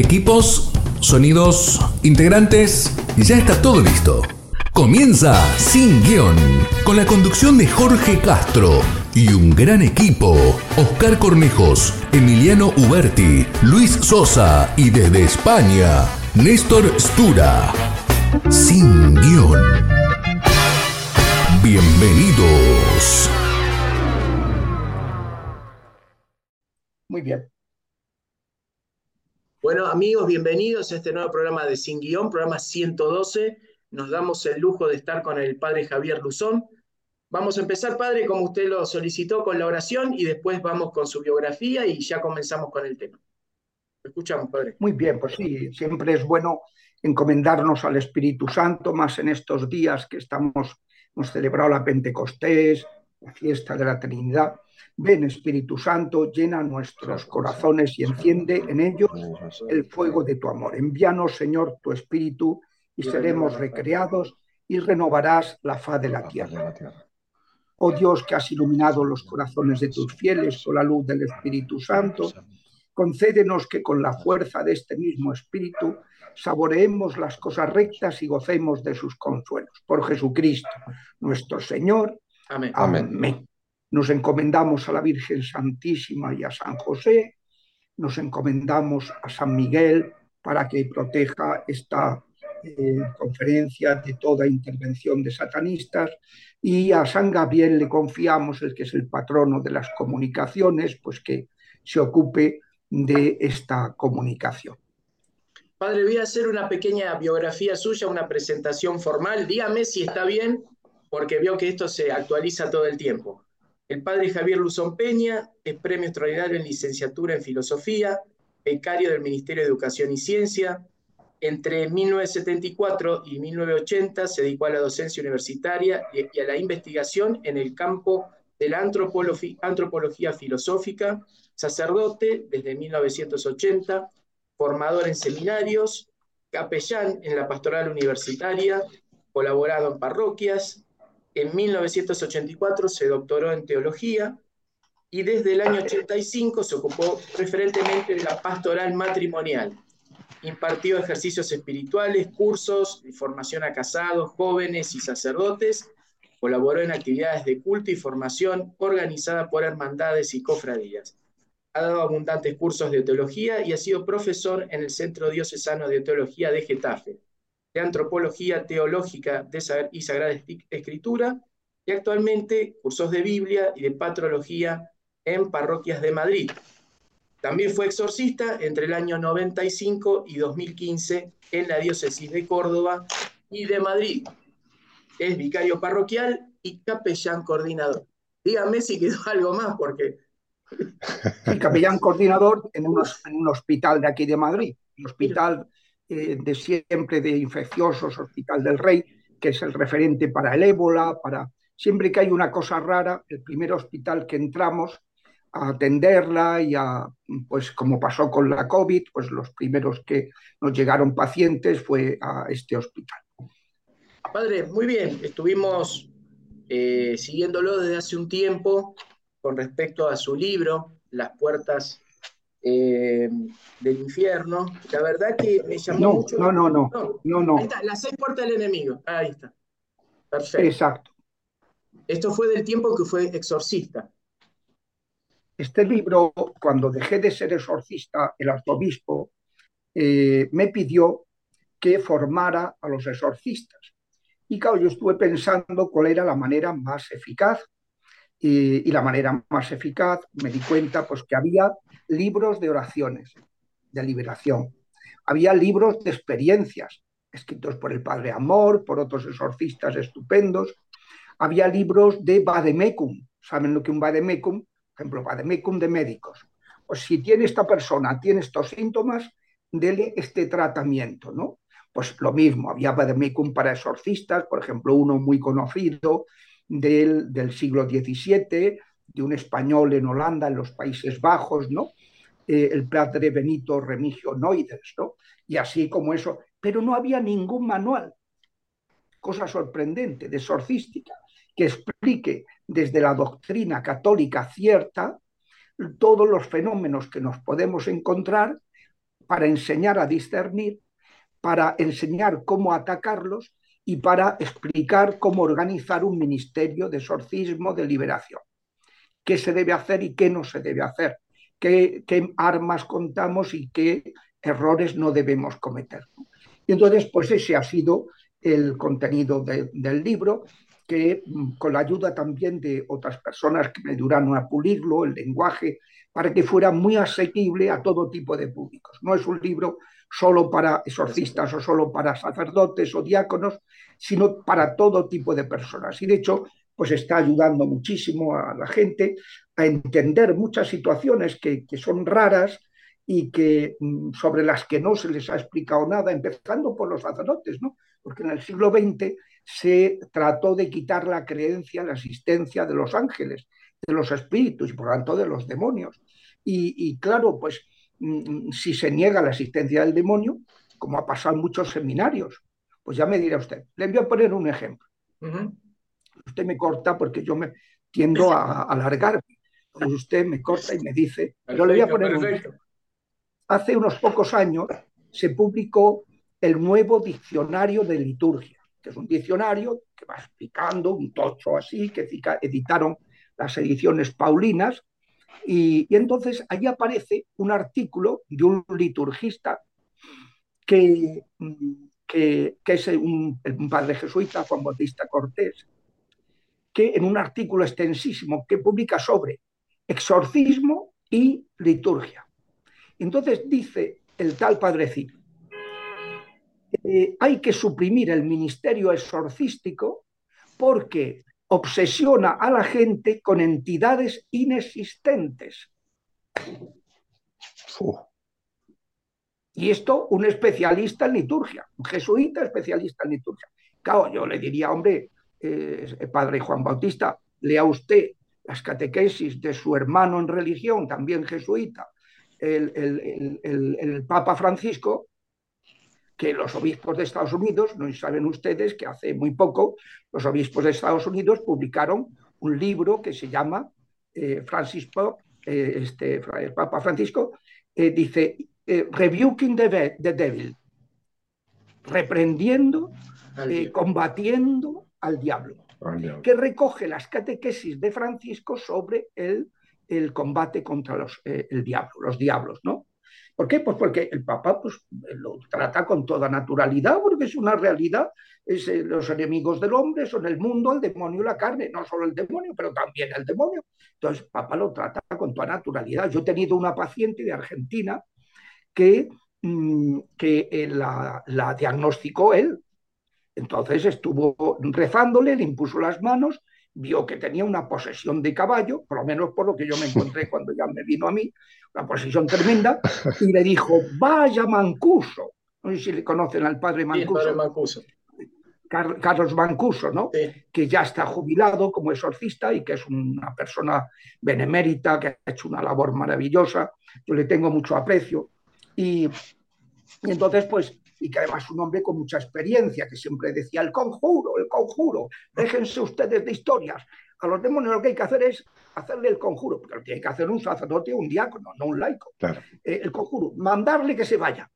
Equipos, sonidos, integrantes, ya está todo listo. Comienza Sin Guión, con la conducción de Jorge Castro y un gran equipo. Oscar Cornejos, Emiliano Uberti, Luis Sosa y desde España, Néstor Stura. Sin Guión. Bienvenidos. Muy bien. Bueno, amigos, bienvenidos a este nuevo programa de Sin Guión, programa 112. Nos damos el lujo de estar con el padre Javier Luzón. Vamos a empezar, padre, como usted lo solicitó, con la oración y después vamos con su biografía y ya comenzamos con el tema. escuchamos, padre. Muy bien, pues sí, siempre es bueno encomendarnos al Espíritu Santo, más en estos días que estamos, hemos celebrado la Pentecostés, la fiesta de la Trinidad. Ven Espíritu Santo, llena nuestros corazones y enciende en ellos el fuego de tu amor. Envíanos, Señor, tu Espíritu y seremos recreados y renovarás la faz de la tierra. Oh Dios, que has iluminado los corazones de tus fieles con la luz del Espíritu Santo, concédenos que con la fuerza de este mismo Espíritu saboreemos las cosas rectas y gocemos de sus consuelos. Por Jesucristo, nuestro Señor. Amén. Amén. Nos encomendamos a la Virgen Santísima y a San José, nos encomendamos a San Miguel para que proteja esta eh, conferencia de toda intervención de satanistas y a San Gabriel le confiamos, el que es el patrono de las comunicaciones, pues que se ocupe de esta comunicación. Padre, voy a hacer una pequeña biografía suya, una presentación formal. Dígame si está bien, porque veo que esto se actualiza todo el tiempo. El padre Javier Luzón Peña es premio extraordinario en licenciatura en filosofía, becario del Ministerio de Educación y Ciencia. Entre 1974 y 1980 se dedicó a la docencia universitaria y a la investigación en el campo de la antropología, filosófica, sacerdote desde 1980, formador en seminarios, capellán en la pastoral universitaria, colaborado en parroquias, en 1984 se doctoró en teología y desde el año 85 se ocupó preferentemente de la pastoral matrimonial. Impartió ejercicios espirituales, cursos de formación a casados, jóvenes y sacerdotes. Colaboró en actividades de culto y formación organizada por hermandades y cofradías. Ha dado abundantes cursos de teología y ha sido profesor en el Centro Diocesano de Teología de Getafe de Antropología Teológica de y Sagrada Escritura, y actualmente cursos de Biblia y de Patrología en parroquias de Madrid. También fue exorcista entre el año 95 y 2015 en la diócesis de Córdoba y de Madrid. Es vicario parroquial y capellán coordinador. Dígame si quedó algo más, porque... El capellán coordinador en, en un hospital de aquí de Madrid, hospital eh, de siempre de infecciosos, Hospital del Rey, que es el referente para el ébola, para siempre que hay una cosa rara, el primer hospital que entramos a atenderla y a, pues como pasó con la COVID, pues los primeros que nos llegaron pacientes fue a este hospital. Padre, muy bien, estuvimos eh, siguiéndolo desde hace un tiempo con respecto a su libro, Las puertas eh, del infierno. La verdad que me llamó mucho. No, no, no. no, no. las seis puertas del enemigo. Ahí está. Perfecto. Exacto. Esto fue del tiempo que fue exorcista. Este libro, cuando dejé de ser exorcista, el arzobispo eh, me pidió que formara a los exorcistas. Y claro, yo estuve pensando cuál era la manera más eficaz y, la manera más eficaz me di cuenta pues que había libros de oraciones de liberación, había libros de experiencias escritos por el Padre Amor, por otros exorcistas estupendos, había libros de vademecum, ¿saben lo que un vademecum? Por ejemplo, vademecum de médicos. Pues si tiene esta persona, tiene estos síntomas, dele este tratamiento, ¿no? Pues lo mismo, había vademecum para exorcistas, por ejemplo, uno muy conocido del, del siglo XVII, de un español en Holanda, en los Países Bajos, ¿no? Eh, el padre Benito Remigio Noiders, ¿no? Y así como eso, pero no había ningún manual, cosa sorprendente, de exorcística, que explique desde la doctrina católica cierta todos los fenómenos que nos podemos encontrar para enseñar a discernir, para enseñar cómo atacarlos y para explicar cómo organizar un ministerio de exorcismo, de liberación. Qué se debe hacer y qué no se debe hacer. Qué, qué armas contamos y qué errores no debemos cometer. Y entonces, pues ese ha sido el contenido de, del libro, que mm, con la ayuda también de otras personas que me ayudaron a pulirlo, el lenguaje, para que fuera muy asequible a todo tipo de públicos. No es un libro solo para exorcistas o solo para sacerdotes o diáconos, sino para todo tipo de personas. Y de hecho, pues está ayudando muchísimo a la gente a entender muchas situaciones que, que son raras y que mm, sobre las que no se les ha explicado nada, empezando por los sacerdotes, ¿no? Porque en el siglo XX se trató de quitar la creencia, la existencia de los ángeles, de los espíritus y por lo tanto de los demonios. Y, y claro, pues si se niega la existencia del demonio, como ha pasado en muchos seminarios, pues ya me dirá usted. Le voy a poner un ejemplo. Uh -huh. Usted me corta porque yo me tiendo a, a alargar. Entonces usted me corta y me dice, perfecto, yo le voy a poner perfecto. un ejemplo. Hace unos pocos años se publicó el nuevo diccionario de liturgia, que es un diccionario que va explicando un tocho así, que editaron las ediciones paulinas, y, entonces allí aparece un artículo de un liturgista que, que, es un, un, padre jesuita, Juan Bautista Cortés, que en un artículo extensísimo que publica sobre exorcismo y liturgia. Entonces dice el tal padrecito, eh, hay que suprimir el ministerio exorcístico porque obsesiona a la gente con entidades inexistentes. Y esto un especialista en liturgia, un jesuita especialista en liturgia. Claro, yo le diría, hombre, eh, padre Juan Bautista, lea usted las catequesis de su hermano en religión, también jesuita, el, el, el, el, Papa Francisco, que los obispos de Estados Unidos, no saben ustedes que hace muy poco los obispos de Estados Unidos publicaron un libro que se llama eh, Francisco, eh, este, el Papa Francisco, eh, dice Rebuking the, the, Devil, reprendiendo, combatiendo al diablo, al diablo, que recoge las catequesis de Francisco sobre el el combate contra los, el diablo, los diablos, ¿no? ¿Por qué? Pues porque el Papa pues, lo trata con toda naturalidad, porque es una realidad. Es, eh, los enemigos del hombre son el mundo, el demonio y la carne. No solo el demonio, pero también el demonio. Entonces, el Papa lo trata con toda naturalidad. Yo he tenido una paciente de Argentina que, mmm, que eh, la, la diagnosticó él. Entonces estuvo rezándole, le impuso las manos vio que tenía una posesión de caballo, por lo menos por lo que yo me encontré cuando ya me vino a mí, una posesión tremenda, y le dijo, vaya Mancuso. No sé si le conocen al padre Mancuso. Sí, padre Mancuso. Car Carlos Mancuso, ¿no? Sí. Que ya está jubilado como exorcista y que es una persona benemérita, que ha hecho una labor maravillosa. Yo le tengo mucho aprecio. Y, y entonces, pues, y que además es un hombre con mucha experiencia, que siempre decía el conjuro, el conjuro, déjense ustedes de historias. A los demonios lo que hay que hacer es hacerle el conjuro, porque lo tiene que hacer un sacerdote o un diácono, no un laico. Claro. Eh, el conjuro, mandarle que se vaya.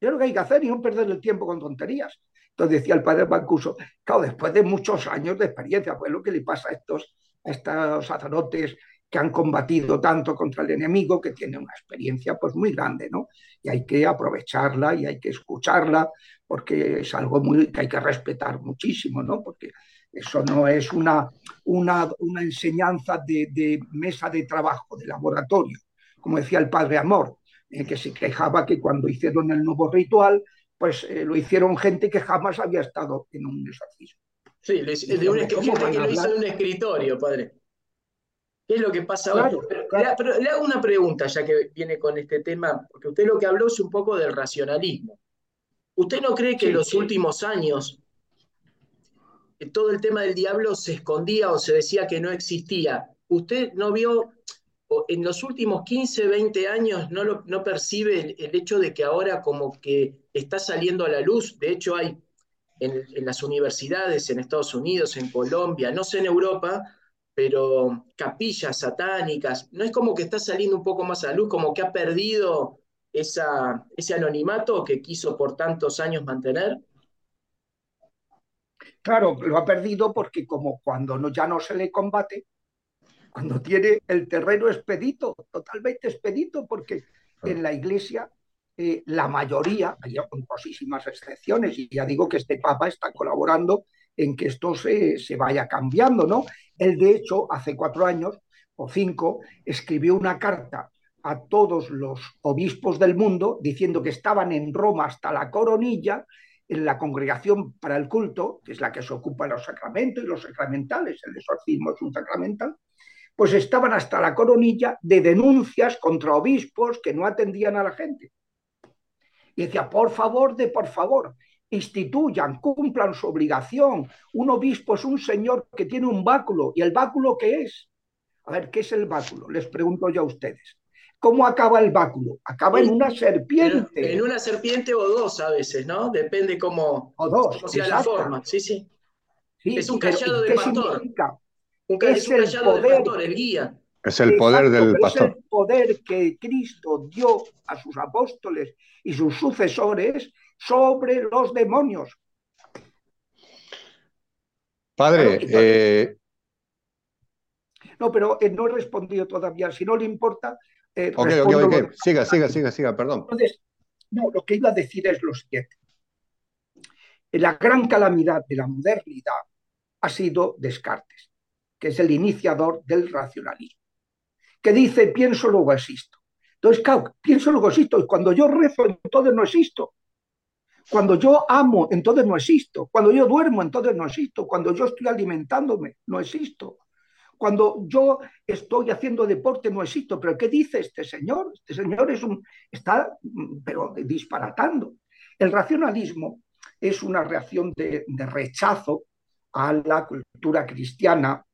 Es lo que hay que hacer y no perder el tiempo con tonterías. Entonces decía el padre Bancuso, claro, después de muchos años de experiencia, pues lo que le pasa a estos, a estos sacerdotes que han combatido tanto contra el enemigo, que tiene una experiencia pues muy grande, ¿no? Y hay que aprovecharla y hay que escucharla, porque es algo muy, que hay que respetar muchísimo, ¿no? Porque eso no es una, una, una enseñanza de, de, mesa de trabajo, de laboratorio, como decía el padre Amor, eh, que se quejaba que cuando hicieron el nuevo ritual, pues eh, lo hicieron gente que jamás había estado en un exorcismo. Sí, de un, gente que lo hizo en un escritorio, padre. ¿Qué es lo que pasa claro, ahora? Pero, claro. pero, le hago una pregunta, ya que viene con este tema, porque usted lo que habló es un poco del racionalismo. ¿Usted no cree que sí, en los sí. últimos años todo el tema del diablo se escondía o se decía que no existía? ¿Usted no vio, en los últimos 15, 20 años, no, lo, no percibe el, hecho de que ahora como que está saliendo a la luz? De hecho, hay en, en las universidades, en Estados Unidos, en Colombia, no sé en Europa, pero capillas satánicas, no es como que está saliendo un poco más a luz, como que ha perdido esa, ese anonimato que quiso por tantos años mantener? Claro, lo ha perdido porque como cuando no, ya no se le combate, cuando tiene el terreno expedito, totalmente expedito, porque en la iglesia eh, la mayoría, hay poquísimas excepciones, y ya digo que este Papa está colaborando en que esto se, se vaya cambiando, ¿no? Él, de hecho, hace cuatro años o cinco, escribió una carta a todos los obispos del mundo diciendo que estaban en Roma hasta la coronilla la congregación para el culto, que es la que se ocupa de los sacramentos y los sacramentales, el exorcismo es un sacramental, pues estaban hasta la coronilla de denuncias contra obispos que no atendían a la gente. Y decía, por favor, de por favor, instituyan, cumplan su obligación. Un obispo es un señor que tiene un báculo. ¿Y el báculo qué es? A ver, ¿qué es el báculo? Les pregunto yo a ustedes. ¿Cómo acaba el báculo? Acaba en una serpiente. En una serpiente o dos a veces, ¿no? Depende cómo, o dos, sea la forma. Sí, sí. es un callado del pastor. Un, es, el poder, pastor, el guía. Es el poder del pastor. Es el poder que Cristo dio a sus apóstoles y sus sucesores sobre los demonios. Padre, eh, no, pero eh, no he respondido todavía. Si no le importa, eh, ok, ok, ok. Siga, siga, siga, siga, perdón. Entonces, no, lo que iba a decir es lo siguiente. La gran calamidad de la modernidad ha sido Descartes, que es el iniciador del racionalismo, que dice pienso luego existo. Entonces, claro, pienso luego existo, y cuando yo rezo, entonces no existo. Cuando yo amo, entonces no existo. Cuando yo duermo, entonces no existo. Cuando yo estoy alimentándome, no existo. Cuando yo estoy haciendo deporte no existo, pero ¿qué dice este señor? Este señor es un, está pero disparatando. El racionalismo es una reacción de, rechazo a la cultura cristiana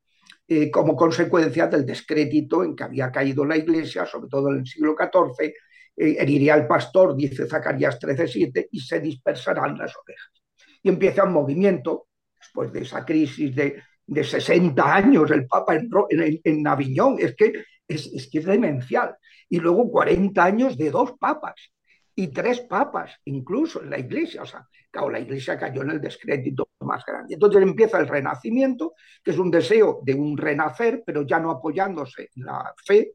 eh, como consecuencia del descrédito en que había caído la Iglesia, sobre todo en el siglo XIV, eh, heriría al pastor, dice Zacarías 13:7, y se dispersarán las ovejas. Y empieza un movimiento, después de esa crisis de, de 60 años el Papa en, en, en Aviñón, es que es, es, que es demencial. Y luego 40 años de dos papas y tres papas, incluso en la iglesia. O sea, claro, la iglesia cayó en el descrédito más grande. Entonces empieza el renacimiento, que es un deseo de un renacer, pero ya no apoyándose en la fe,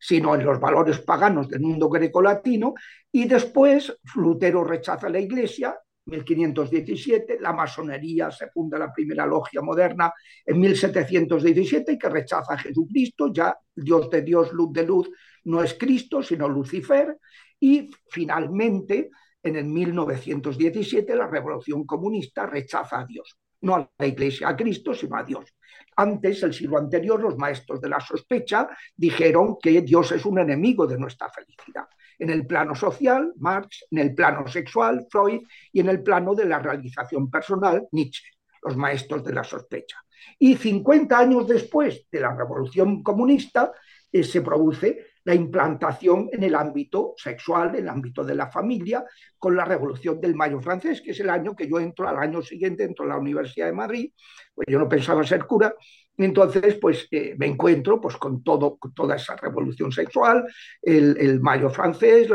sino en los valores paganos del mundo grecolatino. Y después Lutero rechaza la iglesia 1517, la masonería se funda la primera logia moderna en 1717 y que rechaza a Jesucristo, ya Dios de Dios, luz de luz, no es Cristo, sino Lucifer, y finalmente en el 1917 la revolución comunista rechaza a Dios, no a la Iglesia, a Cristo, sino a Dios. Antes, el siglo anterior, los maestros de la sospecha dijeron que Dios es un enemigo de nuestra felicidad en el plano social, Marx, en el plano sexual, Freud, y en el plano de la realización personal, Nietzsche, los maestros de la sospecha. Y 50 años después de la revolución comunista, eh, se produce la implantación en el ámbito sexual, en el ámbito de la familia, con la revolución del mayo francés, que es el año que yo entro, al año siguiente entro a la Universidad de Madrid, pues yo no pensaba ser cura, entonces, pues eh, me encuentro pues, con, todo, toda esa revolución sexual, el, mayo francés,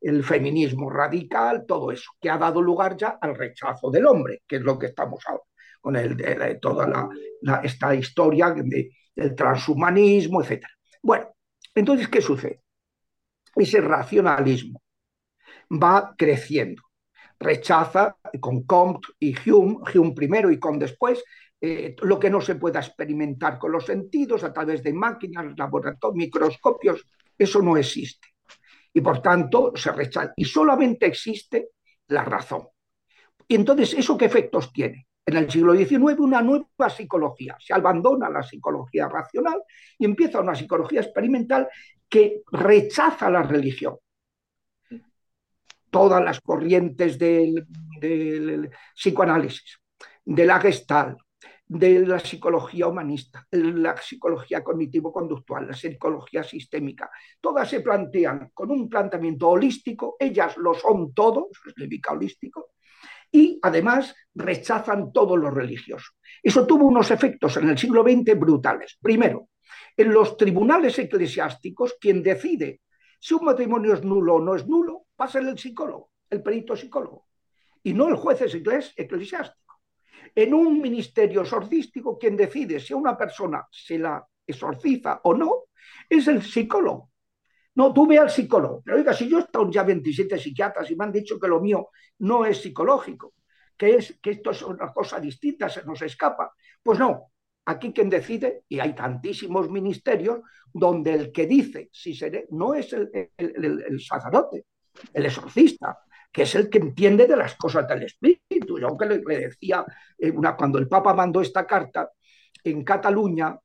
el feminismo radical, todo eso, que ha dado lugar ya al rechazo del hombre, que es lo que estamos ahora, con el, de, toda esta historia del transhumanismo, etc. Bueno, entonces, ¿qué sucede? Ese racionalismo va creciendo rechaza con Comte y Hume, Hume primero y Comte después, eh, lo que no se pueda experimentar con los sentidos a través de máquinas, laboratorios, microscopios, eso no existe. Y por tanto se rechaza. Y solamente existe la razón. Y entonces, ¿eso qué efectos tiene? En el siglo XIX una nueva psicología. Se abandona la psicología racional y empieza una psicología experimental que rechaza la religión. Todas las corrientes del, del psicoanálisis, de la gestalt, de la psicología humanista, la psicología cognitivo-conductual, la psicología sistémica. Todas se plantean con un planteamiento holístico, ellas lo son todo, eso significa holístico, y además rechazan todo lo religioso. Eso tuvo unos efectos en el siglo XX brutales. Primero, en los tribunales eclesiásticos, quien decide Si un matrimonio es nulo o no es nulo, pasa el psicólogo, el perito psicólogo, y no el juez eclesiástico. En un ministerio exorcístico, quien decide si a una persona se la exorciza o no es el psicólogo. No, tú ve al psicólogo. Pero oiga, si yo he estado ya 27 psiquiatras y me han dicho que lo mío no es psicológico, que, es, que esto es una cosa distinta, se nos escapa. Pues no, aquí quien decide, y hay tantísimos ministerios, donde el que dice si seré, no es el, el, sacerdote, el exorcista, que es el que entiende de las cosas del espíritu. Yo aunque le, decía, eh, una, cuando el Papa mandó esta carta, en Cataluña,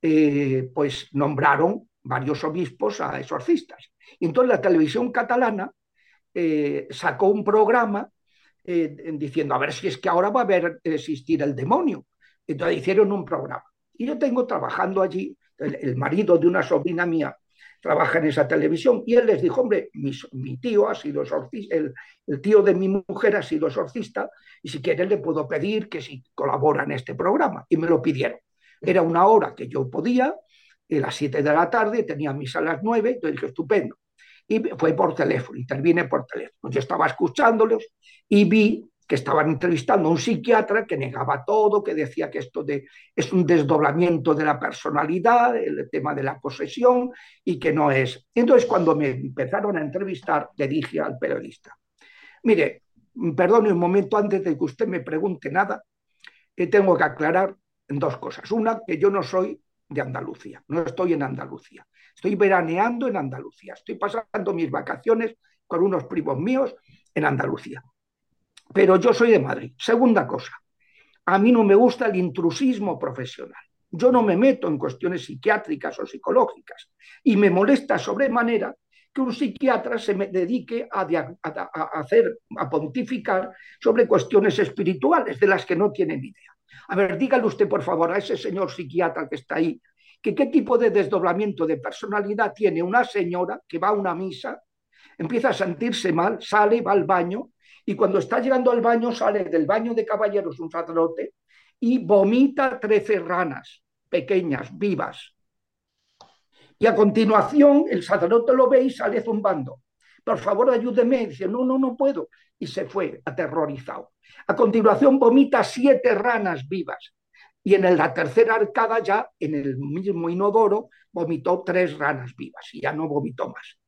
eh, pues nombraron varios obispos a exorcistas. Y entonces la televisión catalana eh, sacó un programa diciendo, a ver si es que ahora va a haber, existir el demonio. Entonces hicieron un programa. Y yo tengo trabajando allí, el, marido de una sobrina mía trabaja en esa televisión, y él les dijo, hombre, mi, tío ha sido exorcista, el, tío de mi mujer ha sido exorcista, y si quieren le puedo pedir que si colabora en este programa. Y me lo pidieron. Era una hora que yo podía, a las 7 de la tarde, tenía misa a las 9, entonces dije, estupendo. Y fue por teléfono, intervine por teléfono. Yo estaba escuchándolos y vi que estaban entrevistando a un psiquiatra que negaba todo, que decía que esto de, es un desdoblamiento de la personalidad, el tema de la posesión, y que no es. Entonces, cuando me empezaron a entrevistar, le dije al periodista, mire, perdone un momento antes de que usted me pregunte nada, que tengo que aclarar dos cosas. Una, que yo no soy de Andalucía, no estoy en Andalucía, estoy veraneando en Andalucía, estoy pasando mis vacaciones con unos primos míos en Andalucía pero yo soy de Madrid. Segunda cosa, a mí no me gusta el intrusismo profesional. Yo no me meto en cuestiones psiquiátricas o psicológicas y me molesta sobremanera que un psiquiatra se me dedique a, hacer, a pontificar sobre cuestiones espirituales de las que no tiene ni idea. A ver, dígale usted, por favor, a ese señor psiquiatra que está ahí, que qué tipo de desdoblamiento de personalidad tiene una señora que va a una misa, empieza a sentirse mal, sale, va al baño y cuando está llegando al baño, sale del baño de caballeros un sacerdote y vomita trece ranas pequeñas, vivas. Y a continuación el sacerdote lo ve y sale zumbando. Por favor, ayúdeme. dice, no, no, no puedo. Y se fue aterrorizado. A continuación vomita siete ranas vivas. Y en la tercera arcada ya, en el mismo inodoro, vomitó tres ranas vivas y ya no vomitó más.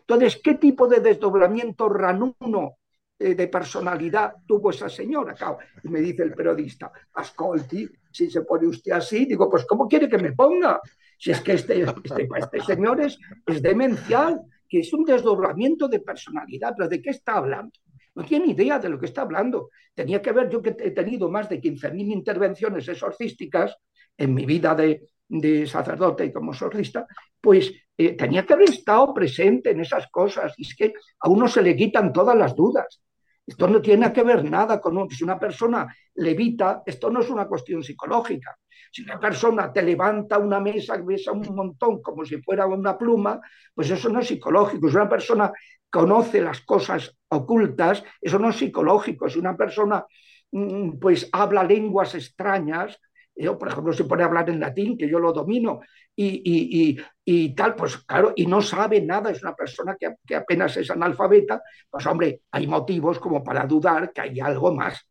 Entonces, ¿qué tipo de desdoblamiento ranuno eh, de personalidad tuvo esa señora. Y me dice el periodista, Ascolti, si se pone usted así, digo, pues ¿cómo quiere que me ponga? Si es que este, este, este señor es, es demencial, que es un desdoblamiento de personalidad, pero ¿de qué está hablando? No tiene idea de lo que está hablando. Tenía que ver, yo que he tenido más de 15.000 intervenciones exorcísticas en mi vida de, de sacerdote y como exorcista, pues eh, tenía que haber estado presente en esas cosas. Y es que a uno se le quitan todas las dudas. Esto no tiene que ver nada con si una persona levita, esto no es una cuestión psicológica. Si una persona te levanta una mesa, besa un montón como si fuera una pluma, pues eso no es psicológico. Si una persona conoce las cosas ocultas, eso no es psicológico. Si una persona mm, pues habla lenguas extrañas, yo, por ejemplo, se pone a hablar en latín, que yo lo domino, y, y, tal, pues claro, y no sabe nada, es una persona que, que, apenas es analfabeta, pues hombre, hay motivos como para dudar que hay algo más.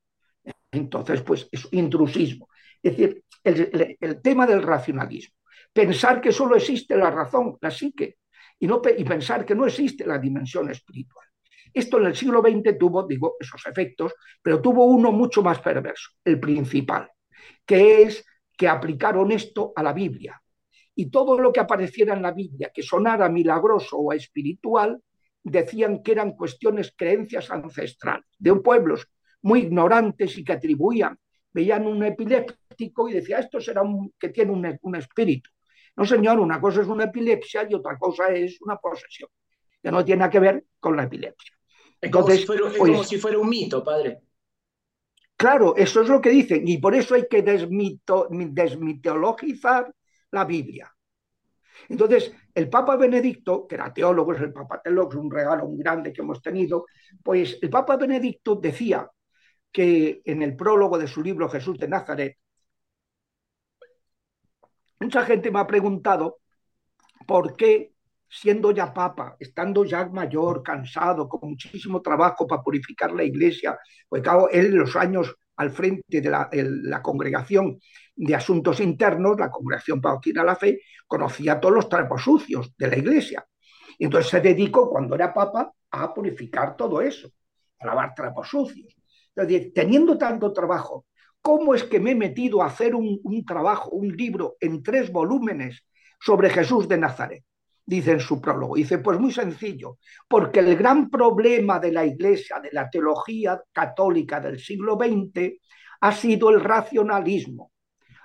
Entonces, pues es intrusismo. Es decir, el, el, tema del racionalismo. Pensar que solo existe la razón, la psique, y, no, y pensar que no existe la dimensión espiritual. Esto en el siglo XX tuvo, digo, esos efectos, pero tuvo uno mucho más perverso, el principal que es que aplicaron esto a la Biblia. Y todo lo que apareciera en la Biblia que sonara milagroso o espiritual, decían que eran cuestiones, creencias ancestrales, de pueblos muy ignorantes y que atribuían, veían un epiléptico y decía, esto será un, que tiene un, espíritu. No, señor, una cosa es una epilepsia y otra cosa es una posesión, que no tiene que ver con la epilepsia. Entonces, es como pues si fuera un mito, padre. Claro, eso es lo que dicen, y por eso hay que desmitologizar la Biblia. Entonces, el Papa Benedicto, que era teólogo, es el Papa es un regalo muy grande que hemos tenido, pues el Papa Benedicto decía que en el prólogo de su libro Jesús de Nazaret, mucha gente me ha preguntado por qué siendo ya papa, estando ya mayor, cansado, con muchísimo trabajo para purificar la iglesia, pues claro, él los años al frente de la, congregación de asuntos internos, la congregación pautina la fe, conocía todos los trapos sucios de la iglesia. Y entonces se dedicó, cuando era papa, a purificar todo eso, a lavar trapos sucios. Entonces, teniendo tanto trabajo, ¿cómo es que me he metido a hacer un trabajo, un libro en tres volúmenes sobre Jesús de Nazaret? Dice en su prólogo. Dice, pues muy sencillo, porque el gran problema de la Iglesia, de la teología católica del siglo XX, ha sido el racionalismo,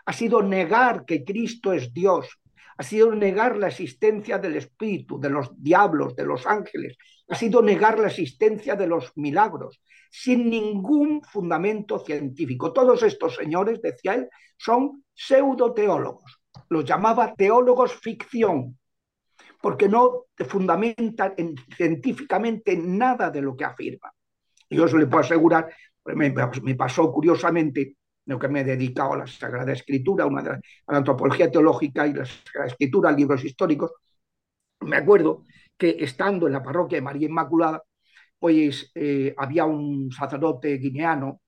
ha sido negar que Cristo es Dios, ha sido negar la existencia del Espíritu, de los diablos, de los ángeles, ha sido negar la existencia de los milagros, sin ningún fundamento científico. Todos estos señores, decía él, son pseudoteólogos. Los llamaba teólogos ficción, porque no fundamentan científicamente nada de lo que afirma. Yo os le puedo asegurar, me, me pasó curiosamente, lo que me he dedicado a la Sagrada Escritura, a la antropología teológica y la Sagrada Escritura, libros históricos, me acuerdo que estando en la parroquia de María Inmaculada, pues eh, había un sacerdote guineano,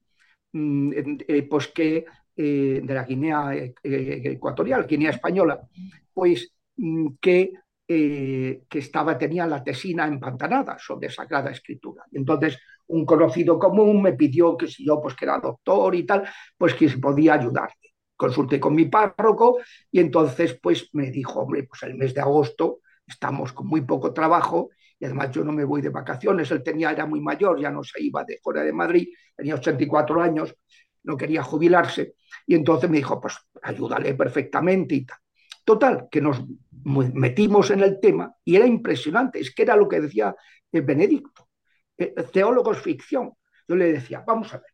mm, eh, pues que eh, de la Guinea ecuatorial, Guinea española, pues mm, que eh, que estaba, tenía la tesina empantanada sobre Sagrada Escritura. Entonces, un conocido común me pidió que si yo, pues que era doctor y tal, pues que se podía ayudarme. Consulté con mi párroco y entonces, pues me dijo, hombre, pues el mes de agosto estamos con muy poco trabajo y además yo no me voy de vacaciones. Él tenía, era muy mayor, ya no se iba de fuera de Madrid, tenía 84 años, no quería jubilarse. Y entonces me dijo, pues ayúdale perfectamente y tal. Total, que nos metimos en el tema y era impresionante, es que era lo que decía eh, Benedicto, eh, teólogos ficción. Yo le decía, vamos a ver,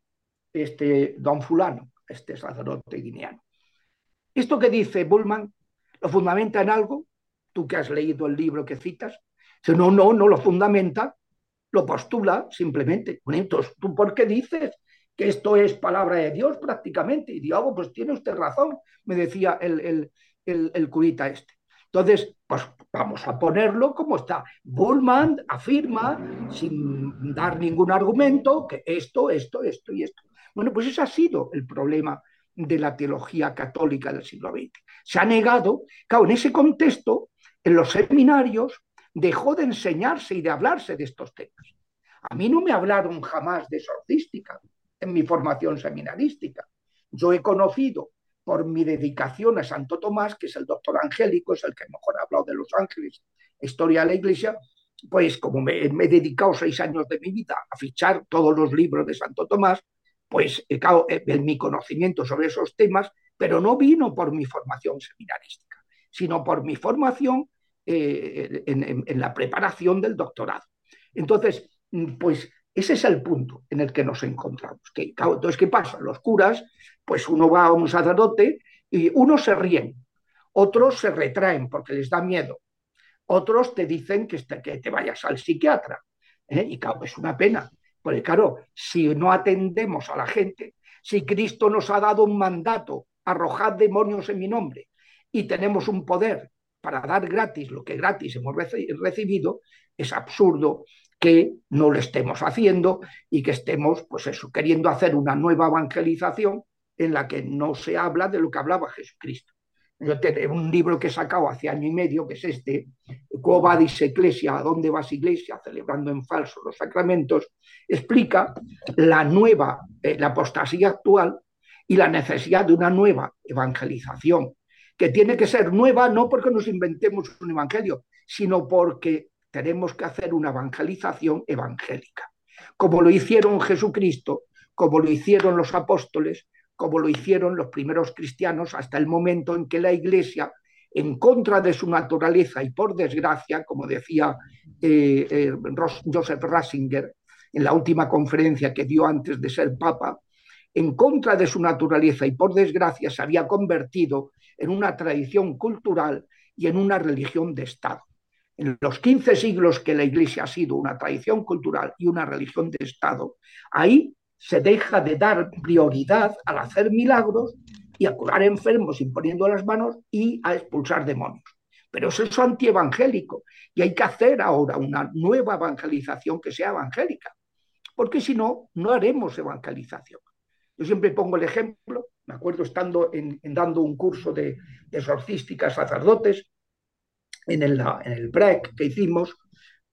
este don fulano, este sacerdote guineano, esto que dice Bullman, ¿lo fundamenta en algo? Tú que has leído el libro que citas, dice, no, no, no lo fundamenta, lo postula simplemente. Bueno, entonces, ¿tú por qué dices que esto es palabra de Dios prácticamente? Y digo, oh, pues tiene usted razón, me decía el, el, curita este. Entonces, pues vamos a ponerlo como está. Bullman afirma, sin dar ningún argumento, que esto, esto, esto y esto. Bueno, pues ese ha sido el problema de la teología católica del siglo XX. Se ha negado, claro, en ese contexto, en los seminarios, dejó de enseñarse y de hablarse de estos temas. A mí no me hablaron jamás de exorcística en mi formación seminarística. Yo he conocido por mi dedicación a Santo Tomás, que es el doctor angélico, es el que mejor ha hablado de los ángeles, historia de la iglesia, pues como me, he dedicado seis años de mi vida a fichar todos los libros de Santo Tomás, pues he en mi conocimiento sobre esos temas, pero no vino por mi formación seminarística, sino por mi formación eh, en, en la preparación del doctorado. Entonces, pues ese es el punto en el que nos encontramos. Que, entonces, ¿qué pasa? Los curas, pues uno va a un sacerdote y unos se ríen, otros se retraen porque les da miedo, otros te dicen que, que te vayas al psiquiatra. ¿eh? Y es una pena. Porque claro, si no atendemos a la gente, si Cristo nos ha dado un mandato, arrojad demonios en mi nombre, y tenemos un poder para dar gratis lo que gratis hemos recibido, es absurdo que no lo estemos haciendo y que estemos, pues eso, queriendo hacer una nueva evangelización en la que no se habla de lo que hablaba Jesucristo. Yo tengo un libro que he sacado hace año y medio, que es este, ¿Cómo vadis Iglesia? ¿A dónde vas Iglesia? Celebrando en falso los sacramentos, explica la nueva, eh, la apostasía actual y la necesidad de una nueva evangelización, que tiene que ser nueva no porque nos inventemos un evangelio, sino porque tenemos que hacer una evangelización evangélica, como lo hicieron Jesucristo, como lo hicieron los apóstoles, como lo hicieron los primeros cristianos hasta el momento en que la Iglesia, en contra de su naturaleza y por desgracia, como decía eh, eh, Joseph Ratzinger en la última conferencia que dio antes de ser papa, en contra de su naturaleza y por desgracia se había convertido en una tradición cultural y en una religión de Estado en los 15 siglos que la Iglesia ha sido una tradición cultural y una religión de Estado, ahí se deja de dar prioridad al hacer milagros y a curar enfermos imponiendo las manos y a expulsar demonios. Pero eso es antievangélico y hay que hacer ahora una nueva evangelización que sea evangélica, porque si no, no haremos evangelización. Yo siempre pongo el ejemplo, me acuerdo estando en, dando un curso de, de exorcística sacerdotes en el, en el break que hicimos,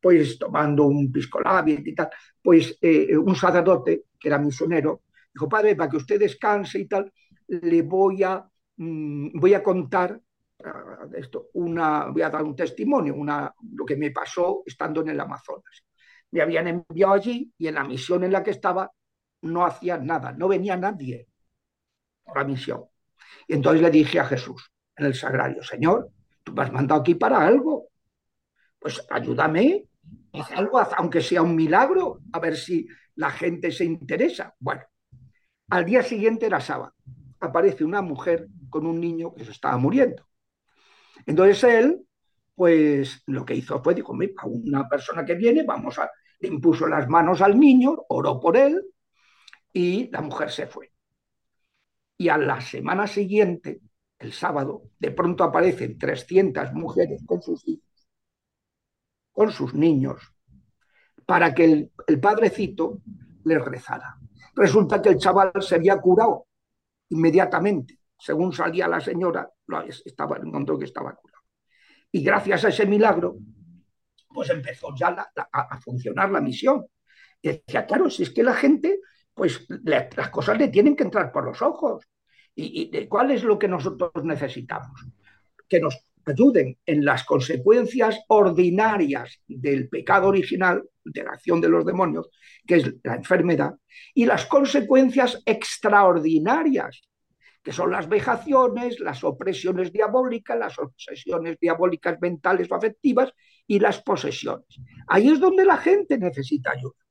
pues tomando un pisco y tal, pues eh, un sacerdote que era misionero dijo, padre, para que usted descanse y tal, le voy a, mm, voy a contar uh, esto, una, voy a dar un testimonio, una, lo que me pasó estando en el Amazonas. Me habían enviado allí y en la misión en la que estaba no hacía nada, no venía nadie por la misión. Y entonces le dije a Jesús en el sagrario, Señor, tú me has mandado aquí para algo, pues ayúdame, haz algo, aunque sea un milagro, a ver si la gente se interesa. Bueno, al día siguiente era sábado, aparece una mujer con un niño que se estaba muriendo. Entonces él, pues lo que hizo fue, dijo, mira, una persona que viene, vamos a, le impuso las manos al niño, oró por él y la mujer se fue. Y a la semana siguiente, el sábado, de pronto aparecen 300 mujeres con sus hijos, con sus niños, para que el, el padrecito les rezara. Resulta que el chaval se había curado inmediatamente. Según salía la señora, estaba, encontró que estaba curado. Y gracias a ese milagro, pues empezó ya a, funcionar la misión. Y decía, claro, si es que la gente, pues las cosas le tienen que entrar por los ojos. ¿Y, y cuál es lo que nosotros necesitamos? Que nos ayuden en las consecuencias ordinarias del pecado original, de la acción de los demonios, que es la enfermedad, y las consecuencias extraordinarias, que son las vejaciones, las opresiones diabólicas, las obsesiones diabólicas mentales o afectivas y las posesiones. Ahí es donde la gente necesita ayuda.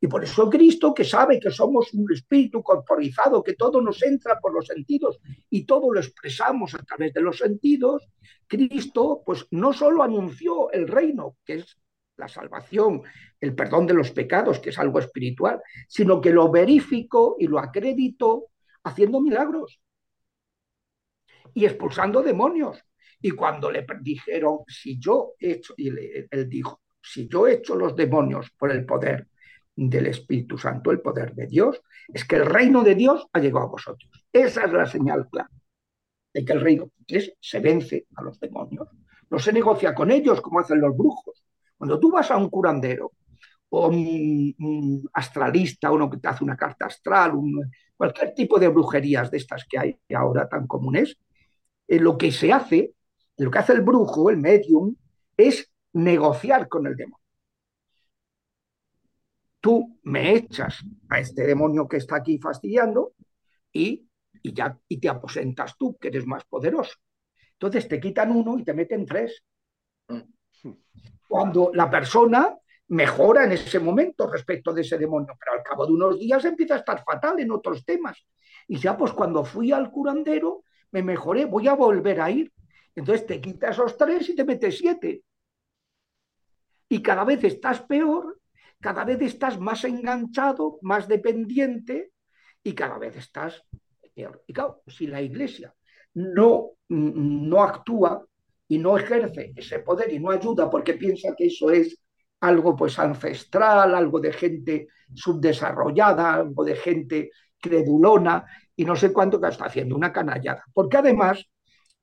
Y por eso Cristo, que sabe que somos un espíritu corporizado, que todo nos entra por los sentidos y todo lo expresamos a través de los sentidos, Cristo pues no solo anunció el reino, que es la salvación, el perdón de los pecados, que es algo espiritual, sino que lo verificó y lo acreditó haciendo milagros y expulsando demonios. Y cuando le dijeron, si yo he hecho, y él dijo, si yo he hecho los demonios por el poder del Espíritu Santo, el poder de Dios, es que el reino de Dios ha llegado a vosotros. Esa es la señal clara de que el reino es, se vence a los demonios. No se negocia con ellos como hacen los brujos. Cuando tú vas a un curandero o un, astralista, uno que te hace una carta astral, cualquier tipo de brujerías de estas que hay ahora tan comunes, eh, lo que se hace, lo que hace el brujo, el medium, es negociar con el demonio tú me echas a este demonio que está aquí fastidiando y, y, ya, y te aposentas tú, que eres más poderoso. Entonces te quitan uno y te meten tres. Cuando la persona mejora en ese momento respecto de ese demonio, pero al cabo de unos días empieza a estar fatal en otros temas. Y ya pues cuando fui al curandero me mejoré, voy a volver a ir. Entonces te quita esos tres y te metes siete. Y cada vez estás peor cada vez estás más enganchado, más dependiente y cada vez estás. Y si la iglesia no, no actúa y no ejerce ese poder y no ayuda porque piensa que eso es algo pues ancestral, algo de gente subdesarrollada, algo de gente credulona y no sé cuánto que está haciendo una canallada. Porque además,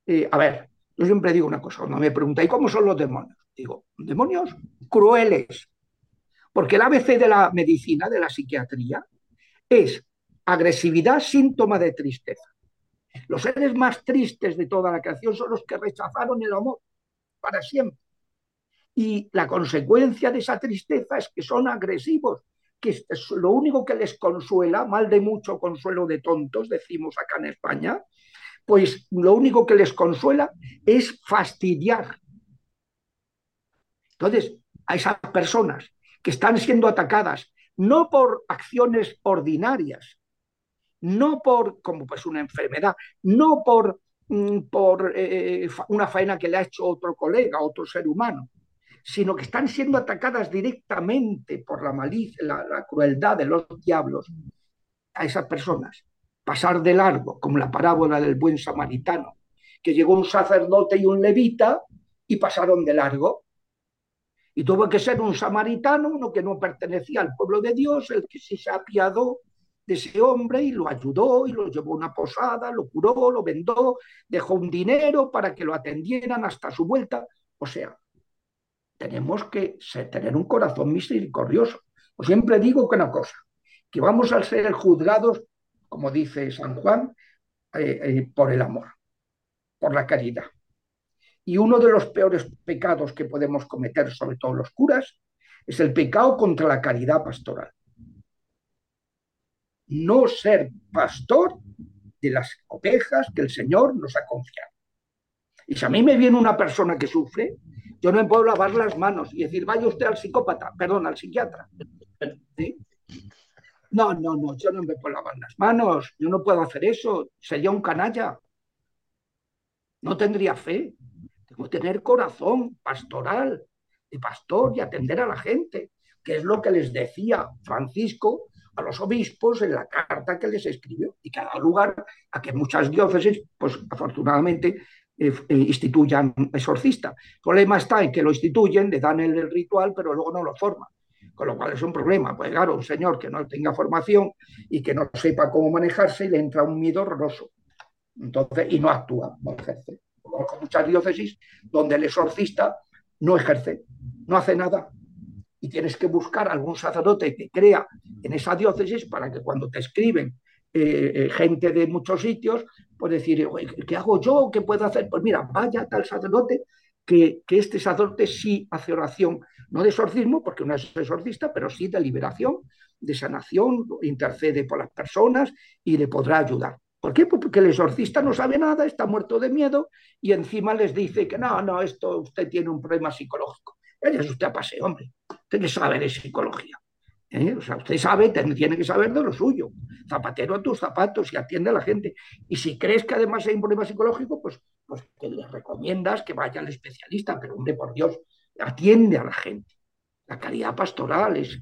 eh, a ver, yo siempre digo una cosa, cuando me preguntáis cómo son los demonios, digo, demonios crueles, porque el ABC de la medicina, de la psiquiatría, es agresividad, síntoma de tristeza. Los seres más tristes de toda la creación son los que rechazaron el amor para siempre. Y la consecuencia de esa tristeza es que son agresivos, que es lo único que les consuela, mal de mucho consuelo de tontos, decimos acá en España, pues lo único que les consuela es fastidiar. Entonces, a esas personas que están siendo atacadas no por acciones ordinarias, no por como pues una enfermedad, no por, mm, por eh, una faena que le ha hecho otro colega, otro ser humano, sino que están siendo atacadas directamente por la malicia, la, la crueldad de los diablos a esas personas. Pasar de largo, como la parábola del buen samaritano, que llegó un sacerdote y un levita y pasaron de largo. Y tuvo que ser un samaritano, uno que no pertenecía al pueblo de Dios, el que se apiadó de ese hombre y lo ayudó y lo llevó a una posada, lo curó, lo vendó, dejó un dinero para que lo atendieran hasta su vuelta. O sea, tenemos que tener un corazón misericordioso. Os siempre digo que una cosa, que vamos a ser juzgados, como dice San Juan, eh, eh, por el amor, por la caridad. Y uno de los peores pecados que podemos cometer, sobre todo los curas, es el pecado contra la caridad pastoral. No ser pastor de las ovejas que el Señor nos ha confiado. Y si a mí me viene una persona que sufre, yo no me puedo lavar las manos y decir, vaya usted al psicópata, perdón, al psiquiatra. No, no, no, yo no me puedo lavar las manos, yo no puedo hacer eso, sería un canalla. No tendría fe. Tener corazón pastoral, de pastor y atender a la gente, que es lo que les decía Francisco a los obispos en la carta que les escribió y que ha dado lugar a que muchas diócesis, pues afortunadamente, eh, eh, instituyan exorcista. El problema está en que lo instituyen, le dan el, ritual, pero luego no lo forman. Con lo cual es un problema. Pues claro, un señor que no tenga formación y que no sepa cómo manejarse, le entra un miedo horroroso. Entonces, y no actúa, no ejerce. Con muchas diócesis donde el exorcista no ejerce, no hace nada. Y tienes que buscar algún sacerdote que crea en esa diócesis para que cuando te escriben eh, eh, gente de muchos sitios, pues decir, ¿qué hago yo? ¿Qué puedo hacer? Pues mira, vaya tal sacerdote que, que, este sacerdote sí hace oración, no de exorcismo, porque no es exorcista, pero sí de liberación, de sanación, intercede por las personas y le podrá ayudar. ¿Por qué? Pues porque el exorcista no sabe nada, está muerto de miedo y encima les dice que no, no, esto usted tiene un problema psicológico. Vaya usted a pase, hombre. Usted que sabe de psicología. ¿eh? O sea, usted sabe, tiene que saber de lo suyo. Zapatero a tus zapatos y atiende a la gente. Y si crees que además hay un problema psicológico, pues, pues que le recomiendas que vaya al especialista, pero hombre, por Dios, atiende a la gente. La caridad pastoral es,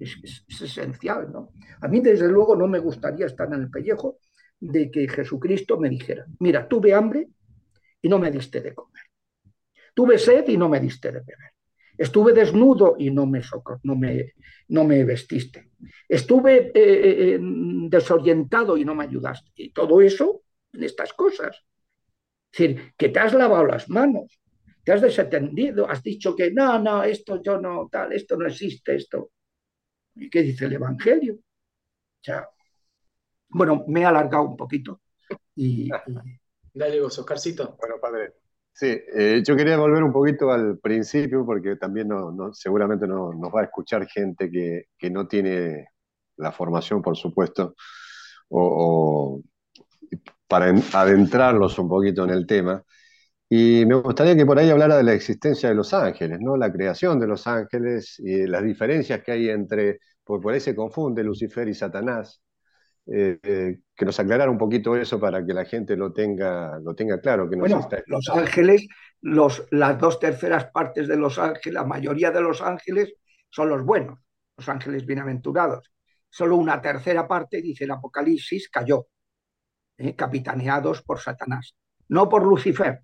esencial, ¿no? A mí, desde luego, no me gustaría estar en el pellejo de que Jesucristo me dijera, mira, tuve hambre y no me diste de comer. Tuve sed y no me diste de beber. Estuve desnudo y no me, no me, no me vestiste. Estuve eh, eh, desorientado y no me ayudaste. Y todo eso en estas cosas. Es decir, que te has lavado las manos, te has desatendido, has dicho que no, no, esto yo no, tal, esto no existe, esto. ¿Y qué dice el Evangelio? Bueno, me he alargado un poquito. Y, Dale vos, Oscarcito. Bueno, padre, Sí, eh, yo quería volver un poquito al principio porque también no, seguramente no, nos va a escuchar gente que, no tiene la formación, por supuesto, o, para adentrarlos un poquito en el tema. Y me gustaría que por ahí hablara de la existencia de los ángeles, ¿no? La creación de los ángeles y las diferencias que hay entre, porque por ahí se confunde Lucifer y Satanás. Eh, eh, que nos aclarara un poquito eso para que la gente lo tenga, lo tenga claro. Que bueno, los ángeles, los, las dos terceras partes de los ángeles, la mayoría de los ángeles son los buenos, los ángeles bienaventurados. Solo una tercera parte, dice el Apocalipsis, cayó, eh, capitaneados por Satanás, no por Lucifer.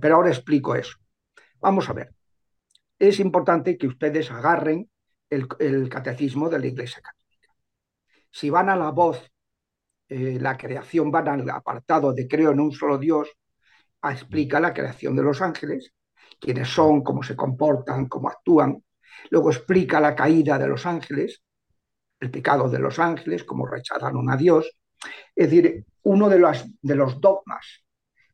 pero ahora explico eso. Vamos a ver. Es importante que ustedes agarren el, el catecismo de la Iglesia Católica si van a la voz, eh, la creación, van al apartado de creo en un solo Dios, explica la creación de los ángeles, quiénes son, cómo se comportan, cómo actúan. Luego explica la caída de los ángeles, el pecado de los ángeles, cómo rechazaron a Dios. Es decir, uno de los, de los dogmas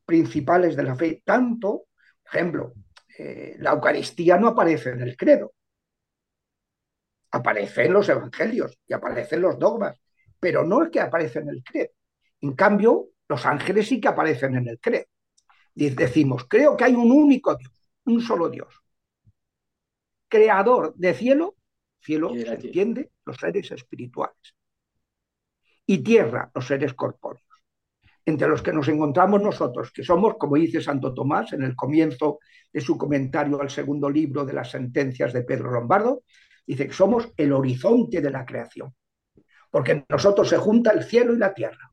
principales de la fe, tanto, por ejemplo, eh, la Eucaristía no aparece en el credo, aparece en los evangelios y aparecen los dogmas, pero no es que aparece en el credo. En cambio, los ángeles sí que aparecen en el credo. Decimos, creo que hay un único Dios, un solo Dios. Creador de cielo, cielo se entiende, los seres espirituales. Y tierra, los seres corpóreos. Entre los que nos encontramos nosotros, que somos, como dice Santo Tomás en el comienzo de su comentario al segundo libro de las sentencias de Pedro Lombardo, Dice que somos el horizonte de la creación, porque en nosotros se junta el cielo y la tierra.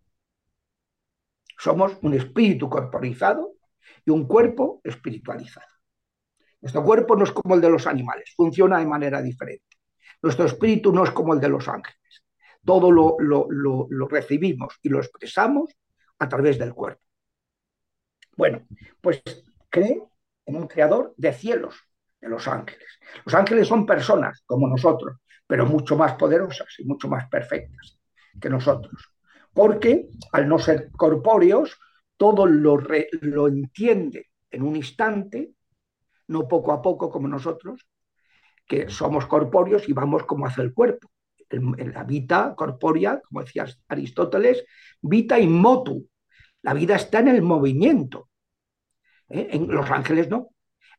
Somos un espíritu corporizado y un cuerpo espiritualizado. Nuestro cuerpo no es como el de los animales, funciona de manera diferente. Nuestro espíritu no es como el de los ángeles. Todo lo, lo recibimos y lo expresamos a través del cuerpo. Bueno, pues cree en un creador de cielos, de los ángeles. Los ángeles son personas como nosotros, pero mucho más poderosas y mucho más perfectas que nosotros. Porque al no ser corpóreos, todo lo, lo entiende en un instante, no poco a poco como nosotros, que somos corpóreos y vamos como hace el cuerpo. En la vida corpórea, como decía Aristóteles, vita in motu. La vida está en el movimiento. ¿Eh? En los ángeles no.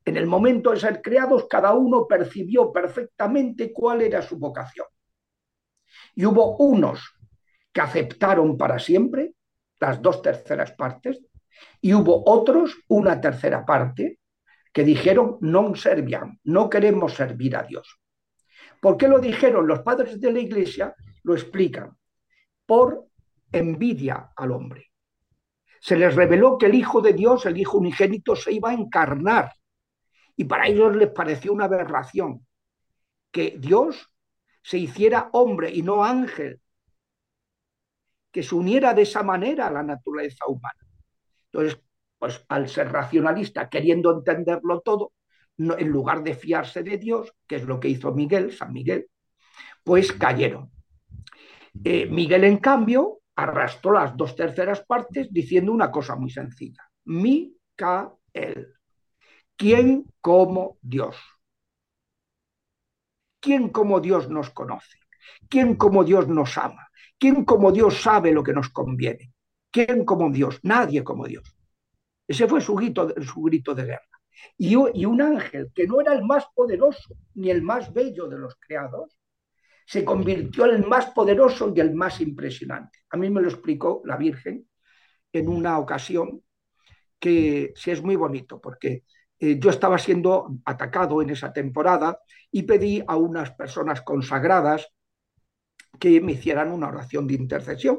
En el momento de ser creados, cada uno percibió perfectamente cuál era su vocación. Y hubo unos que aceptaron para siempre las dos terceras partes, y hubo otros, una tercera parte, que dijeron non serviam, no queremos servir a Dios. ¿Por qué lo dijeron? Los padres de la iglesia lo explican. Por envidia al hombre. Se les reveló que el Hijo de Dios, el Hijo unigénito, se iba a encarnar y para ellos les pareció una aberración que Dios se hiciera hombre y no ángel, que se uniera de esa manera a la naturaleza humana. Entonces, pues al ser racionalista, queriendo entenderlo todo, en lugar de fiarse de Dios, que es lo que hizo Miguel, San Miguel, pues cayeron. Eh, Miguel, en cambio, arrastró las dos terceras partes diciendo una cosa muy sencilla. Micael. ¿Quién como Dios? ¿Quién como Dios nos conoce? ¿Quién como Dios nos ama? ¿Quién como Dios sabe lo que nos conviene? ¿Quién como Dios? Nadie como Dios. Ese fue su grito, su grito de guerra. Y, un ángel que no era el más poderoso ni el más bello de los creados, se convirtió en el más poderoso y el más impresionante. A mí me lo explicó la Virgen en una ocasión que sí es muy bonito, porque eh, yo estaba siendo atacado en esa temporada y pedí a unas personas consagradas que me hicieran una oración de intercesión.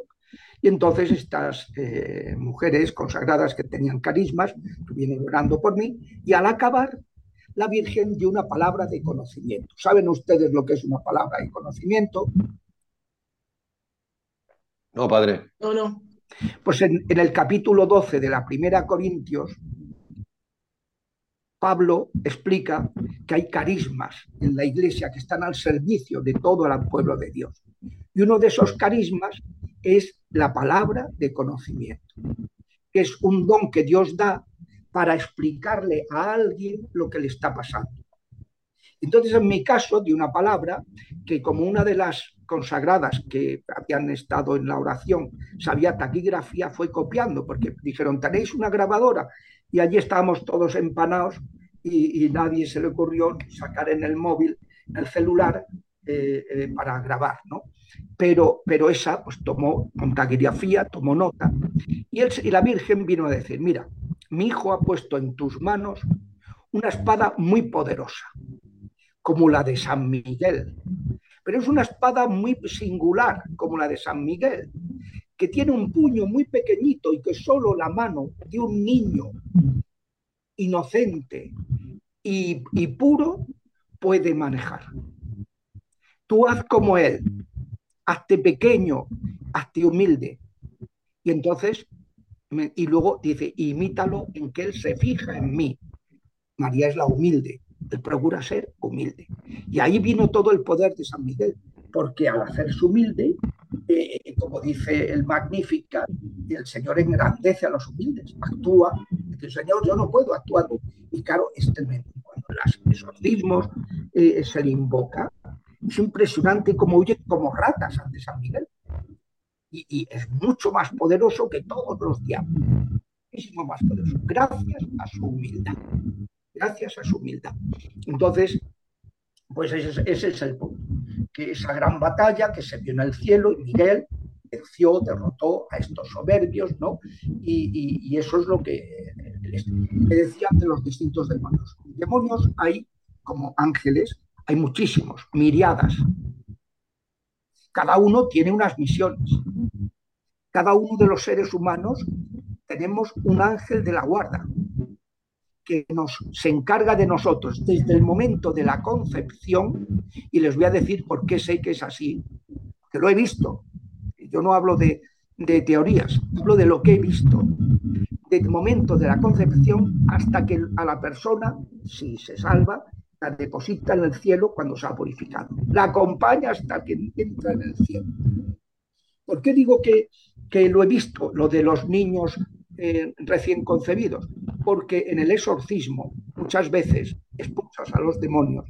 Y entonces estas eh, mujeres consagradas que tenían carismas vienen orando por mí y al acabar la Virgen dio una palabra de conocimiento. ¿Saben ustedes lo que es una palabra de conocimiento? No, padre. No, no. Pues en, en el capítulo 12 de la Primera Corintios Pablo explica que hay carismas en la iglesia que están al servicio de todo el pueblo de Dios. Y uno de esos carismas es la palabra de conocimiento, que es un don que Dios da para explicarle a alguien lo que le está pasando. Entonces, en mi caso, de una palabra que como una de las consagradas que habían estado en la oración sabía taquigrafía, fue copiando, porque dijeron, tenéis una grabadora, y allí estábamos todos empanados y, nadie se le ocurrió sacar en el móvil, el celular, eh, eh, para grabar, ¿no? Pero, pero esa pues tomó taquigrafía, tomó nota, y, y la Virgen vino a decir, mira, mi hijo ha puesto en tus manos una espada muy poderosa, como la de San Miguel, pero es una espada muy singular, como la de San Miguel, que tiene un puño muy pequeñito y que solo la mano de un niño inocente y, puro puede manejar. Tú haz como él, hazte pequeño, hazte humilde. Y entonces, y luego dice, imítalo en que él se fija en mí. María es la humilde, él procura ser humilde. Y ahí vino todo el poder de San Miguel, porque al hacerse humilde, eh, como dice el Magnífica, el Señor engrandece a los humildes, actúa, el Señor yo no puedo actuar. Y claro, este, cuando los exorcismos eh, se le invoca, es impresionante como huye como ratas ante San Miguel. Y, y, es mucho más poderoso que todos los diablos. Muchísimo más poderoso. Gracias a su humildad. Gracias a su humildad. Entonces, pues ese, es el punto. Que esa gran batalla que se vio en el cielo y Miguel venció, derrotó a estos soberbios, ¿no? Y, eso es lo que le decía de los distintos demonios. Demonios hay como ángeles, hay muchísimos, miriadas. Cada uno tiene unas misiones. Cada uno de los seres humanos tenemos un ángel de la guarda. Que nos, se encarga de nosotros desde el momento de la concepción, y les voy a decir por qué sé que es así, que lo he visto. Yo no hablo de, de teorías, hablo de lo que he visto. Desde el momento de la concepción hasta que a la persona, si se salva, la deposita en el cielo cuando se ha purificado. La acompaña hasta que entra en el cielo. ¿Por qué digo que, que lo he visto, lo de los niños eh, recién concebidos? Porque en el exorcismo muchas veces expulsas a los demonios,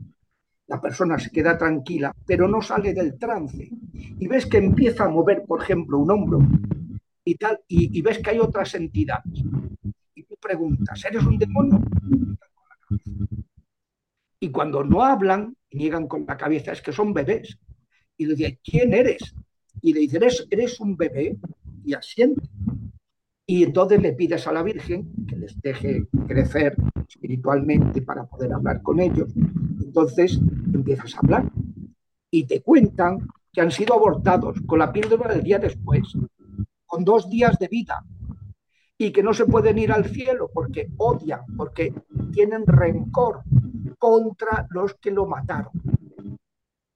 la persona se queda tranquila, pero no sale del trance. Y ves que empieza a mover, por ejemplo, un hombro y tal, y, ves que hay otras entidades. Y tú preguntas, ¿eres un demonio? Y cuando no hablan, niegan con la cabeza, es que son bebés. Y le dicen, ¿quién eres? Y le dicen, eres un bebé y asiente. Y entonces le pides a la Virgen que les deje crecer espiritualmente para poder hablar con ellos. Entonces empiezas a hablar y te cuentan que han sido abortados con la píldora del día después, con dos días de vida, y que no se pueden ir al cielo porque odian, porque tienen rencor contra los que lo mataron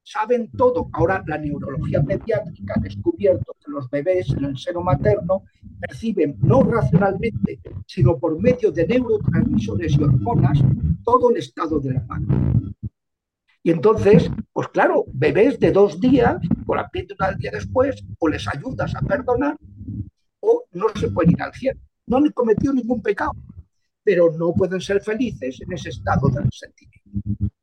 saben todo. Ahora la neurología pediátrica ha descubierto que los bebés en el seno materno perciben no racionalmente, sino por medio de neurotransmisores y hormonas todo el estado de la mano. Y entonces, pues claro, bebés de dos días, con la píldora del día después, o les ayudas a perdonar, o no se pueden ir al cielo. No han cometido ningún pecado, pero no pueden ser felices en ese estado de resentimiento.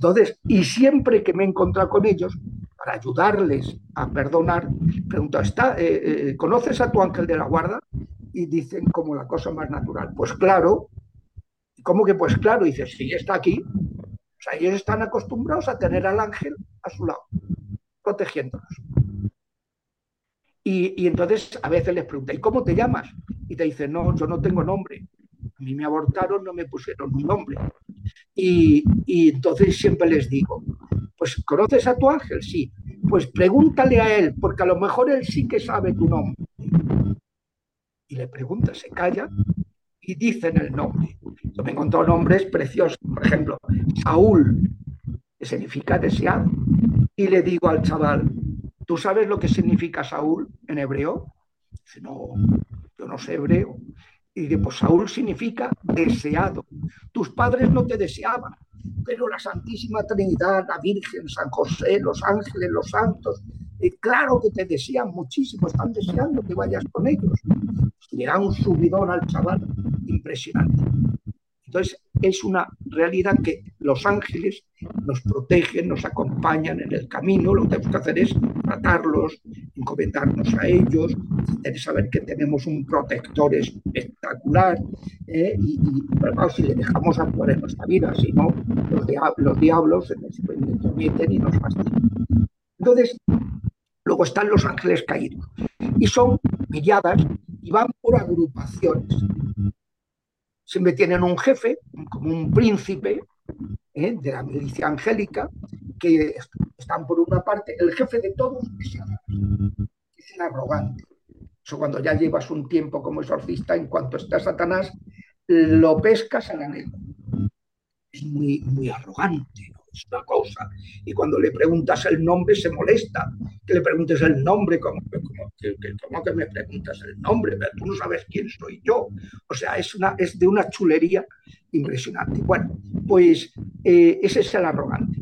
Entonces, y siempre que me he encontrado con ellos, para ayudarles a perdonar, pregunto, ¿está, eh, eh, ¿conoces a tu ángel de la guarda? Y dicen como la cosa más natural, pues claro, ¿cómo que pues claro? Dices, sí, está aquí. O sea, ellos están acostumbrados a tener al ángel a su lado, protegiéndolos. Y, y entonces a veces les pregunto, ¿y cómo te llamas? Y te dicen, no, yo no tengo nombre. A mí me abortaron, no me pusieron un nombre. Y, entonces siempre les digo, pues ¿conoces a tu ángel? Sí. Pues pregúntale a él, porque a lo mejor él sí que sabe tu nombre. Y le pregunta, se calla y dicen el nombre. Yo me encontrado nombres preciosos, por ejemplo, Saúl, que significa deseado. Y le digo al chaval, ¿tú sabes lo que significa Saúl en hebreo? Dice, no, yo no sé hebreo. Y de pues Saúl significa deseado. Tus padres no te deseaban, pero la Santísima Trinidad, la Virgen, San José, los ángeles, los santos, eh, claro que te desean muchísimo, están deseando que vayas con ellos. Le da un subidón al chaval impresionante. Entonces, es una realidad que los ángeles nos protegen, nos acompañan en el camino. Lo que tenemos que hacer es tratarlos, encomendarnos a ellos, saber que tenemos un protector espectacular. ¿eh? Y, si le dejamos actuar en nuestra vida, si no, los, los diablos se nos meten y nos fastidian. Entonces, luego están los ángeles caídos. Y son milladas y van por agrupaciones siempre tienen un jefe, como un príncipe ¿eh? de la milicia angélica, que están por una parte, el jefe de todos es, es el arrogante. Eso cuando ya llevas un tiempo como exorcista, en cuanto está Satanás, lo pescas a la negra. Es muy, muy arrogante es una cosa. Y cuando le preguntas el nombre se molesta. Que le preguntes el nombre, como, que, que me preguntas el nombre? Pero tú no sabes quién soy yo. O sea, es, una, es de una chulería impresionante. Bueno, pues eh, ese es el arrogante.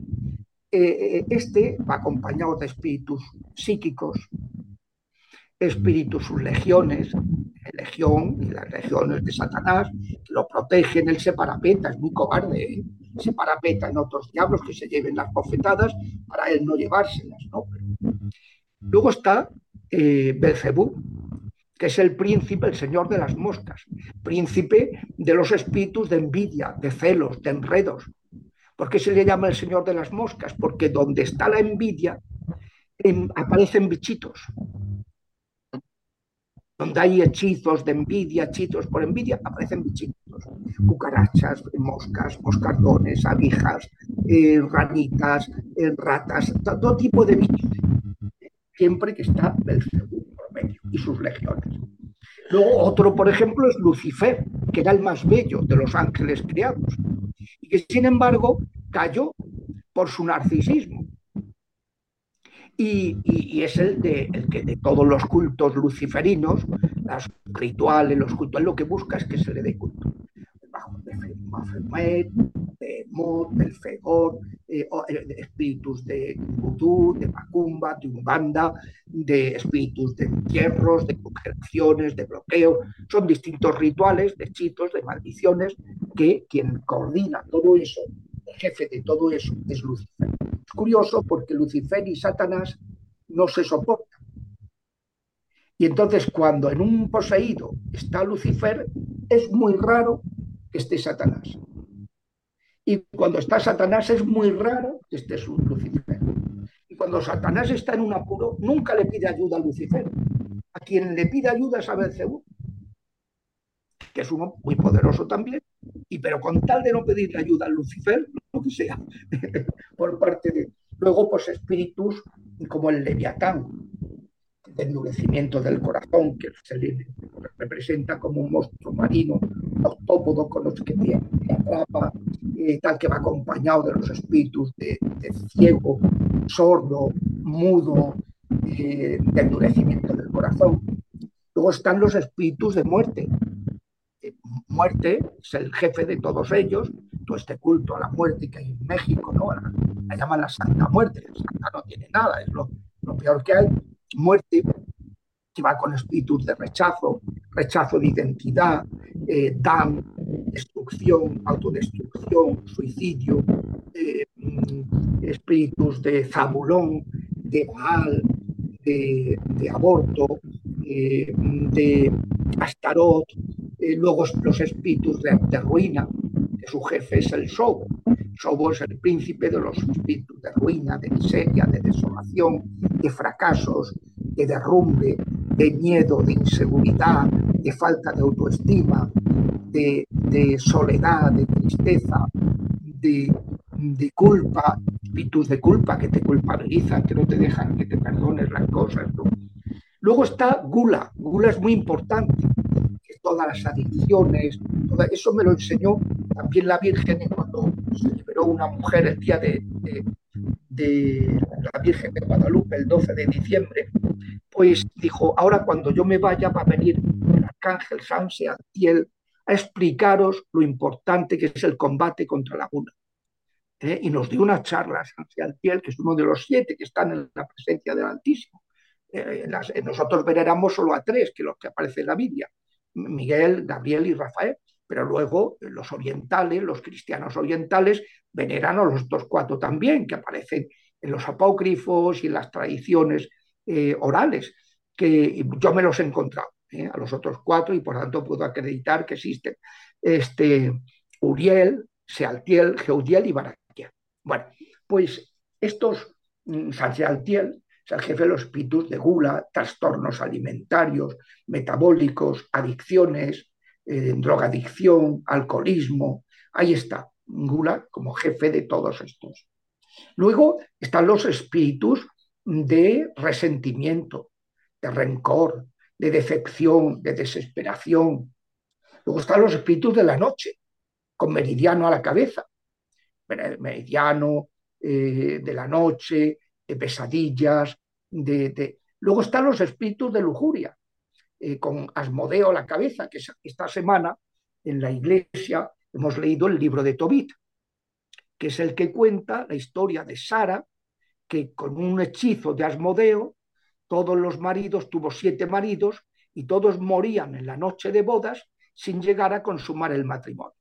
Eh, este va acompañado de espíritus psíquicos, espíritus sus legiones, legión y las legiones de Satanás, lo protegen, él se parapeta, es muy cobarde, ¿eh? Se parapeta en otros diablos que se lleven las bofetadas para él no llevárselas. ¿no? Luego está eh, Belcebú, que es el príncipe, el señor de las moscas, príncipe de los espíritus de envidia, de celos, de enredos. ¿Por qué se le llama el señor de las moscas? Porque donde está la envidia aparecen bichitos donde hay hechizos de envidia, hechizos por envidia, aparecen bichitos, cucarachas, moscas, moscardones, abejas, eh, ranitas, eh, ratas, todo tipo de bichos, siempre que está Belcebú por medio y sus legiones. Luego otro, por ejemplo, es Lucifer, que era el más bello de los ángeles creados, y que sin embargo cayó por su narcisismo. Y, es el de, el que de todos los cultos luciferinos, los rituales, los cultos, lo que busca es que se le dé culto. Mahomet, de Mod, del Fegor, eh, eh, de espíritus de Vudú, de Macumba, de Umbanda, de espíritus de entierros, de congelaciones, de bloqueo. Son distintos rituales, de hechizos, de maldiciones, que quien coordina todo eso, jefe de todo eso, es Lucifer. Es curioso porque Lucifer y Satanás no se soportan. Y entonces cuando en un poseído está Lucifer, es muy raro que esté Satanás. Y cuando está Satanás es muy raro que esté su Lucifer. Y cuando Satanás está en un apuro, nunca le pide ayuda a Lucifer. A quien le pide ayuda es a Belcebú, que es uno muy poderoso también, y pero con tal de no pedirle ayuda a Lucifer, lo que sea, por parte de... Luego, pues espíritus como el Leviatán, de endurecimiento del corazón, que se le representa como un monstruo marino, autópodo con los que te, atrapa, eh, tal que va acompañado de los espíritus de, ciego, sordo, mudo, eh, de endurecimiento del corazón. Luego están los espíritus de muerte. Muerte es el jefe de todos ellos, todo este culto a la muerte que hay en México, ¿no? la, llaman la Santa Muerte, la Santa no tiene nada, es lo, peor que hay, muerte, que va con espíritus de rechazo, rechazo de identidad, eh, dan, destrucción, autodestrucción, suicidio, eh, mm, espíritus de Zabulón, de Baal, de, aborto, eh, de Astarot, luego los espíritus de, ruina, que su jefe es el Sobo. Sobo es el príncipe de los espíritus de ruina, de miseria, de desolación, de fracasos, de derrumbe, de miedo, de inseguridad, de falta de autoestima, de, soledad, de tristeza, de, culpa, espíritus de culpa que te culpabilizan, que no te dejan que te perdones las cosas. Luego está gula, gula es muy importante, todas las adicciones, eso me lo enseñó también la Virgen cuando se liberó una mujer el día de, de la Virgen de Guadalupe, el 12 de diciembre, pues dijo, ahora cuando yo me vaya va a venir el arcángel San Seantiel a explicaros lo importante que es el combate contra la gula. ¿eh? Y nos dio una charla San Seantiel, que es uno de los siete que están en la presencia del Altísimo. Eh, nosotros veneramos solo a tres, que los que aparecen en la Biblia, Miguel, Gabriel y Rafael, pero luego los orientales, los cristianos orientales, veneran a los otros cuatro también, que aparecen en los apócrifos y en las tradiciones eh, orales, que yo me los he encontrado, eh, a los otros cuatro, y por tanto puedo acreditar que existen este, Uriel, Sealtiel, Geudiel y Baraquiel. Bueno, pues estos, mm, San Sealtiel, el jefe de los espíritus de gula, trastornos alimentarios, metabólicos, adicciones, eh, drogadicción, alcoholismo, ahí está, Gula como jefe de todos estos. Luego están los espíritus de resentimiento, de rencor, de decepción, de desesperación. Luego están los espíritus de la noche, con meridiano a la cabeza. Meridiano eh, de la noche, de pesadillas. De, Luego están los espíritus de lujuria, eh, con Asmodeo a la cabeza, que esta semana en la iglesia hemos leído el libro de Tobit, que es el que cuenta la historia de Sara, que con un hechizo de Asmodeo, todos los maridos, tuvo siete maridos, y todos morían en la noche de bodas sin llegar a consumar el matrimonio.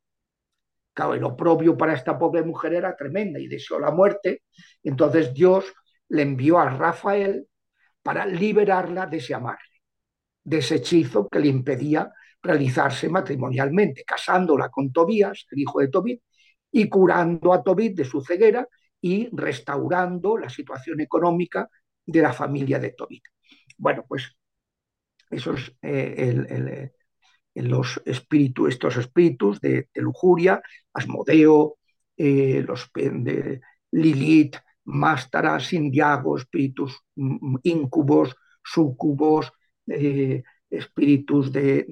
Claro, el oprobio para esta pobre mujer era tremenda y deseó la muerte. Entonces Dios le envió a Rafael para liberarla de ese amarre, de ese hechizo que le impedía realizarse matrimonialmente, casándola con Tobías, el hijo de Tobit, y curando a Tobit de su ceguera y restaurando la situación económica de la familia de Tobit. Bueno, pues esos eh, los espíritus, estos espíritus de, lujuria, Asmodeo, eh, los de Lilith, Mástara, Sindiago, espíritus mm, íncubos, sucubos, eh, espíritus de,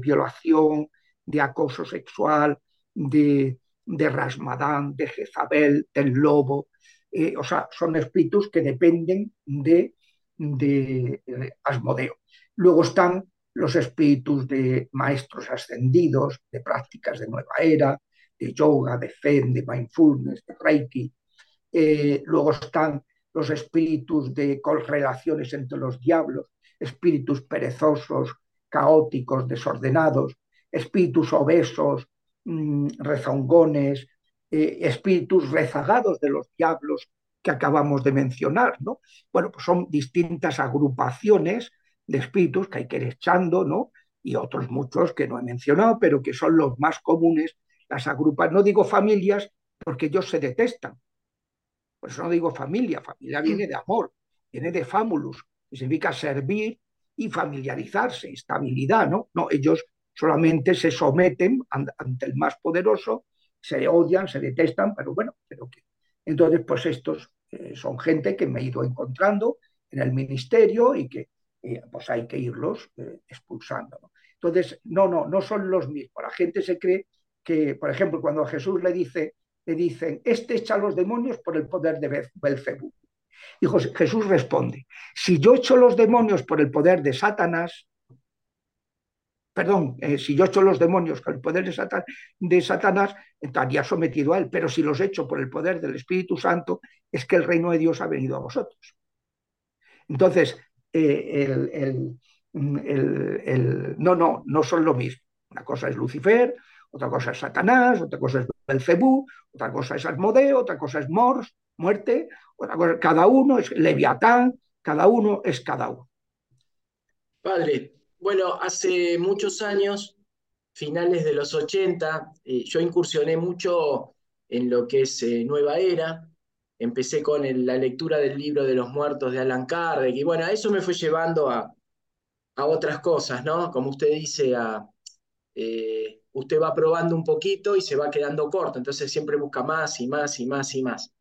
violación, de acoso sexual, de, de Rasmadán, de Jezabel, del lobo. Eh, o sea, son espíritus que dependen de, de Asmodeo. Luego están los espíritus de maestros ascendidos, de prácticas de nueva era, de yoga, de zen, de mindfulness, de reiki. Eh, luego están los espíritus de correlaciones entre los diablos, espíritus perezosos, caóticos, desordenados, espíritus obesos, mm, rezongones, eh, espíritus rezagados de los diablos que acabamos de mencionar, ¿no? Bueno, pues son distintas agrupaciones de espíritus que hay que ir echando, ¿no? Y otros muchos que no he mencionado, pero que son los más comunes, las agrupas, no digo familias, porque ellos se detestan. Por eso no digo familia, familia viene de amor, viene de famulus, que significa servir y familiarizarse, estabilidad, ¿no? No, ellos solamente se someten ante el más poderoso, se odian, se detestan, pero bueno, pero que. Entonces, pues estos eh, son gente que me he ido encontrando en el ministerio y que pues hay que irlos eh, expulsando. Entonces, no, no, no son los mismos. La gente se cree que, por ejemplo, cuando Jesús le dice, le dicen, este echa a los demonios por el poder de Belcebú. Y Jesús responde, si yo echo los demonios por el poder de Satanás, perdón, eh, si yo echo los demonios por el poder de, Satan, de Satanás, estaría sometido a él, pero si los echo por el poder del Espíritu Santo, es que el reino de Dios ha venido a vosotros. Entonces, eh, el, no, no, no son lo mismo. Una cosa es Lucifer, otra cosa es Satanás, otra cosa es Belcebú, otra cosa es Asmodeo, otra cosa es Mors, muerte, otra cosa, cada uno es Leviatán, cada uno es cada uno. Padre, bueno, hace muchos años, finales de los 80, eh, yo incursioné mucho en lo que es eh, Nueva Era, empecé con la lectura del libro de los muertos de Alan Kardec, y bueno, eso me fue llevando a, a otras cosas, ¿no? Como usted dice, a, eh, usted va probando un poquito y se va quedando corto, entonces siempre busca más y más y más y más.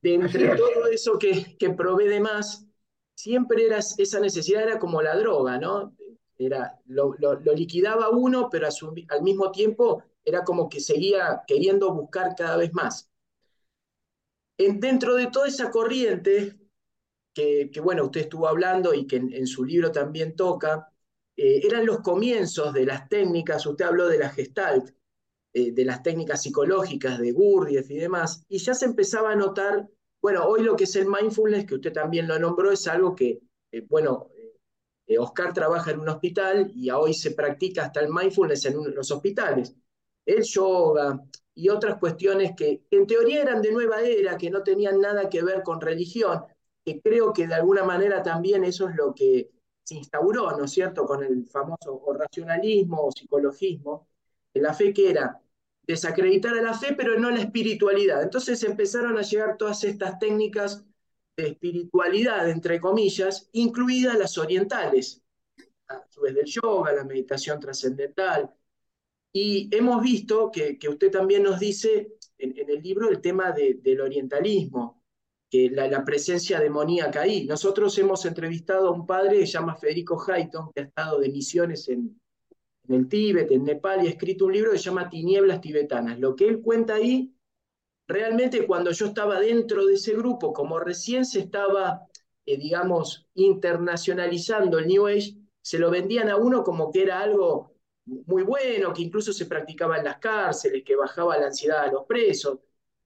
De entre todo eso que, que probé de más, siempre era esa necesidad, era como la droga, ¿no? Era, lo, lo, liquidaba uno, pero al mismo tiempo era como que seguía queriendo buscar cada vez más dentro de toda esa corriente, que, bueno, usted estuvo hablando y que en, su libro también toca, eh, eran los comienzos de las técnicas, usted habló de la gestalt, eh, de las técnicas psicológicas de Gurdjieff y demás, y ya se empezaba a notar, bueno, hoy lo que es el mindfulness, que usted también lo nombró, es algo que, eh, bueno, Oscar trabaja en un hospital y hoy se practica hasta el mindfulness en los hospitales. El yoga, y otras cuestiones que, en teoría eran de nueva era, que no tenían nada que ver con religión, que creo que de alguna manera también eso es lo que se instauró, ¿no es cierto?, con el famoso racionalismo o psicologismo, de la fe que era desacreditar a la fe, pero no la espiritualidad. Entonces empezaron a llegar todas estas técnicas de espiritualidad, entre comillas, incluidas las orientales, a su vez del yoga, la meditación trascendental, y hemos visto que, usted también nos dice en, el libro el tema del orientalismo, que la, presencia demoníaca ahí. Nosotros hemos entrevistado a un padre que se llama Federico Hayton, que ha estado de misiones en, el Tíbet, en Nepal, y ha escrito un libro que se llama Tinieblas Tibetanas. Lo que él cuenta ahí, realmente cuando yo estaba dentro de ese grupo, como recién se estaba, eh, digamos, internacionalizando el New Age, se lo vendían a uno como que era algo muy bueno, que incluso se practicaba en las cárceles, que bajaba la ansiedad a los presos.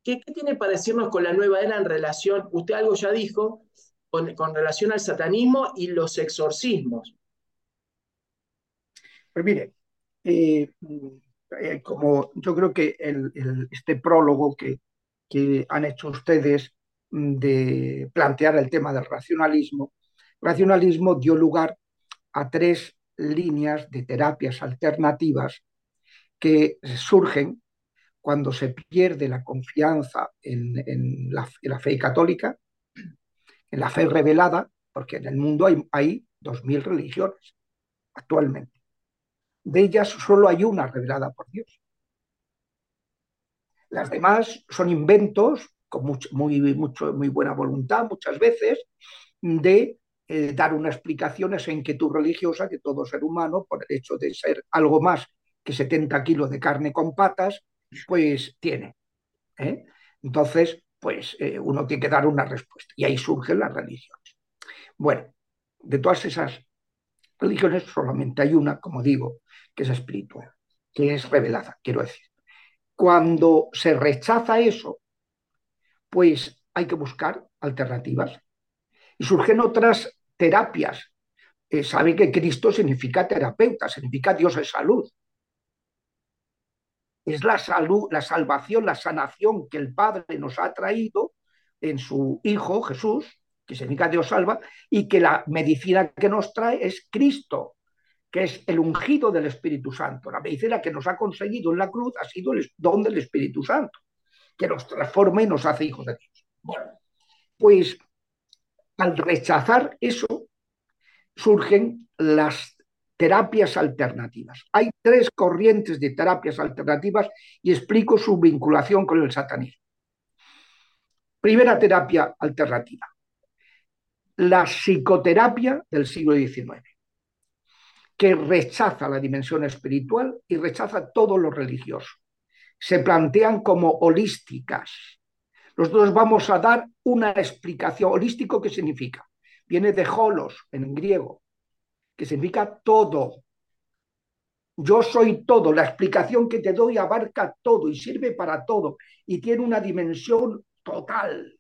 ¿Qué, tiene para decirnos con la nueva era en relación, usted algo ya dijo, con, relación al satanismo y los exorcismos? Pues mire, eh, eh, como yo creo que este prólogo que, que han hecho ustedes de plantear el tema del racionalismo, racionalismo dio lugar a tres líneas de terapias alternativas que surgen cuando se pierde la confianza en, la, fe católica, en la fe revelada, porque en el mundo hay, hay 2.000 religiones actualmente. De ellas solo hay una revelada por Dios. Las demás son inventos con muy, buena voluntad muchas veces de eh, dar una explicación a esa inquietud religiosa que todo ser humano, por el hecho de ser algo más que 70 kilos de carne con patas, pues tiene. ¿eh? Entonces, pues eh, uno tiene que dar una respuesta. Y ahí surgen las religiones. Bueno, de todas esas religiones solamente hay una, como digo, que es espiritual, que es revelada, quiero decir. Cuando se rechaza eso, pues hay que buscar alternativas. Y surgen otras terapias. Eh, sabe que Cristo significa terapeuta, significa Dios es salud. Es la salud, la salvación, la sanación que el Padre nos ha traído en su Hijo Jesús, que significa Dios salva, y que la medicina que nos trae es Cristo, que es el ungido del Espíritu Santo. La medicina que nos ha conseguido en la cruz ha sido el don del Espíritu Santo, que nos transforma y nos hace hijos de Dios. Bueno, pues al rechazar eso, surgen las terapias alternativas. Hay tres corrientes de terapias alternativas y explico su vinculación con el satanismo. Primera terapia alternativa, la psicoterapia del siglo XIX, que rechaza la dimensión espiritual y rechaza todo lo religioso. Se plantean como holísticas. Nosotros vamos a dar una explicación. Holístico, ¿qué significa? Viene de holos en griego, que significa todo. Yo soy todo. La explicación que te doy abarca todo y sirve para todo y tiene una dimensión total.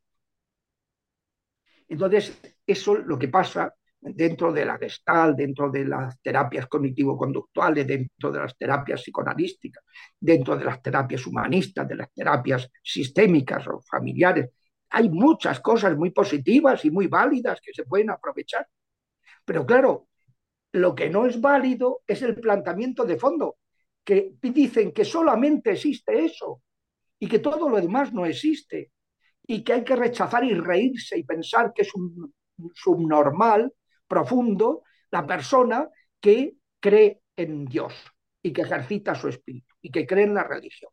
Entonces, eso es lo que pasa dentro de la gestal, dentro de las terapias cognitivo-conductuales, dentro de las terapias psicoanalísticas, dentro de las terapias humanistas, de las terapias sistémicas o familiares. Hay muchas cosas muy positivas y muy válidas que se pueden aprovechar. Pero claro, lo que no es válido es el planteamiento de fondo, que dicen que solamente existe eso y que todo lo demás no existe y que hay que rechazar y reírse y pensar que es un subnormal, profundo, la persona que cree en Dios y que ejercita su espíritu y que cree en la religión.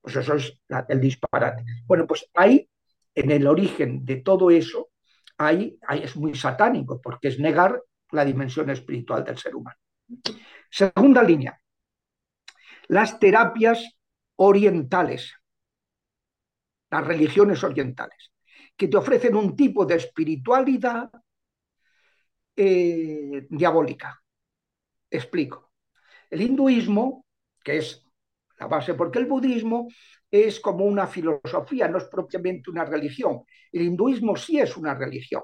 Pues eso es el disparate. Bueno, pues ahí, en el origen de todo eso, ahí, ahí es muy satánico, porque es negar la dimensión espiritual del ser humano. Segunda línea, las terapias orientales, las religiones orientales, que te ofrecen un tipo de espiritualidad eh, diabólica. Explico. El hinduismo, que es la base, porque el budismo es como una filosofía, no es propiamente una religión. El hinduismo sí es una religión,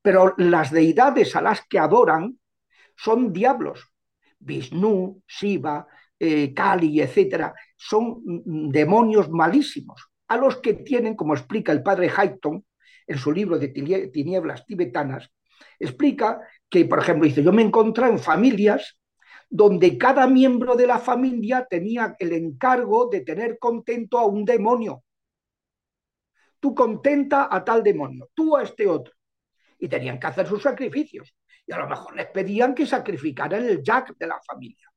pero las deidades a las que adoran son diablos. Vishnu, Shiva, eh, Kali, etcétera, son mm, demonios malísimos, a los que tienen, como explica el padre Hayton en su libro de tinieblas tibetanas, explica que, por ejemplo, dice, yo me encontré en familias donde cada miembro de la familia tenía el encargo de tener contento a un demonio. Tú contenta a tal demonio, tú a este otro y tenían que hacer sus sacrificios. Y a lo mejor les pedían que sacrificaran el jack de la familia,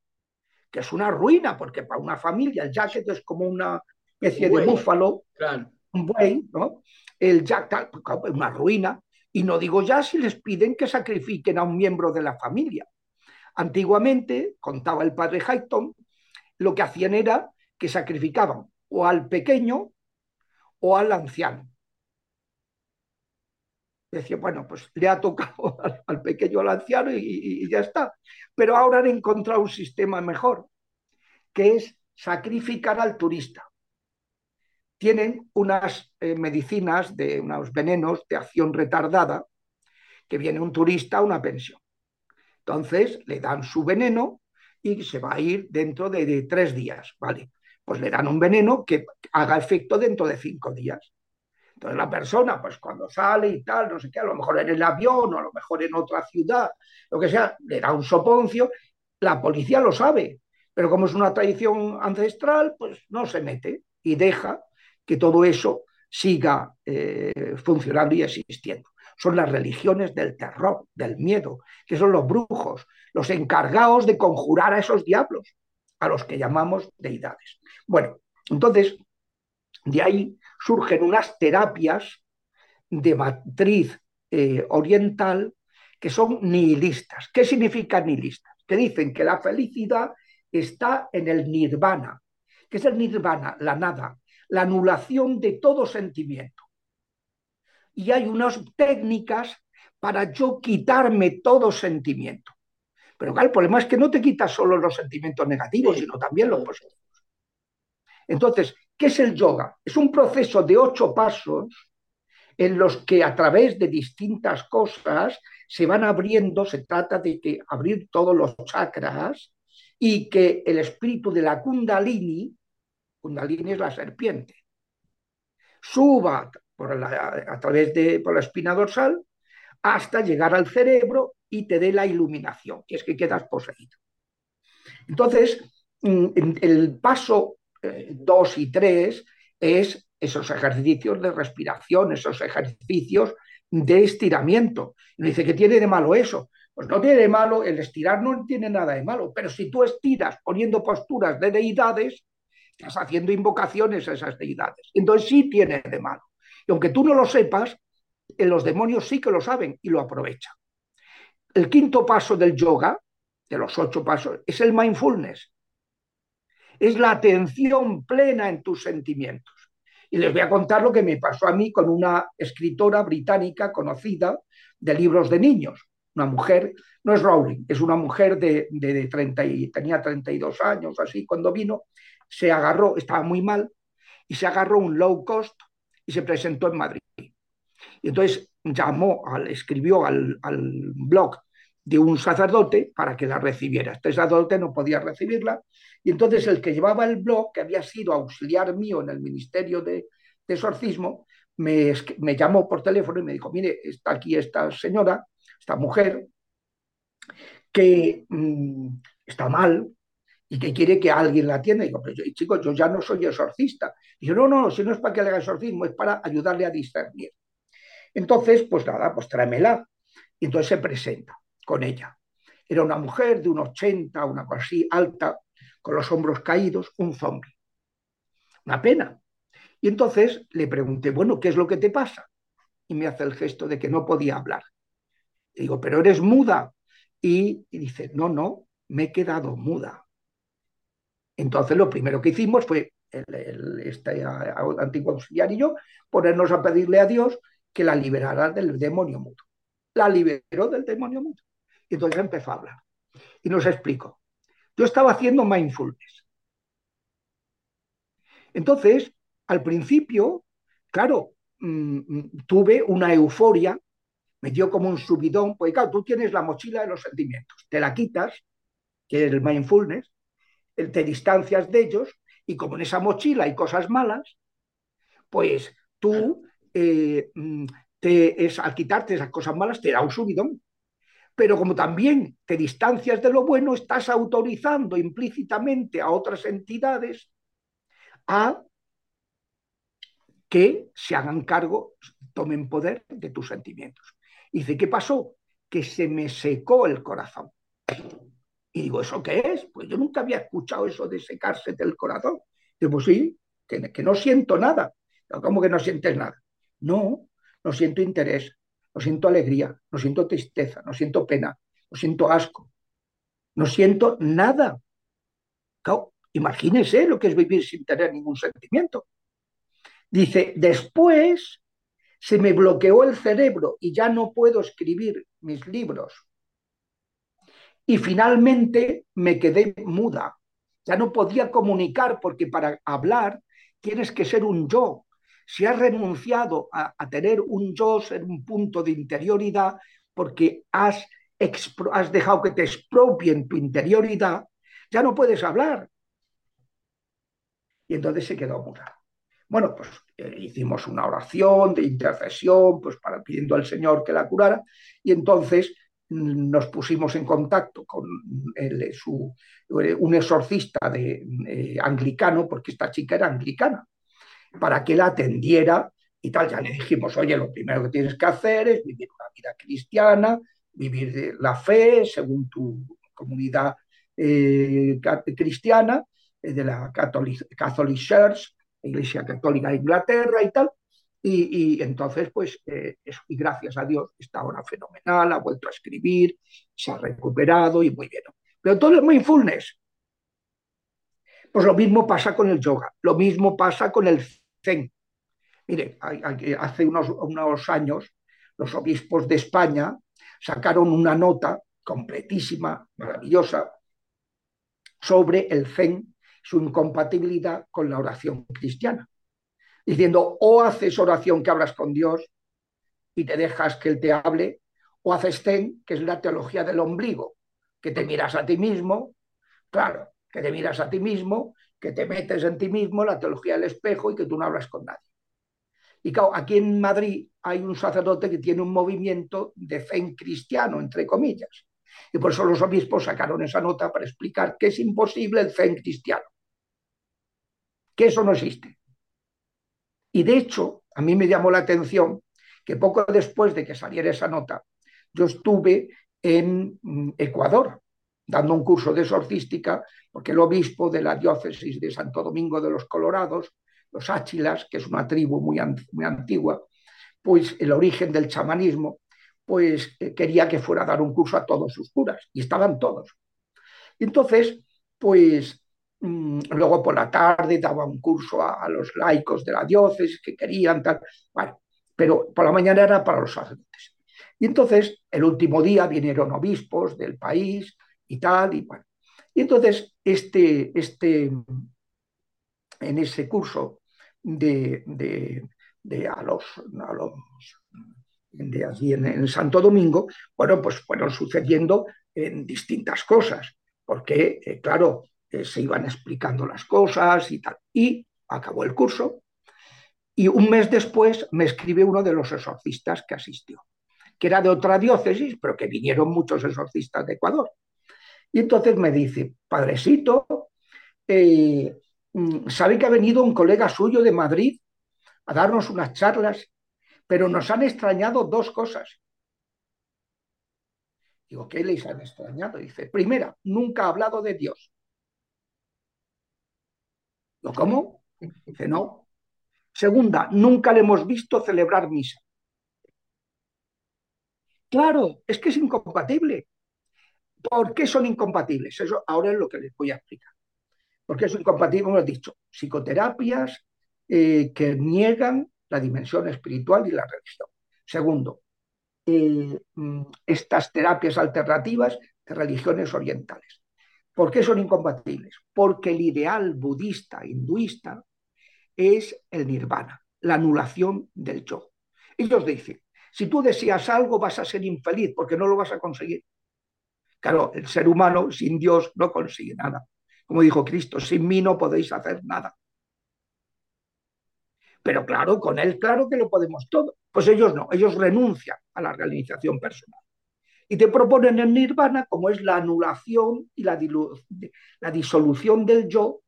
que es una ruina, porque para una familia el jack es como una especie de búfalo, un buey, ¿no? El jack es una ruina. Y no digo ya si les piden que sacrifiquen a un miembro de la familia. Antiguamente, contaba el padre Hayton, lo que hacían era que sacrificaban o al pequeño o al anciano decía, bueno, pues le ha tocado al, pequeño al anciano y, ya está. Pero ahora han encontrado un sistema mejor, que es sacrificar al turista. Tienen unas eh, medicinas, de unos venenos de acción retardada, que viene un turista a una pensión. Entonces le dan su veneno y se va a ir dentro de, de tres días, ¿vale? Pues le dan un veneno que haga efecto dentro de cinco días. Entonces la persona, pues cuando sale y tal, no sé qué, a lo mejor en el avión o a lo mejor en otra ciudad, lo que sea, le da un soponcio, la policía lo sabe, pero como es una tradición ancestral, pues no se mete y deja que todo eso siga eh, funcionando y existiendo. Son las religiones del terror, del miedo, que son los brujos, los encargados de conjurar a esos diablos, a los que llamamos deidades. Bueno, entonces, de ahí surgen unas terapias de matriz eh, oriental que son nihilistas. ¿Qué significa nihilistas? Que dicen que la felicidad está en el nirvana. ¿Qué es el nirvana? La nada, la anulación de todo sentimiento. Y hay unas técnicas para yo quitarme todo sentimiento. Pero claro, el problema es que no te quitas solo los sentimientos negativos, sino también los positivos. Entonces, ¿qué es el yoga? Es un proceso de ocho pasos en los que a través de distintas cosas se van abriendo, se trata de que abrir todos los chakras y que el espíritu de la kundalini, kundalini es la serpiente, suba por a través de por la espina dorsal hasta llegar al cerebro y te dé la iluminación, que es que quedas poseído. Entonces, mm, el paso 2 eh, y 3 es esos ejercicios de respiración, esos ejercicios de estiramiento. Y dice, ¿qué tiene de malo eso? Pues no tiene de malo, el estirar no tiene nada de malo, pero si tú estiras poniendo posturas de deidades, estás haciendo invocaciones a esas deidades. Entonces sí tiene de malo. Y aunque tú no lo sepas, los demonios sí que lo saben y lo aprovechan. El quinto paso del yoga, de los ocho pasos, es el mindfulness. Es la atención plena en tus sentimientos. Y les voy a contar lo que me pasó a mí con una escritora británica conocida de libros de niños. Una mujer, no es Rowling, es una mujer de, de, 30 y tenía 32 años, así, cuando vino, se agarró, estaba muy mal, y se agarró un low cost y se presentó en Madrid. Y entonces llamó, escribió al, al blog de un sacerdote para que la recibiera. Este sacerdote no podía recibirla y entonces el que llevaba el blog, que había sido auxiliar mío en el Ministerio de, Exorcismo, me, me, llamó por teléfono y me dijo, mire, está aquí esta señora, esta mujer, que mm, está mal y que quiere que alguien la atienda. Y digo, pero yo, chicos, yo ya no soy exorcista. Y yo, no, no, si no es para que le haga exorcismo, es para ayudarle a discernir. Entonces, pues nada, pues tráemela. Y entonces se presenta con ella. Era una mujer de un 80, una cosa así, alta, con los hombros caídos, un zombie. Una pena. Y entonces le pregunté, bueno, ¿qué es lo que te pasa? Y me hace el gesto de que no podía hablar. Y digo, pero eres muda. Y, dice, no, no, me he quedado muda. Entonces lo primero que hicimos fue, el, este antiguo auxiliar y yo, ponernos a pedirle a Dios que la liberara del demonio mudo. La liberó del demonio mudo. Y entonces empezó a hablar. Y nos explicó. Yo estaba haciendo mindfulness. Entonces, al principio, claro, mm, mm, tuve una euforia, me dio como un subidón, porque claro, tú tienes la mochila de los sentimientos, te la quitas, que es el mindfulness, te distancias de ellos, y como en esa mochila hay cosas malas, pues tú, eh, mm, te, es, al quitarte esas cosas malas, te da un subidón pero como también te distancias de lo bueno, estás autorizando implícitamente a otras entidades a que se hagan cargo, tomen poder de tus sentimientos. Dice, ¿qué pasó? Que se me secó el corazón. Y digo, ¿eso qué es? Pues yo nunca había escuchado eso de secarse del corazón. Digo, pues sí, que no siento nada. ¿Cómo que no sientes nada? No, no siento interés, no siento alegría, no siento tristeza, no siento pena, no siento asco, no siento nada. imagínese lo que es vivir sin tener ningún sentimiento. Dice, después se me bloqueó el cerebro y ya no puedo escribir mis libros. Y finalmente me quedé muda. Ya no podía comunicar porque para hablar tienes que ser un yo, si has renunciado a, tener un yo, ser un punto de interioridad, porque has, has dejado que te expropien tu interioridad, ya no puedes hablar. Y entonces se quedó muda. Bueno, pues eh, hicimos una oración de intercesión, pues para pidiendo al Señor que la curara, y entonces mm, nos pusimos en contacto con su, eh, un exorcista de, eh, anglicano, porque esta chica era anglicana para que la atendiera y tal. Ya le dijimos, oye, lo primero que tienes que hacer es vivir una vida cristiana, vivir la fe según tu comunidad eh, cristiana, eh, de la Catholic, Catholic Church, Iglesia Católica de Inglaterra y tal. Y, entonces, pues, eh, y gracias a Dios, está ahora fenomenal, ha vuelto a escribir, se ha recuperado y muy bien. Pero todo es mindfulness. Pues lo mismo pasa con el yoga, lo mismo pasa con el zen. Mire, hace unos, unos años los obispos de España sacaron una nota completísima, maravillosa, sobre el zen, su incompatibilidad con la oración cristiana diciendo o haces oración que hablas con Dios y te dejas que Él te hable, o haces ten, que es la teología del ombligo, que te miras a ti mismo, claro, que te miras a ti mismo, que te metes en ti mismo, la teología del espejo y que tú no hablas con nadie. Y claro, aquí en Madrid hay un sacerdote que tiene un movimiento de zen cristiano, entre comillas. Y por eso los obispos sacaron esa nota para explicar que es imposible el zen cristiano, que eso no existe. Y de hecho, a mí me llamó la atención que poco después de que saliera esa nota, yo estuve en mm, Ecuador dando un curso de exorcística, porque el obispo de la diócesis de Santo Domingo de los Colorados, los Áchilas, que es una tribu muy, muy antigua, pues el origen del chamanismo, pues eh, quería que fuera a dar un curso a todos sus curas, y estaban todos. Entonces, pues Mm, luego por la tarde daba un curso a, los laicos de la diócesis que querían, tal. Pero por la mañana era para los sacerdotes. Y entonces, el último día vinieron obispos del país y tal, y bueno. Y entonces, este, este, en ese curso de, de, a los, a los de allí en, Santo Domingo, bueno, pues fueron sucediendo en distintas cosas, porque, eh, claro, se iban explicando las cosas y tal. Y acabó el curso y un mes después me escribe uno de los exorcistas que asistió, que era de otra diócesis, pero que vinieron muchos exorcistas de Ecuador. Y entonces me dice, padrecito, eh, mm, sabe que ha venido un colega suyo de Madrid a darnos unas charlas, pero nos han extrañado dos cosas. Digo, ¿qué les han extrañado? Dice, primera, nunca ha hablado de Dios. ¿Cómo? Dice, no. Segunda, nunca le hemos visto celebrar misa. Claro, es que es incompatible. ¿Por qué son incompatibles? Eso ahora es lo que les voy a explicar. ¿Por qué son incompatibles? Hemos dicho, psicoterapias eh, que niegan la dimensión espiritual y la religión. Segundo, eh, mm, estas terapias alternativas de religiones orientales. ¿Por qué son incompatibles? Porque el ideal budista, hinduista, es el nirvana, la anulación del yo. Ellos dicen, si tú deseas algo vas a ser infeliz porque no lo vas a conseguir. Claro, el ser humano sin Dios no consigue nada. Como dijo Cristo, sin mí no podéis hacer nada. Pero claro, con Él claro que lo podemos todo. Pues ellos no, ellos renuncian a la realización personal y te proponen el nirvana como es la anulación y la, la disolución del yo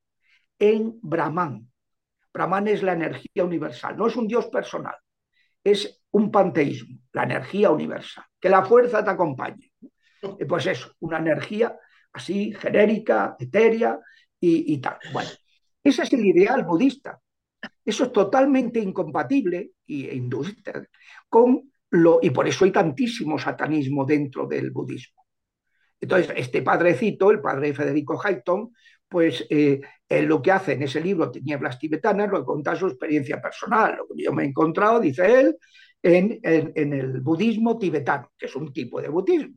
en Brahman. Brahman es la energía universal, no es un Dios personal, es un panteísmo, la energía universal, que la fuerza te acompañe. Pues eso, una energía así genérica, etérea y, tal. Bueno, ese es el ideal budista. Eso es totalmente incompatible y hinduista con y por eso hay tantísimo satanismo dentro del budismo. Entonces, este padrecito, el padre Federico Hayton, pues eh, lo que hace en ese libro, Tinieblas Tibetanas, lo cuenta su experiencia personal, lo que yo me he encontrado, dice él, en, el budismo tibetano, que es un tipo de budismo.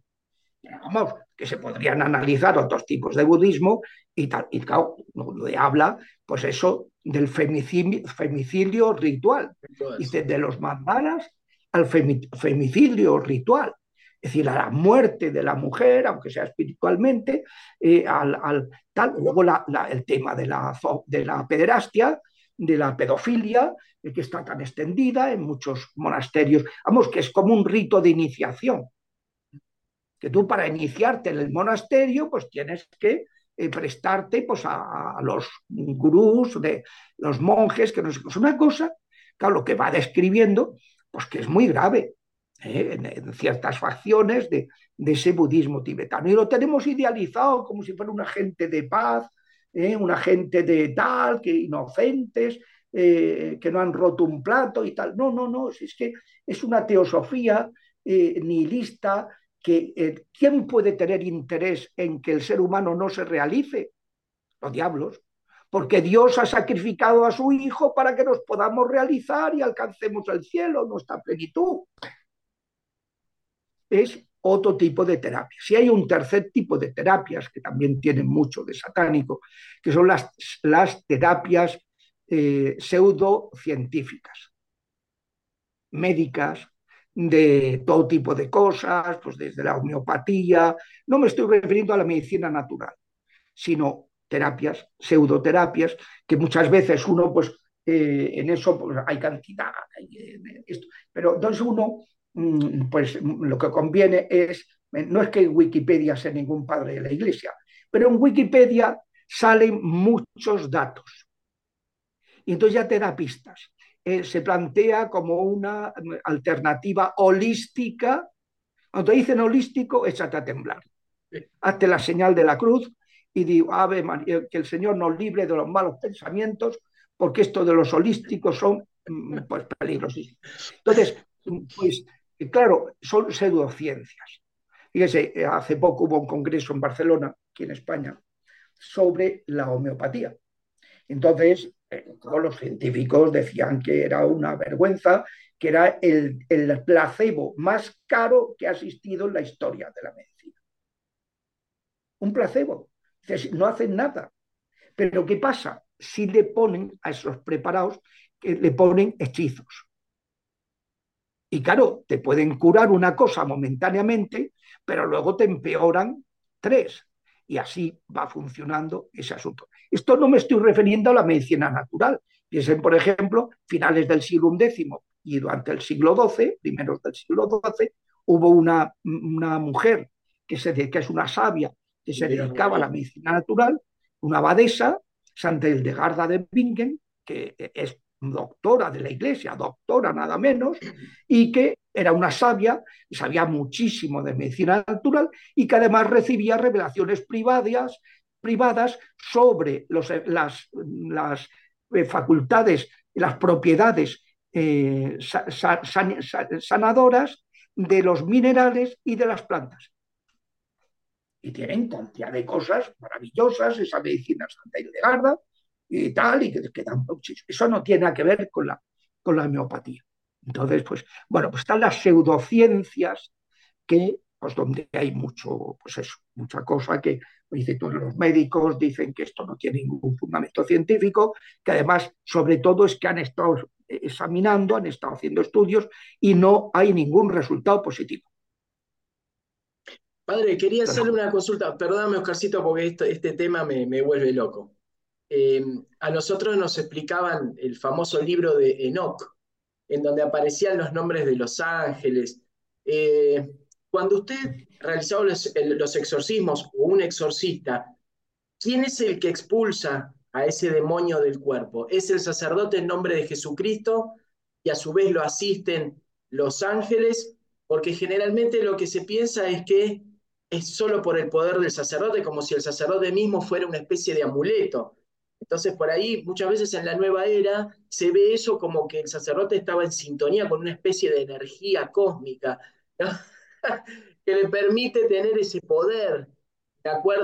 Vamos, que se podrían analizar otros tipos de budismo y tal. Y claro, le habla, pues eso, del femicidio, femicidio ritual. Dice, de los mandalas al femicidio ritual, es decir, a la muerte de la mujer, aunque sea espiritualmente, eh, al, tal. Luego el tema de la, de la pederastia, de la pedofilia, eh, que está tan extendida en muchos monasterios. Vamos, que es como un rito de iniciación. Que tú para iniciarte en el monasterio, pues tienes que eh, prestarte pues, a, los gurús, de los monjes, que no sé, es una cosa, claro, lo que va describiendo pues que es muy grave ¿eh? en, ciertas facciones de, ese budismo tibetano. Y lo tenemos idealizado como si fuera un agente de paz, ¿eh? un agente de tal, que inocentes, eh, que no han roto un plato y tal. No, no, no, es que es una teosofía nihilista que eh, ¿quién puede tener interés en que el ser humano no se realice? Los diablos. Porque Dios ha sacrificado a su Hijo para que nos podamos realizar y alcancemos el cielo, nuestra plenitud. Es otro tipo de terapia. Si hay un tercer tipo de terapias que también tienen mucho de satánico, que son las, las terapias eh, pseudocientíficas, médicas, de todo tipo de cosas, pues desde la homeopatía, no me estoy refiriendo a la medicina natural, sino terapias, pseudoterapias, que muchas veces uno, pues eh, en eso pues, hay cantidad, esto. pero entonces uno, mm, pues lo que conviene es, no es que Wikipedia sea ningún padre de la iglesia, pero en Wikipedia salen muchos datos. Y entonces ya te da pistas. Eh, se plantea como una mm, alternativa holística. Cuando dicen holístico, échate a temblar. Hazte la señal de la cruz y digo, Ave María, que el Señor nos libre de los malos pensamientos, porque esto de los holísticos son mm, pues, peligrosísimos. Entonces, pues claro, son pseudociencias. Fíjese, eh, hace poco hubo un congreso en Barcelona, aquí en España, sobre la homeopatía. Entonces, eh, todos los científicos decían que era una vergüenza, que era el, el placebo más caro que ha existido en la historia de la medicina. Un placebo. No hacen nada. Pero ¿qué pasa? Si le ponen a esos preparados, que le ponen hechizos. Y claro, te pueden curar una cosa momentáneamente, pero luego te empeoran tres. Y así va funcionando ese asunto. Esto no me estoy refiriendo a la medicina natural. Piensen, por ejemplo, finales del siglo X y durante el siglo XII, primeros del siglo XII, hubo una, una mujer que, se, que es una sabia que se dedicaba a la medicina natural, una abadesa, Santa Hildegarda de Bingen, que es doctora de la iglesia, doctora nada menos, y que era una sabia, sabía muchísimo de medicina natural y que además recibía revelaciones privadas, privadas sobre los, las, las eh, facultades, las propiedades eh, sanadoras de los minerales y de las plantas. Y tienen cantidad de cosas maravillosas, esa medicina Santa Hildegarda y tal, y que, que dan, eso no tiene nada que ver con la, con la homeopatía. Entonces, pues, bueno, pues están las pseudociencias que, pues donde hay mucho, pues eso, mucha cosa que dice todos los médicos dicen que esto no tiene ningún fundamento científico, que además, sobre todo, es que han estado examinando, han estado haciendo estudios y no hay ningún resultado positivo. Padre, quería hacerle una consulta. Perdóname, Oscarcito, porque este tema me, me vuelve loco. Eh, a nosotros nos explicaban el famoso libro de Enoch, en donde aparecían los nombres de los ángeles. Eh, cuando usted realizaba los, exorcismos o un exorcista, ¿quién es el que expulsa a ese demonio del cuerpo? ¿Es el sacerdote en nombre de Jesucristo y a su vez lo asisten los ángeles? Porque generalmente lo que se piensa es que es solo por el poder del sacerdote, como si el sacerdote mismo fuera una especie de amuleto. Entonces, por ahí, muchas veces en la nueva era, se ve eso como que el sacerdote estaba en sintonía con una especie de energía cósmica, que le permite tener ese poder.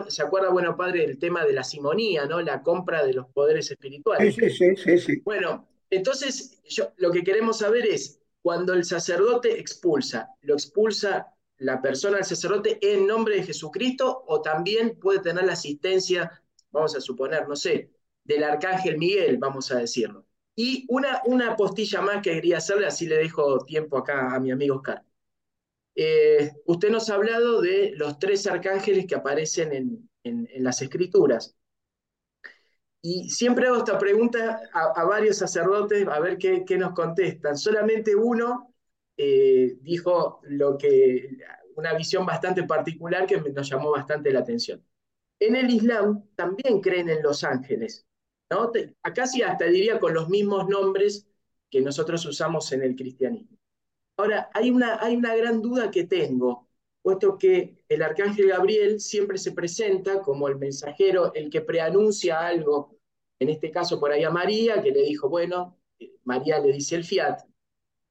¿Se acuerda, bueno, padre, del tema de la simonía, ¿no? La compra de los poderes espirituales. Sí, sí, sí, sí. Bueno, entonces, yo, lo que queremos saber es, cuando el sacerdote expulsa, ¿lo expulsa la persona, el sacerdote, en nombre de Jesucristo o también puede tener la asistencia, vamos a suponer, no sé, del arcángel Miguel, vamos a decirlo. Y una, una postilla más que quería hacerle, así le dejo tiempo acá a mi amigo Oscar. Eh, usted nos ha hablado de los tres arcángeles que aparecen en, en, las escrituras. Y siempre hago esta pregunta a, varios sacerdotes a ver qué, qué nos contestan. Solamente uno eh, dijo lo que, una visión bastante particular que nos llamó bastante la atención. En el Islam también creen en los ángeles. ¿No? Sí hasta diría con los mismos nombres que nosotros usamos en el cristianismo. Ahora, hay una, hay una gran duda que tengo, puesto que el arcángel Gabriel siempre se presenta como el mensajero, el que preanuncia algo en este caso por ahí a María, que le dijo, bueno, eh, María le dice el fiat,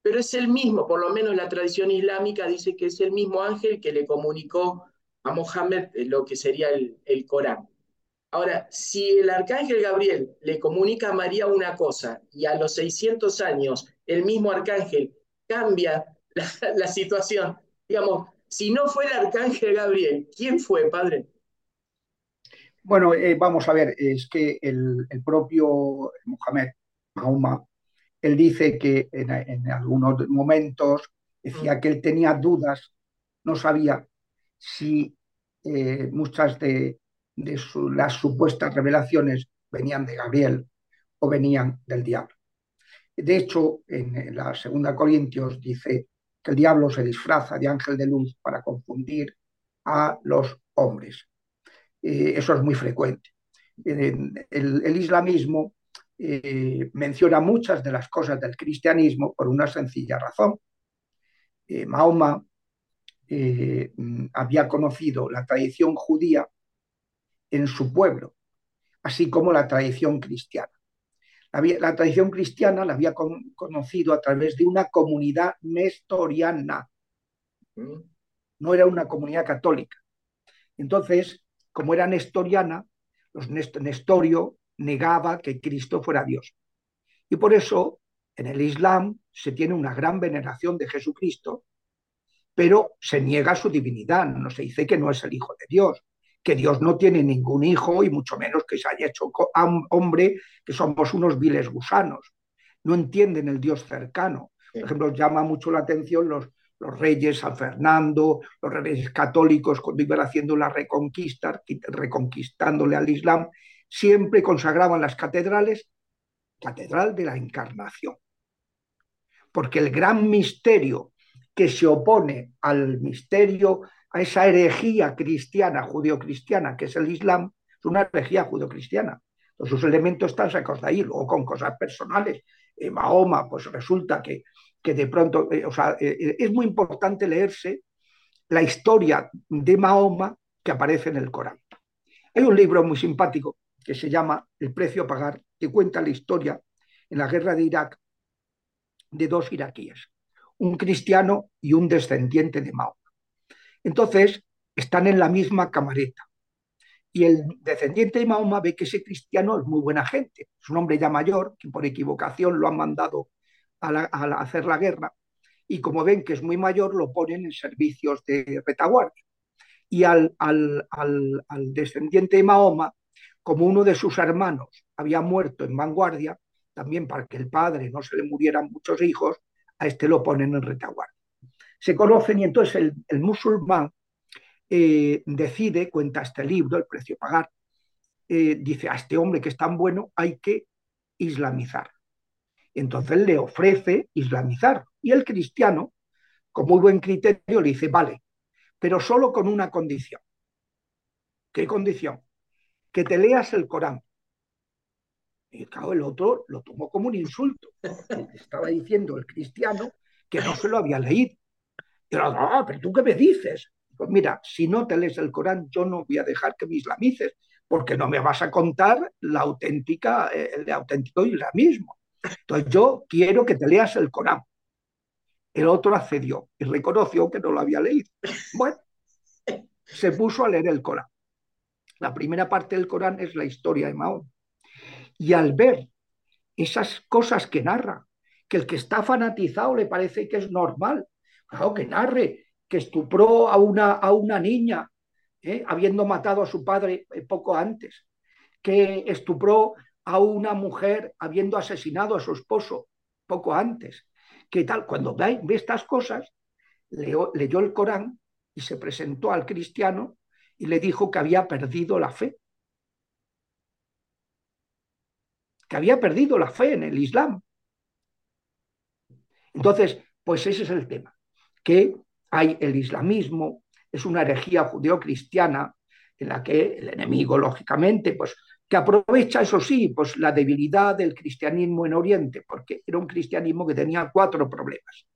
pero es el mismo, por lo menos la tradición islámica dice que es el mismo ángel que le comunicó a Mohammed eh, lo que sería el, el Corán. Ahora, si el arcángel Gabriel le comunica a María una cosa y a los 600 años el mismo arcángel cambia la, situación, digamos, si no fue el arcángel Gabriel, ¿quién fue, padre? Bueno, eh, vamos a ver, es que el, propio Mohamed, Mahoma, él dice que en, algunos momentos decía que él tenía dudas, no sabía si eh, muchas de, de las supuestas revelaciones venían de Gabriel o venían del diablo. De hecho, en la segunda Corintios dice que el diablo se disfraza de ángel de luz para confundir a los hombres. Eh, eso es muy frecuente. El, islamismo eh, menciona muchas de las cosas del cristianismo por una sencilla razón. Eh, Mahoma había conocido la tradición judía en su pueblo, así como la tradición cristiana. La, tradición cristiana la había conocido a través de una comunidad nestoriana, no era una comunidad católica. Entonces, como era nestoriana, los Nestorio negaba que Cristo fuera Dios. Y por eso en el Islam se tiene una gran veneración de Jesucristo, pero se niega su divinidad, no se dice que no es el Hijo de Dios, que Dios no tiene ningún hijo y mucho menos que se haya hecho hombre, que somos unos viles gusanos. No entienden el Dios cercano. Por ejemplo, llama mucho la atención los, los reyes, San Fernando, los reyes católicos cuando iban haciendo la reconquista, reconquistándole al Islam, siempre consagraban las catedrales, catedral de la encarnación. Porque el gran misterio que se opone al misterio a esa herejía cristiana, judio-cristiana, que es el Islam, es una herejía judio-cristiana. sus elementos están sacados de ahí, luego con cosas personales. Eh, Mahoma, pues resulta que, que de pronto, eh, o sea, eh, es muy importante leerse la historia de Mahoma que aparece en el Corán. Hay un libro muy simpático que se llama El precio a pagar, que cuenta la historia en la guerra de Irak de dos iraquíes, un cristiano y un descendiente de Mahoma. Entonces, están en la misma camareta. Y el descendiente de Mahoma ve que ese cristiano es muy buena gente. Es un hombre ya mayor, que por equivocación lo han mandado a, hacer la guerra. Y como ven que es muy mayor, lo ponen en servicios de retaguardia. Y al, al, al descendiente de Mahoma, como uno de sus hermanos había muerto en vanguardia, también para que el padre no se le murieran muchos hijos, a este lo ponen en retaguardia se conocen y entonces el, musulmán eh, decide, cuenta este libro, El precio a pagar, eh, dice a este hombre que es tan bueno hay que islamizar. Entonces le ofrece islamizar y el cristiano, con muy buen criterio, le dice, vale, pero solo con una condición. ¿Qué condición? Que te leas el Corán. Y claro, el otro lo tomó como un insulto. Estaba diciendo el cristiano que no se lo había leído. Y no, pero tú qué me dices? Pues mira, si no te lees el Corán, yo no voy a dejar que me islamices, porque no me vas a contar la auténtica, eh, el auténtico islamismo. Entonces yo quiero que te leas el Corán. El otro accedió y reconoció que no lo había leído. Bueno, se puso a leer el Corán. La primera parte del Corán es la historia de Mahón. Y al ver esas cosas que narra, que el que está fanatizado le parece que es normal, Claro, que narre que estupró a una, a una niña, ¿eh? habiendo matado a su padre eh, poco antes, que estupró a una mujer habiendo asesinado a su esposo poco antes. que tal? Cuando ve, estas cosas, leyó el Corán y se presentó al cristiano y le dijo que había perdido la fe. Que había perdido la fe en el Islam. Entonces, pues ese es el tema que hay el islamismo, es una herejía judeocristiana en la que el enemigo, lógicamente, pues que aprovecha, eso sí, pues la debilidad del cristianismo en Oriente, porque era un cristianismo que tenía cuatro problemas.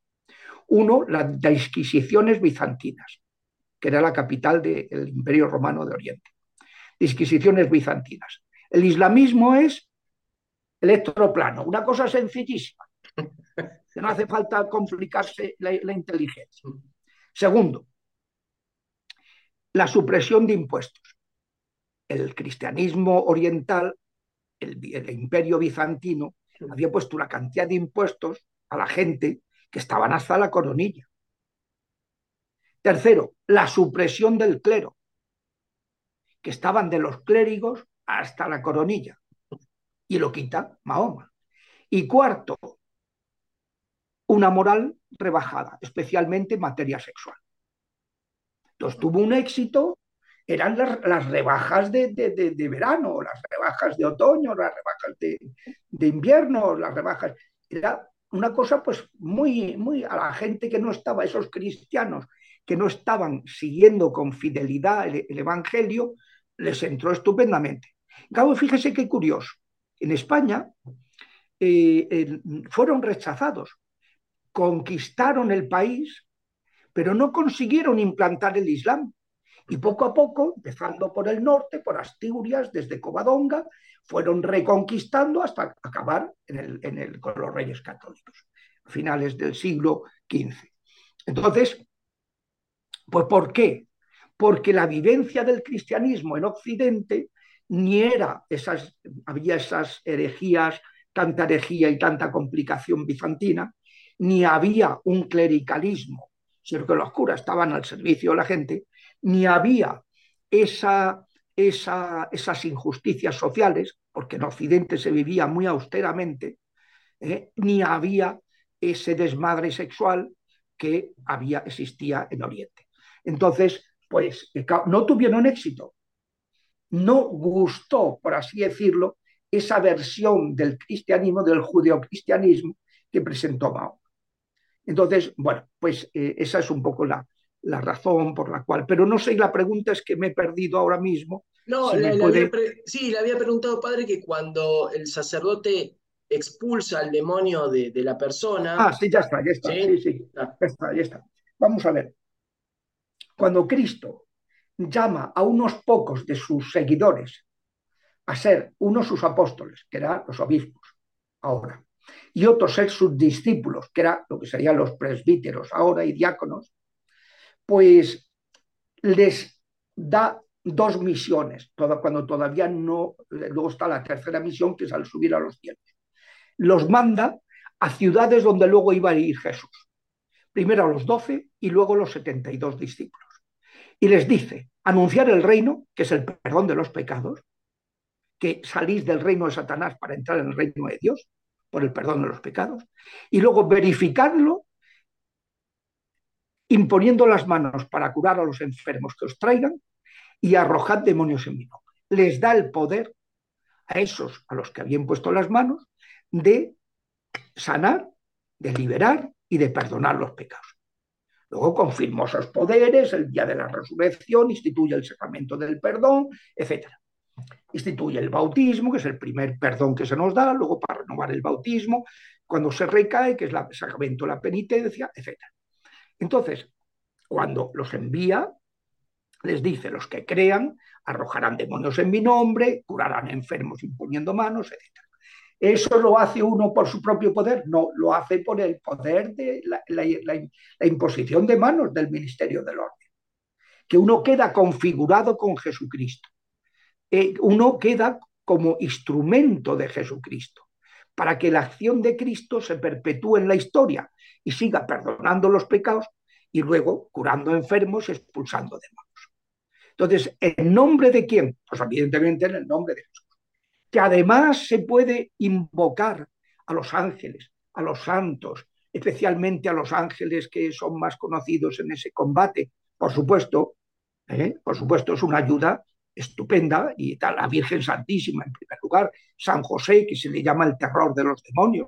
Uno, las disquisiciones bizantinas, que era la capital del Imperio Romano de Oriente. Disquisiciones bizantinas. El islamismo es electroplano, una cosa sencillísima, que no hace falta complicarse la, la inteligencia. Segundo, la supresión de impuestos. El cristianismo oriental, el, el imperio bizantino, había puesto una cantidad de impuestos a la gente que estaban hasta la coronilla. Tercero, la supresión del clero, que estaban de los clérigos hasta la coronilla, y lo quita Mahoma. Y cuarto, una moral rebajada, especialmente en materia sexual. Entonces tuvo un éxito, eran las, rebajas de, verano, las rebajas de otoño, las rebajas de, invierno, las rebajas. Era una cosa pues muy, muy a la gente que no estaba, esos cristianos que no estaban siguiendo con fidelidad el, el Evangelio, les entró estupendamente. Cabo, fíjese qué curioso. En España eh, fueron rechazados, conquistaron el país, pero no consiguieron implantar el Islam. Y poco a poco, empezando por el norte, por Asturias, desde Covadonga, fueron reconquistando hasta acabar en el, con los reyes católicos, a finales del siglo XV. Entonces, pues ¿por qué? Porque la vivencia del cristianismo en Occidente ni era esas, había esas herejías, tanta herejía y tanta complicación bizantina, ni había un clericalismo, sino que los curas estaban al servicio de la gente, ni había esa, esa, esas injusticias sociales, porque en Occidente se vivía muy austeramente, ¿eh? ni había ese desmadre sexual que había, existía en Oriente. Entonces, pues no tuvieron éxito. No gustó, por así decirlo, esa versión del cristianismo, del judeocristianismo que presentó Mao. Entonces, bueno, pues eh, esa es un poco la, la, razón por la cual. Pero no sé, la pregunta es que me he perdido ahora mismo. No, si le, puede... le había sí, le había preguntado, padre, que cuando el sacerdote expulsa al demonio de, de la persona. Ah, sí, ya está, ya está. Sí, sí, sí ah. ya está, ya está. Vamos a ver cuando Cristo llama a unos pocos de sus seguidores a ser unos sus apóstoles, que eran los obispos ahora, y otros sus discípulos, que eran lo que serían los presbíteros ahora y diáconos, pues les da dos misiones, cuando todavía no, luego está la tercera misión, que es al subir a los cielos. Los manda a ciudades donde luego iba a ir Jesús. Primero a los doce y luego los setenta y dos discípulos y les dice, anunciar el reino, que es el perdón de los pecados, que salís del reino de Satanás para entrar en el reino de Dios, por el perdón de los pecados, y luego verificarlo imponiendo las manos para curar a los enfermos que os traigan y arrojad demonios en mi nombre. Les da el poder a esos a los que habían puesto las manos de sanar, de liberar y de perdonar los pecados. Luego confirmó esos poderes, el día de la resurrección, instituye el sacramento del perdón, etc. Instituye el bautismo, que es el primer perdón que se nos da, luego para renovar el bautismo, cuando se recae, que es el sacramento de la penitencia, etc. Entonces, cuando los envía, les dice, los que crean arrojarán demonios en mi nombre, curarán enfermos imponiendo manos, etc. ¿Eso lo hace uno por su propio poder? No, lo hace por el poder de la, la, imposición de manos del ministerio del orden. Que uno queda configurado con Jesucristo. Eh, uno queda como instrumento de Jesucristo para que la acción de Cristo se perpetúe en la historia y siga perdonando los pecados y luego curando enfermos y expulsando demonios. Entonces, ¿en nombre de quién? Pues evidentemente en el nombre de Jesús que además se puede invocar a los ángeles, a los santos, especialmente a los ángeles que son más conocidos en ese combate. Por supuesto, ¿eh? por supuesto es una ayuda estupenda y tal, la Virgen Santísima en primer lugar, San José, que se le llama el terror de los demonios.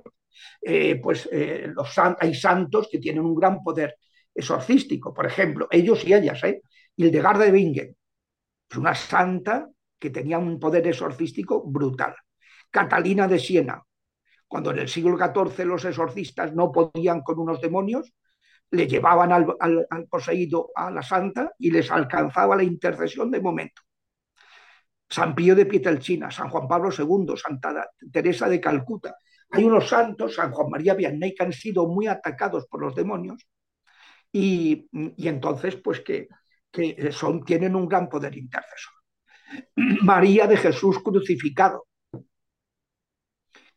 Eh, pues eh, los, hay santos que tienen un gran poder exorcístico, por ejemplo, ellos y ellas, ¿eh? Hildegard de Bingen, una santa que tenía un poder exorcístico brutal. Catalina de Siena, cuando en el siglo XIV los exorcistas no podían con unos demonios, le llevaban al, al, al, poseído a la santa y les alcanzaba la intercesión de momento. San Pío de Pietrelcina, San Juan Pablo II, Santa Teresa de Calcuta. Hay unos santos, San Juan María Vianney, que han sido muy atacados por los demonios y, entonces, pues que, son, tienen un gran poder intercesor. María de Jesús crucificado,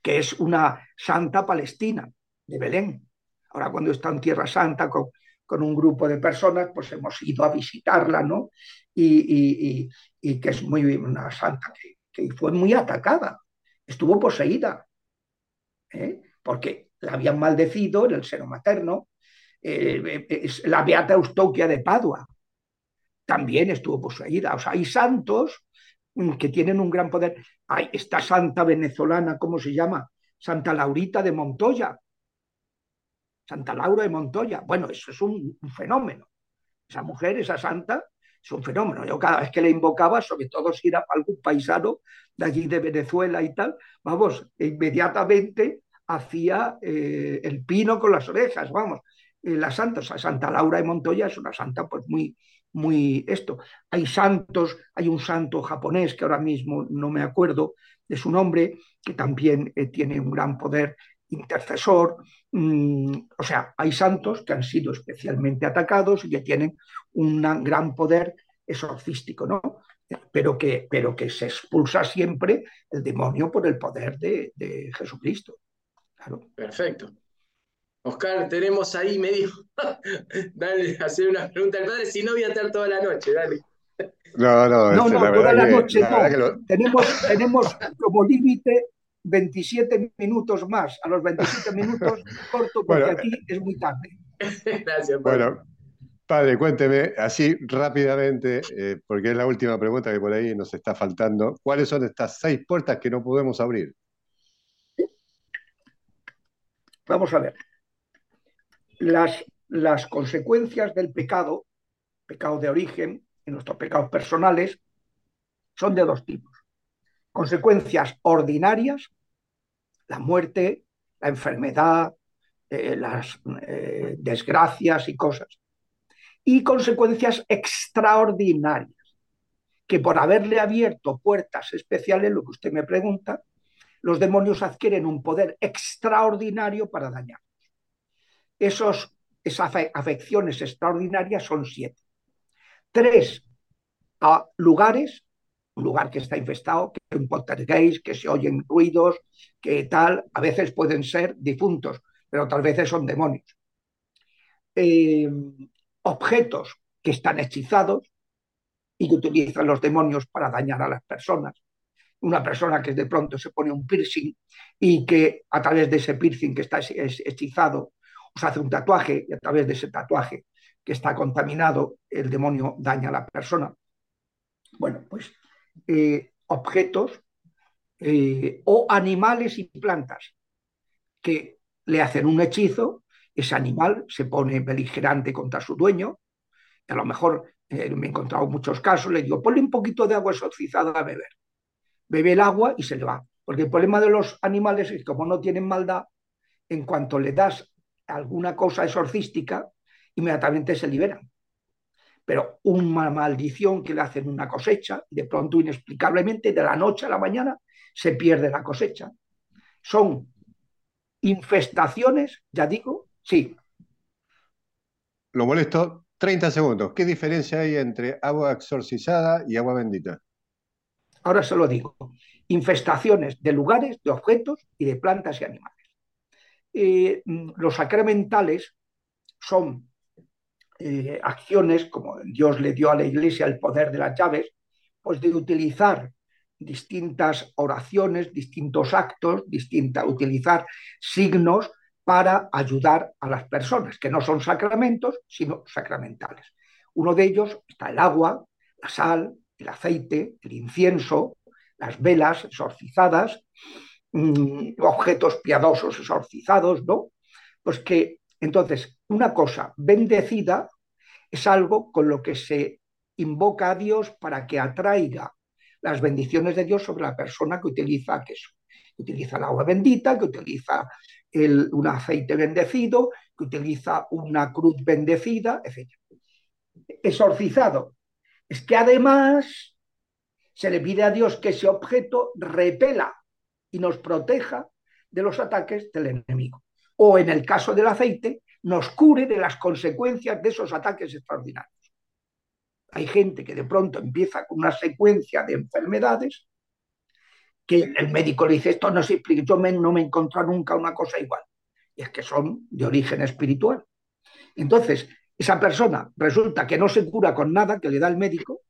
que es una santa palestina de Belén. Ahora cuando está en Tierra Santa con, con un grupo de personas, pues hemos ido a visitarla, ¿no? Y, que es muy una santa que, fue muy atacada, estuvo poseída, ¿eh? porque la habían maldecido en el seno materno. Eh, es la beata Eustoquia de Padua también estuvo poseída. O sea, hay santos que tienen un gran poder. Hay esta santa venezolana, ¿cómo se llama? Santa Laurita de Montoya, Santa Laura de Montoya. Bueno, eso es un, fenómeno. Esa mujer, esa santa, es un fenómeno. Yo cada vez que le invocaba, sobre todo si era algún paisano de allí de Venezuela y tal, vamos, inmediatamente hacía eh, el pino con las orejas, vamos. Eh, la santa, Santa Laura de Montoya es una santa pues muy, muy esto. Hay santos, hay un santo japonés que ahora mismo no me acuerdo de su nombre, que también eh, tiene un gran poder intercesor. Mm, o sea, hay santos que han sido especialmente atacados y que tienen un gran poder exorcístico, ¿no? Pero que, pero que se expulsa siempre el demonio por el poder de, Jesucristo. Perfecto. Oscar, tenemos ahí medio. dale, hacer una pregunta al padre, si no voy a estar toda la noche, dale. No, no, no, no toda la noche no. Tenemos, tenemos como límite 27 minutos más. A los 27 minutos corto porque aquí es muy tarde. Gracias, padre. Bueno, padre, cuénteme así rápidamente, eh, porque es la última pregunta que por ahí nos está faltando. ¿Cuáles son estas seis puertas que no podemos abrir? Vamos a ver. Las, las consecuencias del pecado, pecado de origen, en nuestros pecados personales, son de dos tipos consecuencias ordinarias, la muerte, la enfermedad, eh, las eh, desgracias y cosas, y consecuencias extraordinarias, que por haberle abierto puertas especiales, lo que usted me pregunta, los demonios adquieren un poder extraordinario para dañarnos. Esos, esas afecciones extraordinarias son siete. Tres a lugares un lugar que está infestado, que un poltergeist, que se oyen ruidos, que tal, a veces pueden ser difuntos, pero otras veces son demonios. Eh, objetos que están hechizados y que utilizan los demonios para dañar a las personas. Una persona que de pronto se pone un piercing y que a través de ese piercing que está hechizado, se hace un tatuaje y a través de ese tatuaje que está contaminado, el demonio daña a la persona. Bueno, pues eh, objetos eh, o animales y plantas que le hacen un hechizo, ese animal se pone beligerante contra su dueño, y a lo mejor eh, me he encontrado muchos casos, le digo, ponle un poquito de agua exorcizada a beber. Bebe el agua y se le va. Porque el problema de los animales es que como no tienen maldad, en cuanto le das alguna cosa exorcística, inmediatamente se liberan pero una maldición que le hacen una cosecha, de pronto inexplicablemente, de la noche a la mañana, se pierde la cosecha. Son infestaciones, ya digo, sí. Lo molesto, 30 segundos. ¿Qué diferencia hay entre agua exorcizada y agua bendita? Ahora se lo digo. Infestaciones de lugares, de objetos y de plantas y animales. Eh, los sacramentales son eh, acciones, como Dios le dio a la Iglesia el poder de las llaves, pues de utilizar distintas oraciones, distintos actos, distinta, utilizar signos para ayudar a las personas, que no son sacramentos, sino sacramentales. Uno de ellos está el agua, la sal, el aceite, el incienso, las velas exorcizadas, mm, objetos piadosos exorcizados, ¿no? Pues que entonces, una cosa bendecida es algo con lo que se invoca a Dios para que atraiga las bendiciones de Dios sobre la persona que utiliza queso, que utiliza el agua bendita, que utiliza un aceite bendecido, que utiliza una cruz bendecida, etc. Exorcizado. Es que además Se le pide a Dios que ese objeto repela y nos proteja de los ataques del enemigo. O en el caso del aceite, nos cure de las consecuencias de esos ataques extraordinarios. Hay gente que de pronto empieza con una secuencia de enfermedades que el médico le dice, esto no se explica, yo no me he encontrado nunca una cosa igual. Y es que son de origen espiritual. Entonces, esa persona resulta que no se cura con nada que le da el médico,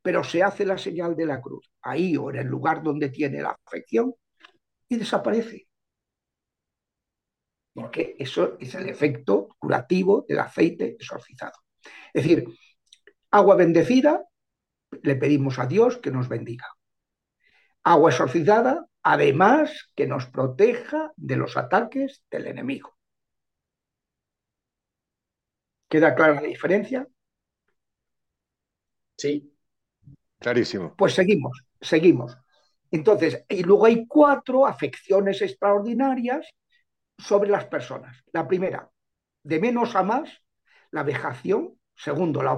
pero se hace la señal de la cruz, ahí o en el lugar donde tiene la afección, y desaparece. Porque eso es el efecto curativo del aceite exorcizado. Es decir, agua bendecida, le pedimos a Dios que nos bendiga. Agua exorcizada, además que nos proteja de los ataques del enemigo. ¿Queda clara la diferencia? Sí. Clarísimo. Pues seguimos, seguimos. Entonces, y luego hay cuatro afecciones extraordinarias sobre las personas. La primera, de menos a más, la vejación. Segundo, la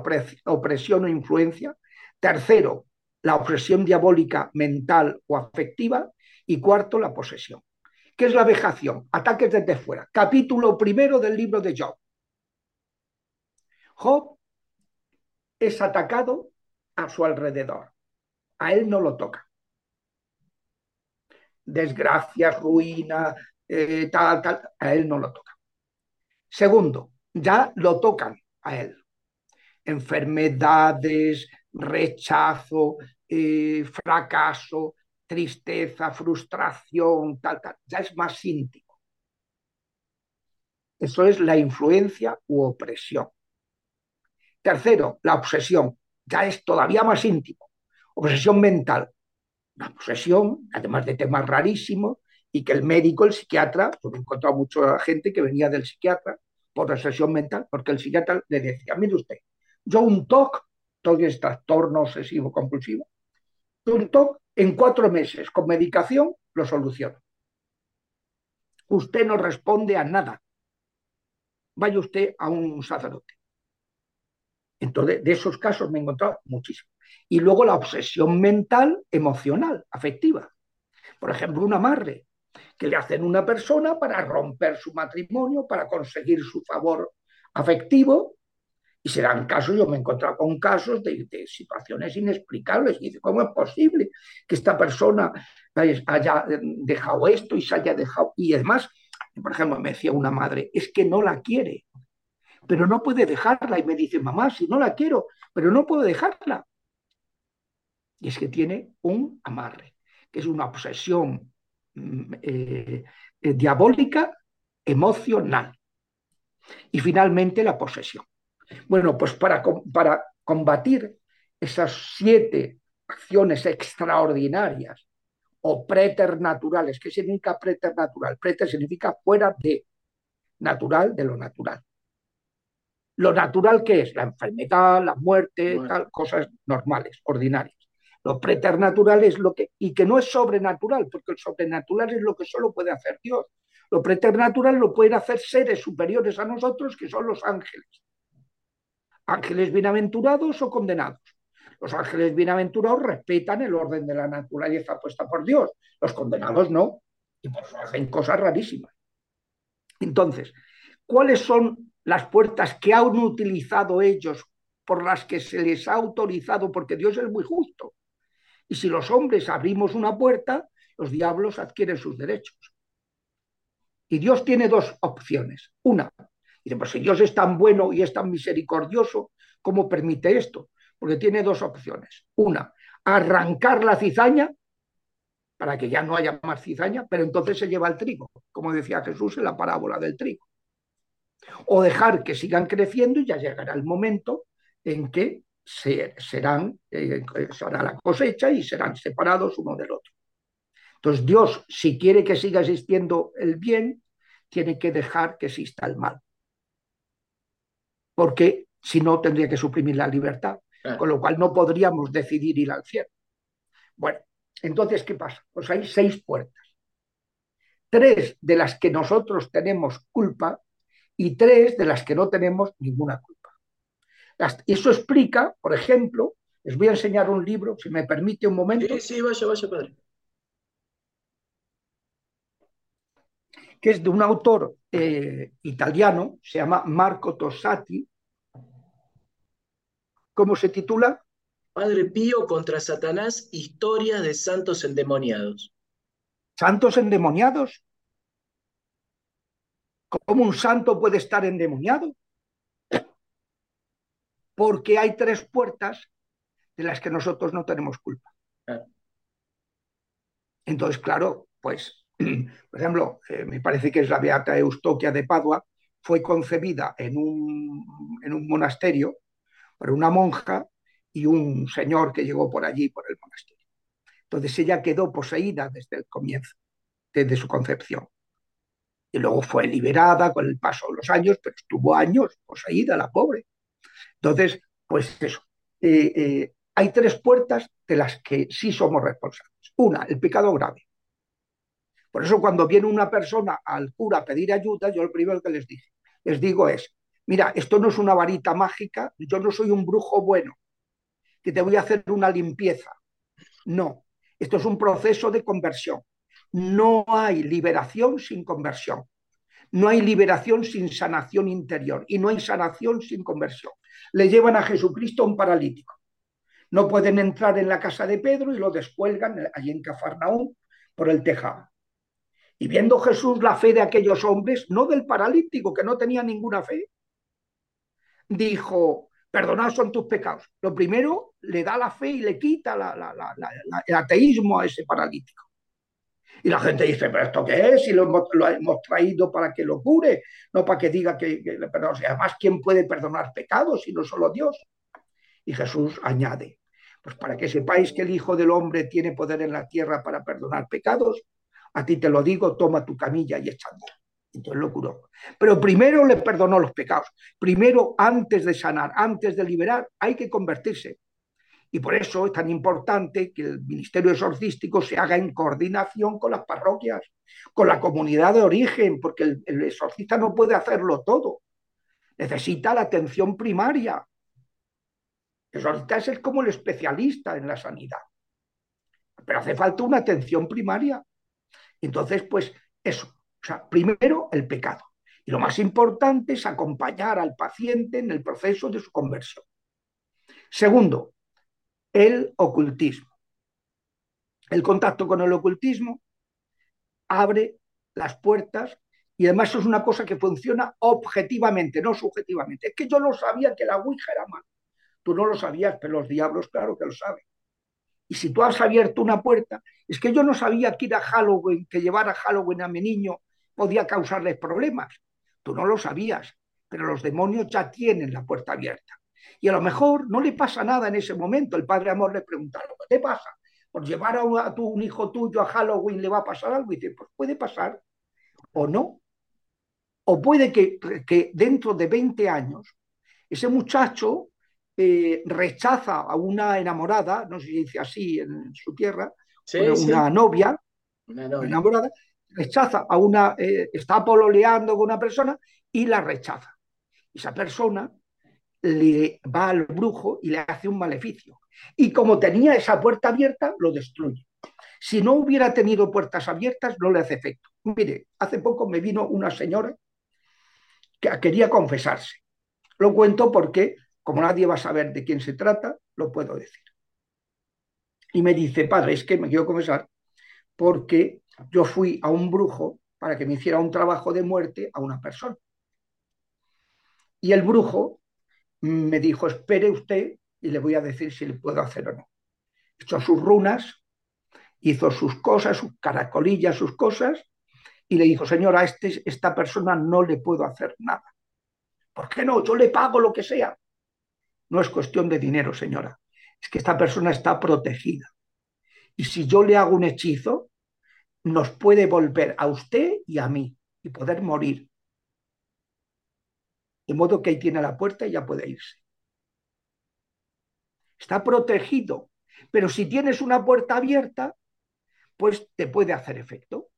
opresión o influencia. Tercero, la opresión diabólica mental o afectiva. Y cuarto, la posesión. ¿Qué es la vejación? Ataques desde fuera. Capítulo primero del libro de Job. Job es atacado a su alrededor. A él no lo toca. Desgracias, ruina, eh, tal, tal, a él no lo toca. Segundo, ya lo tocan a él. Enfermedades, rechazo, eh, fracaso, tristeza, frustración, tal, tal. Ya es más íntimo. Eso es la influencia u opresión. Tercero, la obsesión. Ya es todavía más íntimo. Obsesión mental. Una obsesión, además de temas rarísimos, y que el médico, el psiquiatra, yo he encontrado mucha gente que venía del psiquiatra por obsesión mental, porque el psiquiatra le decía, mire usted, yo un TOC, TOC es trastorno obsesivo compulsivo, un TOC en cuatro meses con medicación lo soluciono. Usted no responde a nada. Vaya usted a un sacerdote. Entonces, de esos casos me he encontrado muchísimo. Y luego la obsesión mental, emocional, afectiva. Por ejemplo, un amarre que le hacen una persona para romper su matrimonio, para conseguir su favor afectivo. Y serán casos, yo me he encontrado con casos de, situaciones inexplicables. Y dice, ¿cómo es posible que esta persona haya dejado esto y se haya dejado? Y además, por ejemplo, me decía una madre, es que no la quiere, pero no puede dejarla. Y me dice, mamá, si no la quiero, pero no puedo dejarla. Y es que tiene un amarre, que es una obsesión eh, eh, diabólica emocional. Y finalmente la posesión. Bueno, pues para, para combatir esas siete acciones extraordinarias o preternaturales, ¿qué significa preternatural? Preter significa fuera de, natural de lo natural. Lo natural que es la enfermedad, la muerte, tal, cosas normales, ordinarias. Lo preternatural es lo que, y que no es sobrenatural, porque el sobrenatural es lo que solo puede hacer Dios. Lo preternatural lo pueden hacer seres superiores a nosotros, que son los ángeles. Ángeles bienaventurados o condenados. Los ángeles bienaventurados respetan el orden de la naturaleza puesta por Dios. Los condenados no. Y por eso hacen cosas rarísimas. Entonces, ¿cuáles son las puertas que han utilizado ellos por las que se les ha autorizado? Porque Dios es muy justo. Y si los hombres abrimos una puerta, los diablos adquieren sus derechos. Y Dios tiene dos opciones. Una, dice, pues si Dios es tan bueno y es tan misericordioso, ¿cómo permite esto? Porque tiene dos opciones. Una, arrancar la cizaña para que ya no haya más cizaña, pero entonces se lleva el trigo, como decía Jesús en la parábola del trigo. O dejar que sigan creciendo y ya llegará el momento en que se, serán, eh, será la cosecha y serán separados uno del otro. Entonces Dios, si quiere que siga existiendo el bien, tiene que dejar que exista el mal. Porque si no, tendría que suprimir la libertad, con lo cual no podríamos decidir ir al cielo. Bueno, entonces, ¿qué pasa? Pues hay seis puertas. Tres de las que nosotros tenemos culpa y tres de las que no tenemos ninguna culpa. Eso explica, por ejemplo, Les voy a enseñar un libro, si me permite un momento. Sí, sí, vaya, vaya, padre. Que es de un autor eh, italiano, se llama Marco Tossati. ¿Cómo se titula? Padre Pío contra Satanás, historias de santos endemoniados. ¿Santos endemoniados? ¿Cómo un santo puede estar endemoniado? Porque hay tres puertas de las que nosotros no tenemos culpa. Entonces, claro, pues, por ejemplo, eh, me parece que es la Beata Eustoquia de Padua, fue concebida en un, en un monasterio por una monja y un señor que llegó por allí, por el monasterio. Entonces ella quedó poseída desde el comienzo, desde su concepción. Y luego fue liberada con el paso de los años, pero estuvo años poseída la pobre. Entonces, pues eso. Eh, eh, hay tres puertas de las que sí somos responsables. Una, el pecado grave. Por eso cuando viene una persona al cura a pedir ayuda, yo lo primero que les dije, les digo es, mira, esto no es una varita mágica, yo no soy un brujo bueno, que te voy a hacer una limpieza. No, esto es un proceso de conversión. No hay liberación sin conversión. No hay liberación sin sanación interior y no hay sanación sin conversión. Le llevan a Jesucristo a un paralítico. No pueden entrar en la casa de Pedro y lo descuelgan allí en Cafarnaúm por el tejado. Y viendo Jesús la fe de aquellos hombres, no del paralítico, que no tenía ninguna fe, dijo, perdonados son tus pecados. Lo primero, le da la fe y le quita el ateísmo a ese paralítico. Y la gente dice, pero ¿esto qué es? Si lo hemos, traído para que lo cure, no para que diga que, que perdone. Además, ¿quién puede perdonar pecados si no solo Dios? Y Jesús añade, pues para que sepáis que el Hijo del Hombre tiene poder en la tierra para perdonar pecados, a ti te lo digo, toma tu camilla y echa Entonces lo curó. Pero primero le perdonó los pecados. Primero, antes de sanar, antes de liberar, hay que convertirse. Y por eso es tan importante que el ministerio exorcístico se haga en coordinación con las parroquias, con la comunidad de origen, porque el, exorcista no puede hacerlo todo. Necesita la atención primaria, el es como el especialista en la sanidad. Pero hace falta una atención primaria. Entonces, pues eso. O sea, primero el pecado. Y lo más importante es acompañar al paciente en el proceso de su conversión. Segundo, el ocultismo. El contacto con el ocultismo abre las puertas y además es una cosa que funciona objetivamente, no subjetivamente. Es que yo no sabía que la Ouija era mala. Tú no lo sabías, pero los diablos claro que lo saben. Y si tú has abierto una puerta, es que yo no sabía que ir a Halloween, que llevar a Halloween a mi niño podía causarles problemas. Tú no lo sabías, pero los demonios ya tienen la puerta abierta. Y a lo mejor no le pasa nada en ese momento. El padre Amor le pregunta, ¿qué te pasa? Por llevar a, tu, un hijo tuyo a Halloween le va a pasar algo. Y dice, pues puede pasar o no. O puede que, que dentro de 20 años ese muchacho eh, rechaza a una enamorada, no sé si dice así en su tierra, una, Novia, enamorada, rechaza a una, eh, está pololeando con una persona y la rechaza. Esa persona le va al brujo y le hace un maleficio. Y como tenía esa puerta abierta, lo destruye. Si no hubiera tenido puertas abiertas, no le hace efecto. Mire, hace poco me vino una señora que quería confesarse. Lo cuento porque como nadie va a saber de quién se trata, lo puedo decir. Y me dice, padre, es que me quiero confesar porque yo fui a un brujo para que me hiciera un trabajo de muerte a una persona. Y el brujo me dijo, espere usted y le voy a decir si le puedo hacer o no. Hizo sus runas, hizo sus cosas, sus caracolillas, sus cosas, y le dijo, señora, este, esta persona no le puedo hacer nada. ¿Por qué no? Yo le pago lo que sea. No es cuestión de dinero, señora. Es que esta persona está protegida. Y si yo le hago un hechizo, nos puede volver a usted y a mí y poder morir. De modo que ahí tiene la puerta y ya puede irse. Está protegido. Pero si tienes una puerta abierta, pues te puede hacer efecto.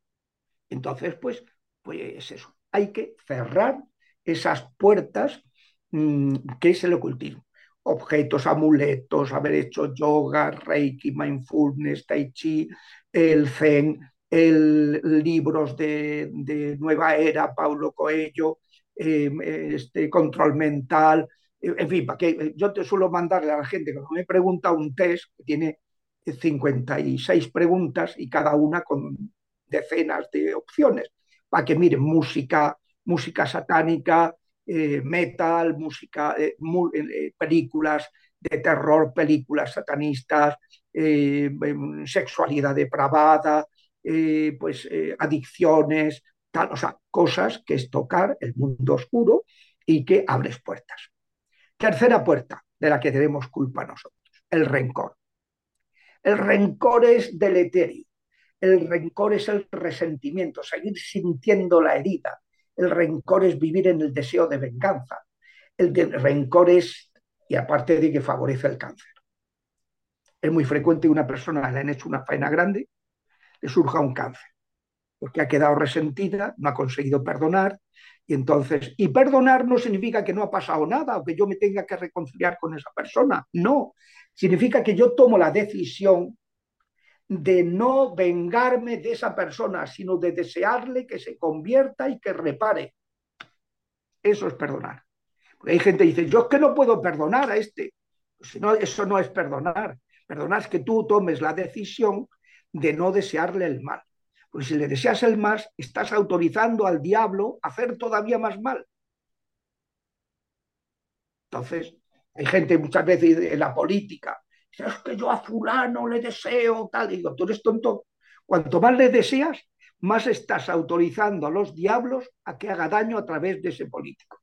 Entonces, pues, pues eso. Hay que cerrar esas puertas mm, que es el ocultismo. objetos, amuletos, haber hecho yoga, reiki, mindfulness, tai chi, el zen, el, libros de, de Nueva Era, Paulo Coelho, eh, este, control mental, en fin, para que yo te suelo mandarle a la gente cuando me pregunta un test que tiene 56 preguntas y cada una con decenas de opciones, para que miren música, música satánica, eh, metal, música, eh, eh, películas de terror, películas satanistas, em, sexualidad depravada, pues adicciones, o sea, cosas que es tocar el mundo oscuro y que abres puertas. Tercera puerta de la que tenemos culpa nosotros, el rencor. El rencor es deleterio. El rencor es el resentimiento, seguir sintiendo la herida. El rencor es vivir en el deseo de venganza. El rencor es, y aparte de que favorece el cáncer. Es muy frecuente que una persona le han hecho una faena grande, le surja un cáncer, porque ha quedado resentida, no ha conseguido perdonar, y entonces, y perdonar no significa que no ha pasado nada o que yo me tenga que reconciliar con esa persona, no, significa que yo tomo la decisión de no vengarme de esa persona, sino de desearle que se convierta y que repare. Eso es perdonar. Porque hay gente que dice, yo es que no puedo perdonar a este. Pues no, eso no es perdonar. Perdonar es que tú tomes la decisión de no desearle el mal. Porque si le deseas el mal, estás autorizando al diablo a hacer todavía más mal. Entonces, hay gente muchas veces en la política es que yo a fulano le deseo, tal, digo, tú eres tonto. Cuanto más le deseas, más estás autorizando a los diablos a que haga daño a través de ese político.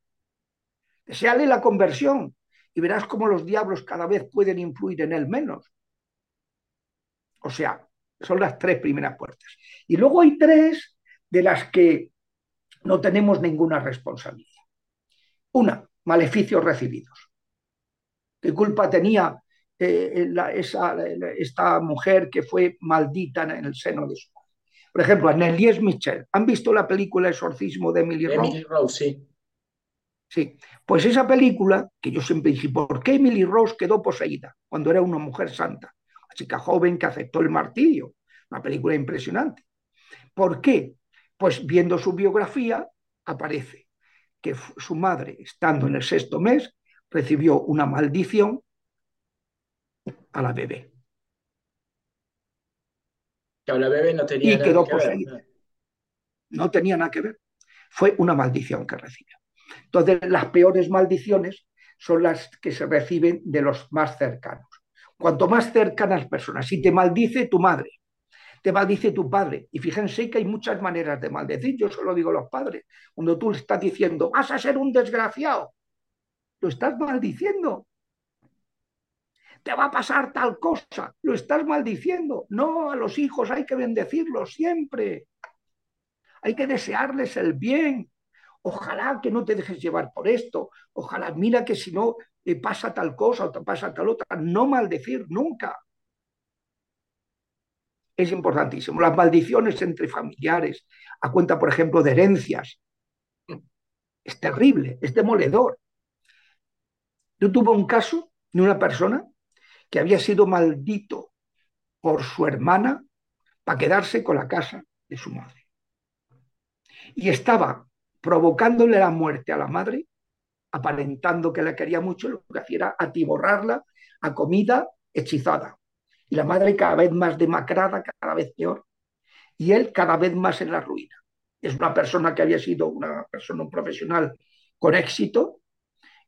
Deseale la conversión y verás cómo los diablos cada vez pueden influir en él menos. O sea, son las tres primeras puertas. Y luego hay tres de las que no tenemos ninguna responsabilidad. Una, maleficios recibidos. ¿Qué culpa tenía eh, esa, esta mujer que fue maldita en el seno de su madre. Por ejemplo, Annelies Michel. ¿Han visto la película Exorcismo de Emily Rose? Emily Rose, sí. Sí, pues esa película, que yo siempre dije, ¿por qué Emily Rose quedó poseída cuando era una mujer santa? Chica joven que aceptó el martirio. Una película impresionante. ¿Por qué? Pues viendo su biografía, aparece que su madre, estando en el sexto mes, recibió una maldición a la bebé. Que la bebé no tenía y quedó poseída. No tenía nada que ver. Fue una maldición que recibió. Entonces, las peores maldiciones son las que se reciben de los más cercanos. Cuanto más cercanas personas, si te maldice tu madre, te maldice tu padre. Y fíjense que hay muchas maneras de maldecir, yo solo digo a los padres. Cuando tú le estás diciendo, vas a ser un desgraciado, lo estás maldiciendo te va a pasar tal cosa, lo estás maldiciendo. No, a los hijos hay que bendecirlos siempre. Hay que desearles el bien. Ojalá que no te dejes llevar por esto. Ojalá, mira que si no te pasa tal cosa pasa tal otra. No maldecir nunca. Es importantísimo. Las maldiciones entre familiares, a cuenta, por ejemplo, de herencias. Es terrible, es demoledor. Yo tuve un caso de una persona que había sido maldito por su hermana para quedarse con la casa de su madre. Y estaba provocándole la muerte a la madre, aparentando que la quería mucho, lo que hacía era atiborrarla a comida hechizada. Y la madre cada vez más demacrada, cada vez peor, y él cada vez más en la ruina. Es una persona que había sido una persona, un profesional con éxito,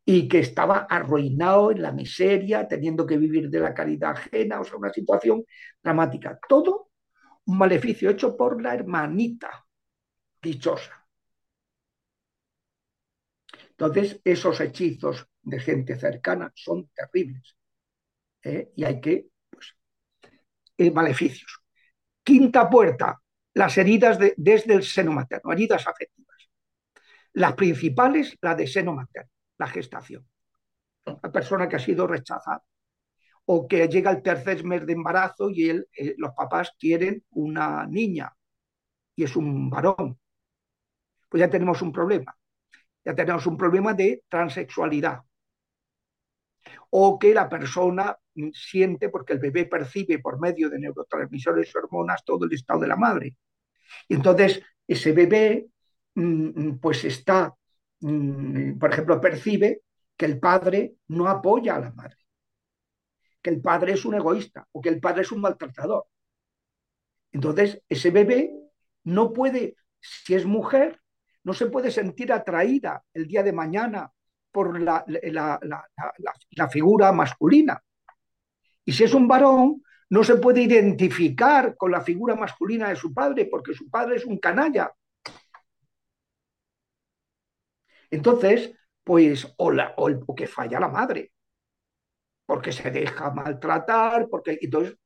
y que estaba arruinado en la miseria, teniendo que vivir de la caridad ajena, o sea, una situación dramática. Todo un maleficio hecho por la hermanita dichosa. Entonces, esos hechizos de gente cercana son terribles ¿eh? y hay que, pues, eh, maleficios. Quinta puerta, las heridas desde el seno materno, heridas afectivas. Las principales, la de seno materno la gestación. La persona que ha sido rechazada o que llega al tercer mes de embarazo y eh, los papás quieren una niña y es un varón. Pues ya tenemos un problema. Ya tenemos un problema de transexualidad. o que la persona siente porque el bebé percibe por medio de neurotransmisores y hormonas todo el estado de la madre. Y entonces ese bebé mm, pues está, mm, por ejemplo, percibe que el padre no apoya a la madre, que el padre es un egoísta o que el padre es un maltratador. Entonces ese bebé no puede, si es mujer, no se puede sentir atraída el día de mañana por la, la, figura masculina. Y si es un varón, no se puede identificar con la figura masculina de su padre porque su padre es un canalla. Entonces, pues, o, o, que falla la madre, porque se deja maltratar, porque entonces,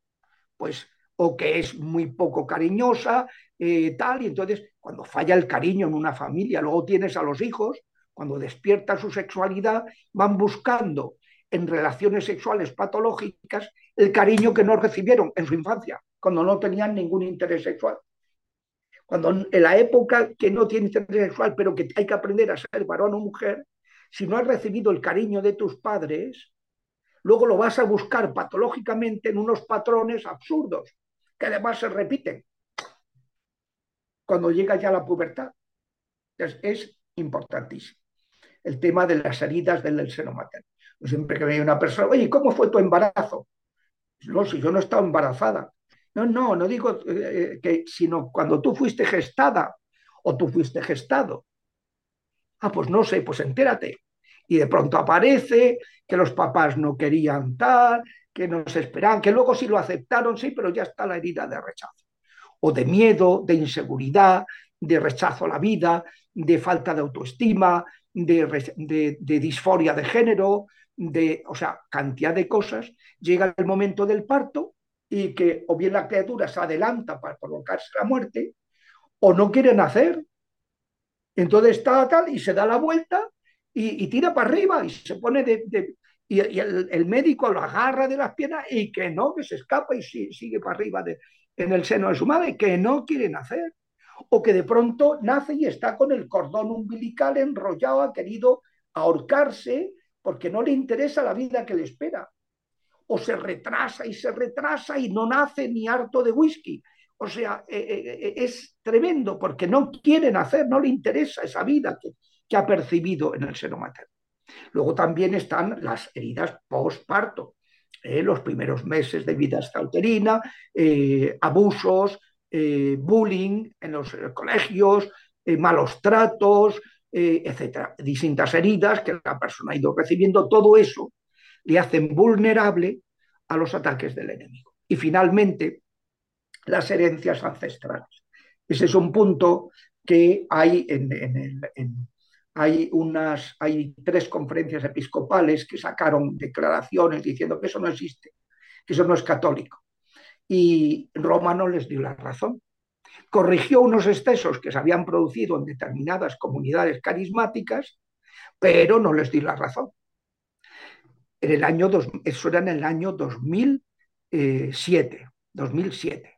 pues, o que es muy poco cariñosa, eh, tal, y entonces, cuando falla el cariño en una familia, luego tienes a los hijos cuando despierta su sexualidad, van buscando en relaciones sexuales patológicas el cariño que no recibieron en su infancia, cuando no tenían ningún interés sexual. Cuando en la época que no tiene interés sexual, pero que hay que aprender a ser varón o mujer, si no has recibido el cariño de tus padres, luego lo vas a buscar patológicamente en unos patrones absurdos, que además se repiten cuando llega ya la pubertad. Entonces, es importantísimo el tema de las heridas del seno materno. Siempre que veía una persona, oye, ¿cómo fue tu embarazo? No, si yo no estaba embarazada. No, no, no digo eh, que, sino cuando tú fuiste gestada o tú fuiste gestado. Ah, pues no sé, pues entérate. Y de pronto aparece que los papás no querían tal, que no se esperaban, que luego sí lo aceptaron, sí, pero ya está la herida de rechazo. O de miedo, de inseguridad, de rechazo a la vida, de falta de autoestima, de, disforia de género, de, o sea, cantidad de cosas, llega el momento del parto y que o bien la criatura se adelanta para provocarse la muerte, o no quiere nacer. Entonces está tal y se da la vuelta y, tira para arriba y se pone de... y, el, médico lo agarra de las piernas y que no, que se escapa y sigue para arriba de, en el seno de su madre, que no quiere nacer o que de pronto nace y está con el cordón umbilical enrollado, ha querido ahorcarse porque no le interesa la vida que le espera. O se retrasa y se retrasa y no nace ni harto de whisky. O sea, eh, eh, eh, es tremendo porque no quiere nacer, no le interesa esa vida que, ha percibido en el seno materno. Luego también están las heridas postparto, los primeros meses de vida extrauterina, abusos, eh, bullying en los eh, colegios, eh, malos tratos, etcétera, distintas heridas que la persona ha ido recibiendo, todo eso le hacen vulnerable a los ataques del enemigo. Y finalmente, las herencias ancestrales. Ese es un punto que hay en, en, hay, unas, hay tres conferencias episcopales que sacaron declaraciones diciendo que eso no existe, que eso no es católico y Roma no les dio la razón. Corrigió unos excesos que se habían producido en determinadas comunidades carismáticas, pero no les dio la razón. En el año eso era en el año 2007, 2007,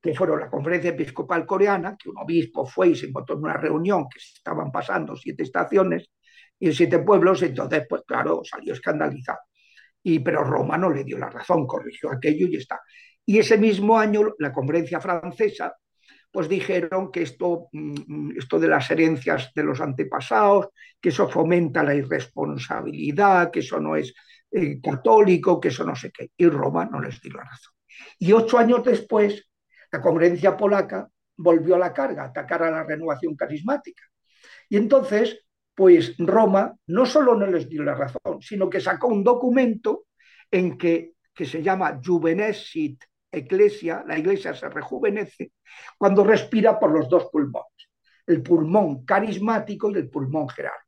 que fueron la conferencia episcopal coreana, que un obispo fue y se encontró en una reunión que estaban pasando siete estaciones y siete pueblos, entonces, pues claro, salió escandalizado. Y, pero Roma no le dio la razón, corrigió aquello y está. Y ese mismo año la conferencia francesa pues dijeron que esto, mm, esto de las herencias de los antepasados, que eso fomenta la irresponsabilidad, que eso no es eh, católico, que eso no sé qué. Y Roma no les dio la razón. Y ocho años después, la conferencia polaca volvió a la carga, atacar a la renovación carismática. Y entonces, pues Roma no solo no les dio la razón, sino que sacó un documento en que, que se llama Juvenesit iglesia, la iglesia se rejuvenece cuando respira por los dos pulmones, el pulmón carismático y el pulmón jerárquico.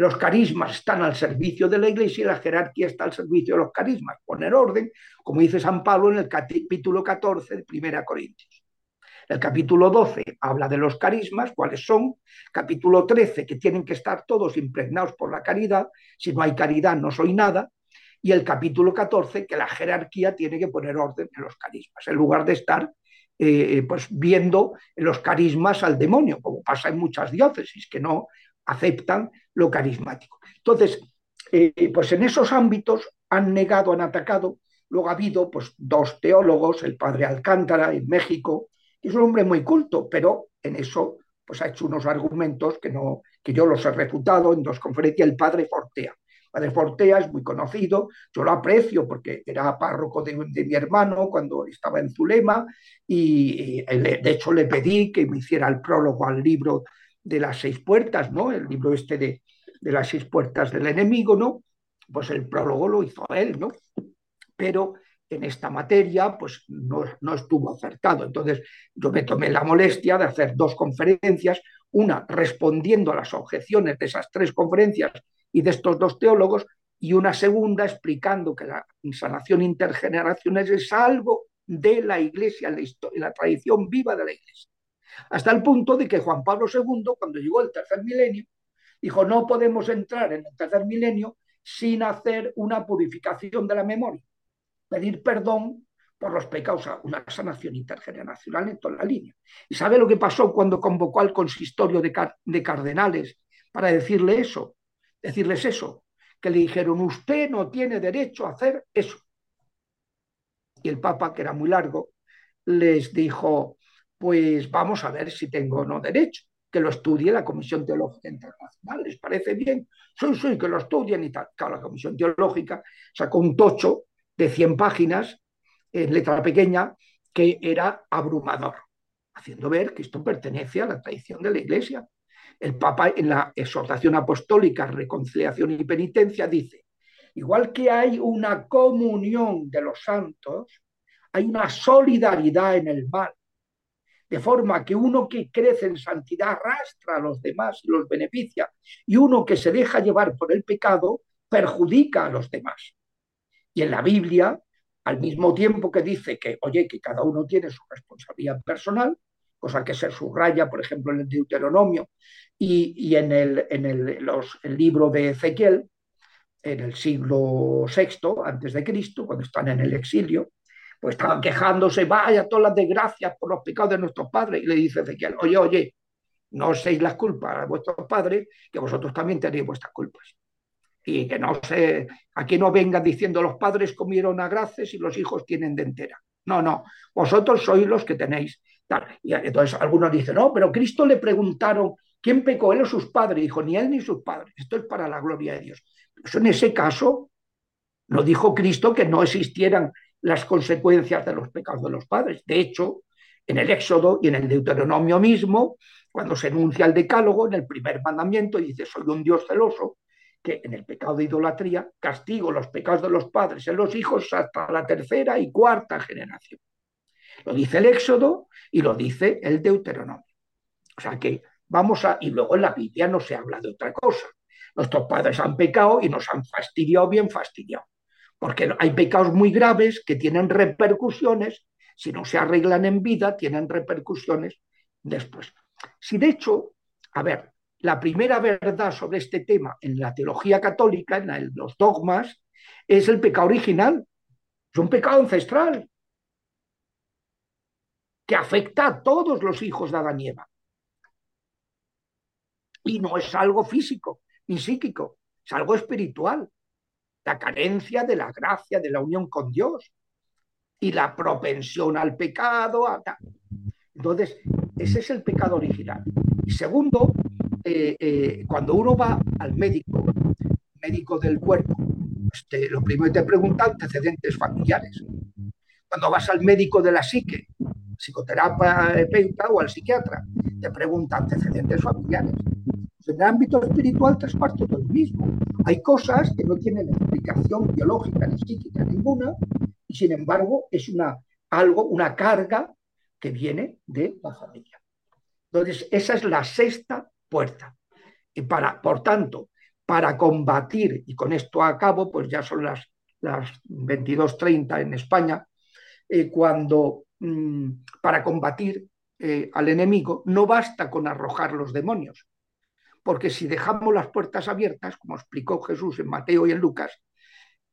Los carismas están al servicio de la iglesia y la jerarquía está al servicio de los carismas. Poner orden, como dice San Pablo en el capítulo 14 de Primera Corintios. El capítulo 12 habla de los carismas, cuáles son. Capítulo 13, que tienen que estar todos impregnados por la caridad. Si no hay caridad, no soy nada y el capítulo 14, que la jerarquía tiene que poner orden en los carismas, en lugar de estar eh, pues viendo en los carismas al demonio, como pasa en muchas diócesis, que no aceptan lo carismático. Entonces, eh, pues en esos ámbitos han negado, han atacado. Luego ha habido pues, dos teólogos, el padre Alcántara en México, que es un hombre muy culto, pero en eso pues, ha hecho unos argumentos que, no, que yo los he refutado en dos conferencias, el padre Fortea. El padre Fortea es muy conocido, yo lo aprecio porque era párroco de, de mi hermano cuando estaba en Zulema y, y, de hecho le pedí que me hiciera el prólogo al libro de las seis puertas, ¿no? El libro este de, de las seis puertas del enemigo, ¿no? Pues el prólogo lo hizo él, ¿no? Pero en esta materia, pues no, no, estuvo acertado. Entonces, yo me tomé la molestia de hacer dos conferencias, una respondiendo a las objeciones de esas tres conferencias y de estos dos teólogos, y una segunda explicando que la sanación intergeneracional es algo de la Iglesia, la, la tradición viva de la Iglesia. Hasta el punto de que Juan Pablo II, cuando llegó el tercer milenio, Dijo, no podemos entrar en el tercer milenio sin hacer una purificación de la memoria, pedir perdón por los pecados, una sanación intergeneracional en toda la línea. ¿Y sabe lo que pasó cuando convocó al consistorio de, de cardenales para decirle eso? Decirles eso, que le dijeron, usted no tiene derecho a hacer eso. Y el Papa, que era muy largo, les dijo, pues vamos a ver si tengo o no derecho que lo estudie la Comisión Teológica Internacional. ¿Les parece bien? Sí, sí, que lo estudien y tal. Claro, la Comisión Teológica sacó un tocho de 100 páginas en letra pequeña que era abrumador, haciendo ver que esto pertenece a la tradición de la Iglesia. El Papa en la exhortación apostólica, reconciliación y penitencia dice, igual que hay una comunión de los santos, hay una solidaridad en el mal de forma que uno que crece en santidad arrastra a los demás y los beneficia, y uno que se deja llevar por el pecado perjudica a los demás. Y en la Biblia, al mismo tiempo que dice que, oye, que cada uno tiene su responsabilidad personal, cosa que se subraya, por ejemplo, en el Deuteronomio y, y en, el, en el, los, el libro de Ezequiel, en el siglo VI antes de Cristo, cuando están en el exilio, pues estaban quejándose, vaya todas las desgracias por los pecados de nuestros padres. Y le dice Ezequiel, oye, oye, no seis las culpas a vuestros padres, que vosotros también tenéis vuestras culpas. Y que no se, aquí no vengan diciendo los padres comieron a graces y los hijos tienen de entera. No, no, vosotros sois los que tenéis. Y entonces algunos dicen, no, pero Cristo le preguntaron, ¿quién pecó, él o sus padres? Dijo, ni él ni sus padres. Esto es para la gloria de Dios. Eso en ese caso, no dijo Cristo que no existieran las consecuencias de los pecados de los padres. De hecho, en el Éxodo y en el Deuteronomio mismo, cuando se enuncia el decálogo, en el primer mandamiento dice, soy un Dios celoso, que en el pecado de idolatría castigo los pecados de los padres en los hijos hasta la tercera y cuarta generación. Lo dice el Éxodo y lo dice el Deuteronomio. O sea que vamos a... Y luego en la Biblia no se habla de otra cosa. Nuestros padres han pecado y nos han fastidiado bien fastidiado porque hay pecados muy graves que tienen repercusiones, si no se arreglan en vida, tienen repercusiones después. Si de hecho, a ver, la primera verdad sobre este tema en la teología católica, en los dogmas, es el pecado original, es un pecado ancestral que afecta a todos los hijos de Adán y Eva. Y no es algo físico ni psíquico, es algo espiritual la carencia de la gracia, de la unión con Dios y la propensión al pecado. Entonces, ese es el pecado original. Y segundo, eh, eh, cuando uno va al médico, médico del cuerpo, este, lo primero que te pregunta antecedentes familiares. Cuando vas al médico de la psique, psicoterapeuta o al psiquiatra, te pregunta antecedentes familiares. En el ámbito espiritual tres partes lo mismo. Hay cosas que no tienen explicación biológica ni psíquica ninguna y sin embargo es una, algo, una carga que viene de la familia. Entonces, esa es la sexta puerta. Y para, por tanto, para combatir, y con esto acabo, pues ya son las, las 22.30 en España, eh, cuando mmm, para combatir eh, al enemigo no basta con arrojar los demonios, porque si dejamos las puertas abiertas, como explicó Jesús en Mateo y en Lucas,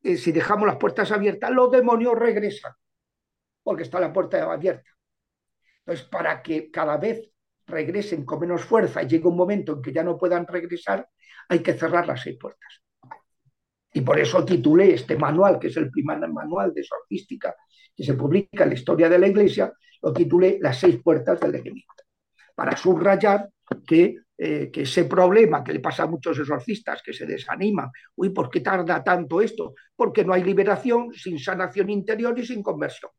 eh, si dejamos las puertas abiertas, los demonios regresan, porque está la puerta abierta. Entonces, para que cada vez regresen con menos fuerza y llegue un momento en que ya no puedan regresar, hay que cerrar las seis puertas. Y por eso titulé este manual, que es el primer manual de exorcística que se publica en la historia de la Iglesia, lo titulé Las seis puertas del enemigo, para subrayar que, eh, que, ese problema que le pasa a muchos exorcistas, que se desaniman, uy, ¿por qué tarda tanto esto? Porque no hay liberación sin sanación interior y sin conversión.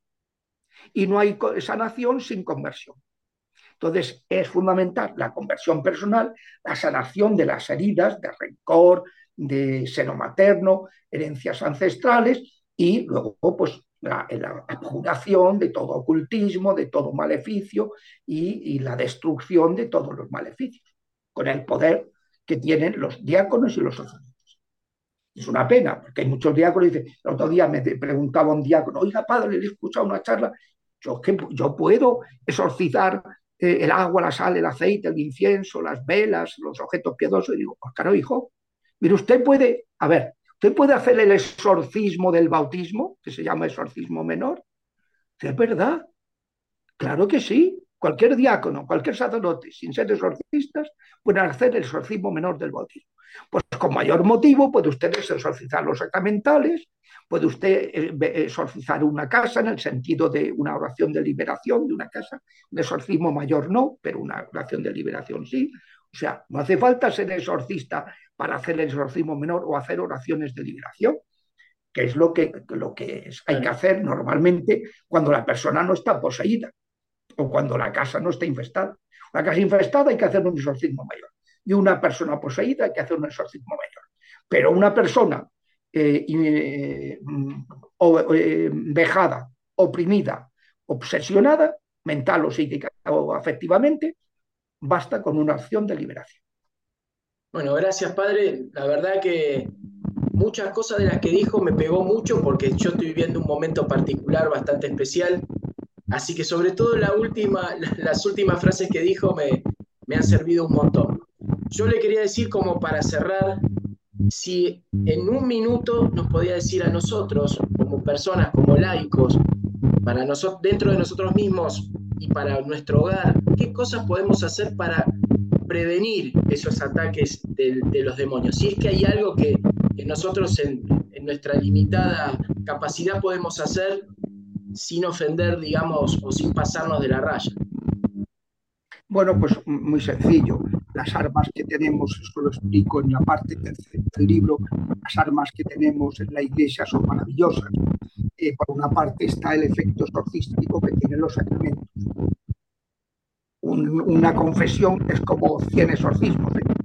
Y no hay sanación sin conversión. Entonces, es fundamental la conversión personal, la sanación de las heridas de rencor, de seno materno, herencias ancestrales y luego, pues, la, la abjuración de todo ocultismo, de todo maleficio y, y, la destrucción de todos los maleficios, con el poder que tienen los diáconos y los sacerdotes. Es una pena, porque hay muchos diáconos dicen, el otro día me preguntaba un diácono, oiga, padre, le he escuchado una charla, yo, que, yo puedo exorcizar eh, el agua, la sal, el aceite, el incienso, las velas, los objetos piadosos. Y digo, pues hijo, mire, usted puede, a ver, usted puede hacer el exorcismo del bautismo, que se llama exorcismo menor. ¿Es verdad? Claro que sí. Cualquier diácono, cualquier sacerdote, sin ser exorcistas, puede hacer el exorcismo menor del bautismo. Pues con mayor motivo puede usted exorcizar los sacramentales, puede usted eh, exorcizar una casa en el sentido de una oración de liberación de una casa, un exorcismo mayor no, pero una oración de liberación sí. O sea, no hace falta ser exorcista para hacer el exorcismo menor o hacer oraciones de liberación, que es lo que, lo que hay que hacer normalmente cuando la persona no está poseída o cuando la casa no está infestada. La casa infestada hay que hacer un exorcismo mayor. Y una persona poseída hay que hacer un exorcismo mayor. Pero una persona eh, eh, eh, vejada, oprimida, obsesionada, mental o psíquica o afectivamente, basta con una acción de liberación. Bueno, gracias padre. La verdad que muchas cosas de las que dijo me pegó mucho porque yo estoy viviendo un momento particular bastante especial Así que sobre todo la última, las últimas frases que dijo me, me han servido un montón. Yo le quería decir como para cerrar, si en un minuto nos podía decir a nosotros, como personas, como laicos, para nosotros, dentro de nosotros mismos y para nuestro hogar, qué cosas podemos hacer para prevenir esos ataques de, los demonios. Si es que hay algo que, nosotros en, nuestra limitada capacidad podemos hacer sin ofender, digamos, o sin pasarnos de la raya? Bueno, pues muy sencillo. Las armas que tenemos, eso lo explico en la parte del libro, las armas que tenemos en la iglesia son maravillosas. Eh, por una parte está el efecto exorcístico que tienen los sacramentos. Un, una confesión es como 100 exorcismos. ¿eh?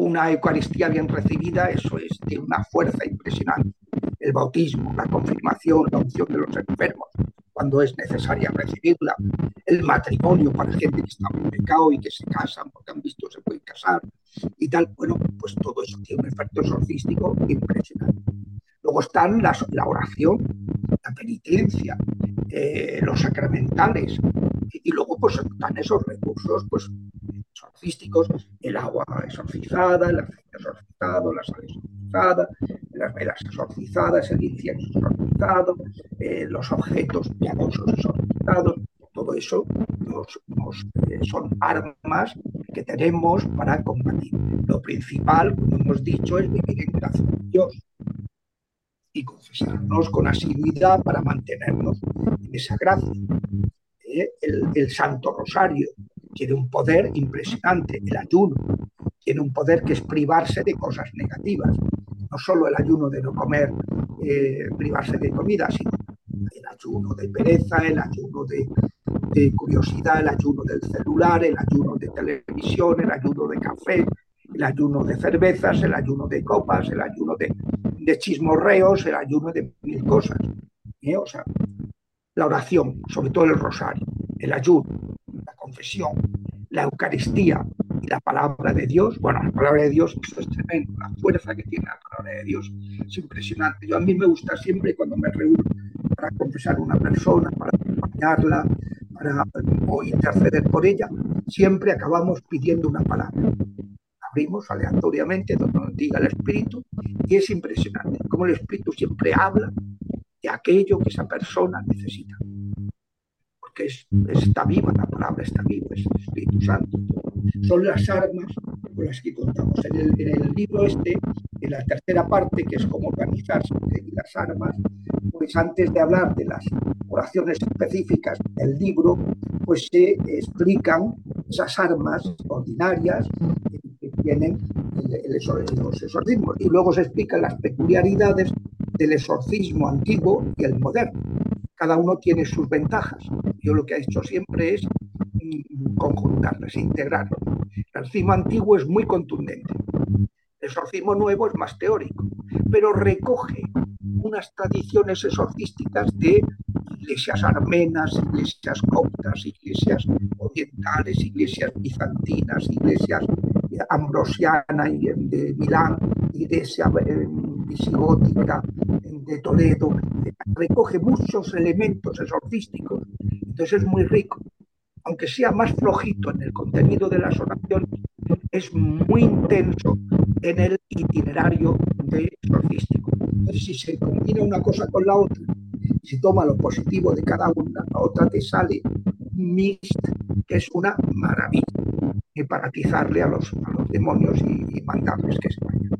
Una Eucaristía bien recibida, eso es, tiene una fuerza impresionante el bautismo, la confirmación, la unción de los enfermos, cuando es necesaria recibirla, el matrimonio para gente que está en pecado y que se casan porque han visto se pueden casar y tal. Bueno, pues todo eso tiene un efecto exorcístico impresionante. Luego están las, la oración, la penitencia, eh, los sacramentales y, y, luego pues están esos recursos pues el agua exorcizada, el aceite exorcizado, la sal exorcizada, las velas exorcizadas, el incienso exorcizado, eh, los objetos piadosos exorcizados, todo eso nos, eh, son armas que tenemos para combatir. Lo principal, como hemos dicho, es vivir en gracia de Dios y confesarnos con asiduidad para mantenernos en esa gracia. Eh, el, el Santo Rosario tiene un poder impresionante, el ayuno tiene un poder que es privarse de cosas negativas, no solo el ayuno de no comer, eh, privarse de comida, sino el ayuno de pereza, el ayuno de, curiosidad, el ayuno del celular, el ayuno de televisión, el ayuno de café, el ayuno de cervezas, el ayuno de copas, el ayuno de, chismorreos, el ayuno de mil cosas. ¿eh? O sea, la oración, sobre todo el rosario, el ayuno, confesión, la Eucaristía y la palabra de Dios, bueno, la palabra de Dios esto es tremendo, la fuerza que tiene la palabra de Dios es impresionante. Yo a mí me gusta siempre cuando me reúno para confesar a una persona, para acompañarla, para o interceder por ella, siempre acabamos pidiendo una palabra. Abrimos aleatoriamente donde nos diga el Espíritu y es impresionante cómo el Espíritu siempre habla de aquello que esa persona necesita es, está viva, la palabra está viva, es el Espíritu Santo. Son las armas con las que contamos. En el, el libro este, en la tercera parte, que es cómo organizarse las armas, pues antes de hablar de las oraciones específicas del libro, pues se explican esas armas ordinarias que tienen los exorcismos. Y luego se explican las peculiaridades del exorcismo antiguo y el moderno. Cada uno tiene sus ventajas. Yo lo que he hecho siempre es mm, conjuntarlas, integrarlas. El exorcismo antiguo es muy contundente. El exorcismo nuevo es más teórico, pero recoge unas tradiciones exorcísticas de iglesias armenas, iglesias coptas, iglesias orientales, iglesias bizantinas, iglesias ambrosiana de Milán, iglesia eh, visigótica de Toledo, recoge muchos elementos exorcísticos, entonces es muy rico. Aunque sea más flojito en el contenido de las oraciones, es muy intenso en el itinerario de exorcístico. Si se combina una cosa con la otra, si toma lo positivo de cada una, la otra te sale mix, que es una maravilla, y para atizarle a los, demonios y, mandarles que se vayan.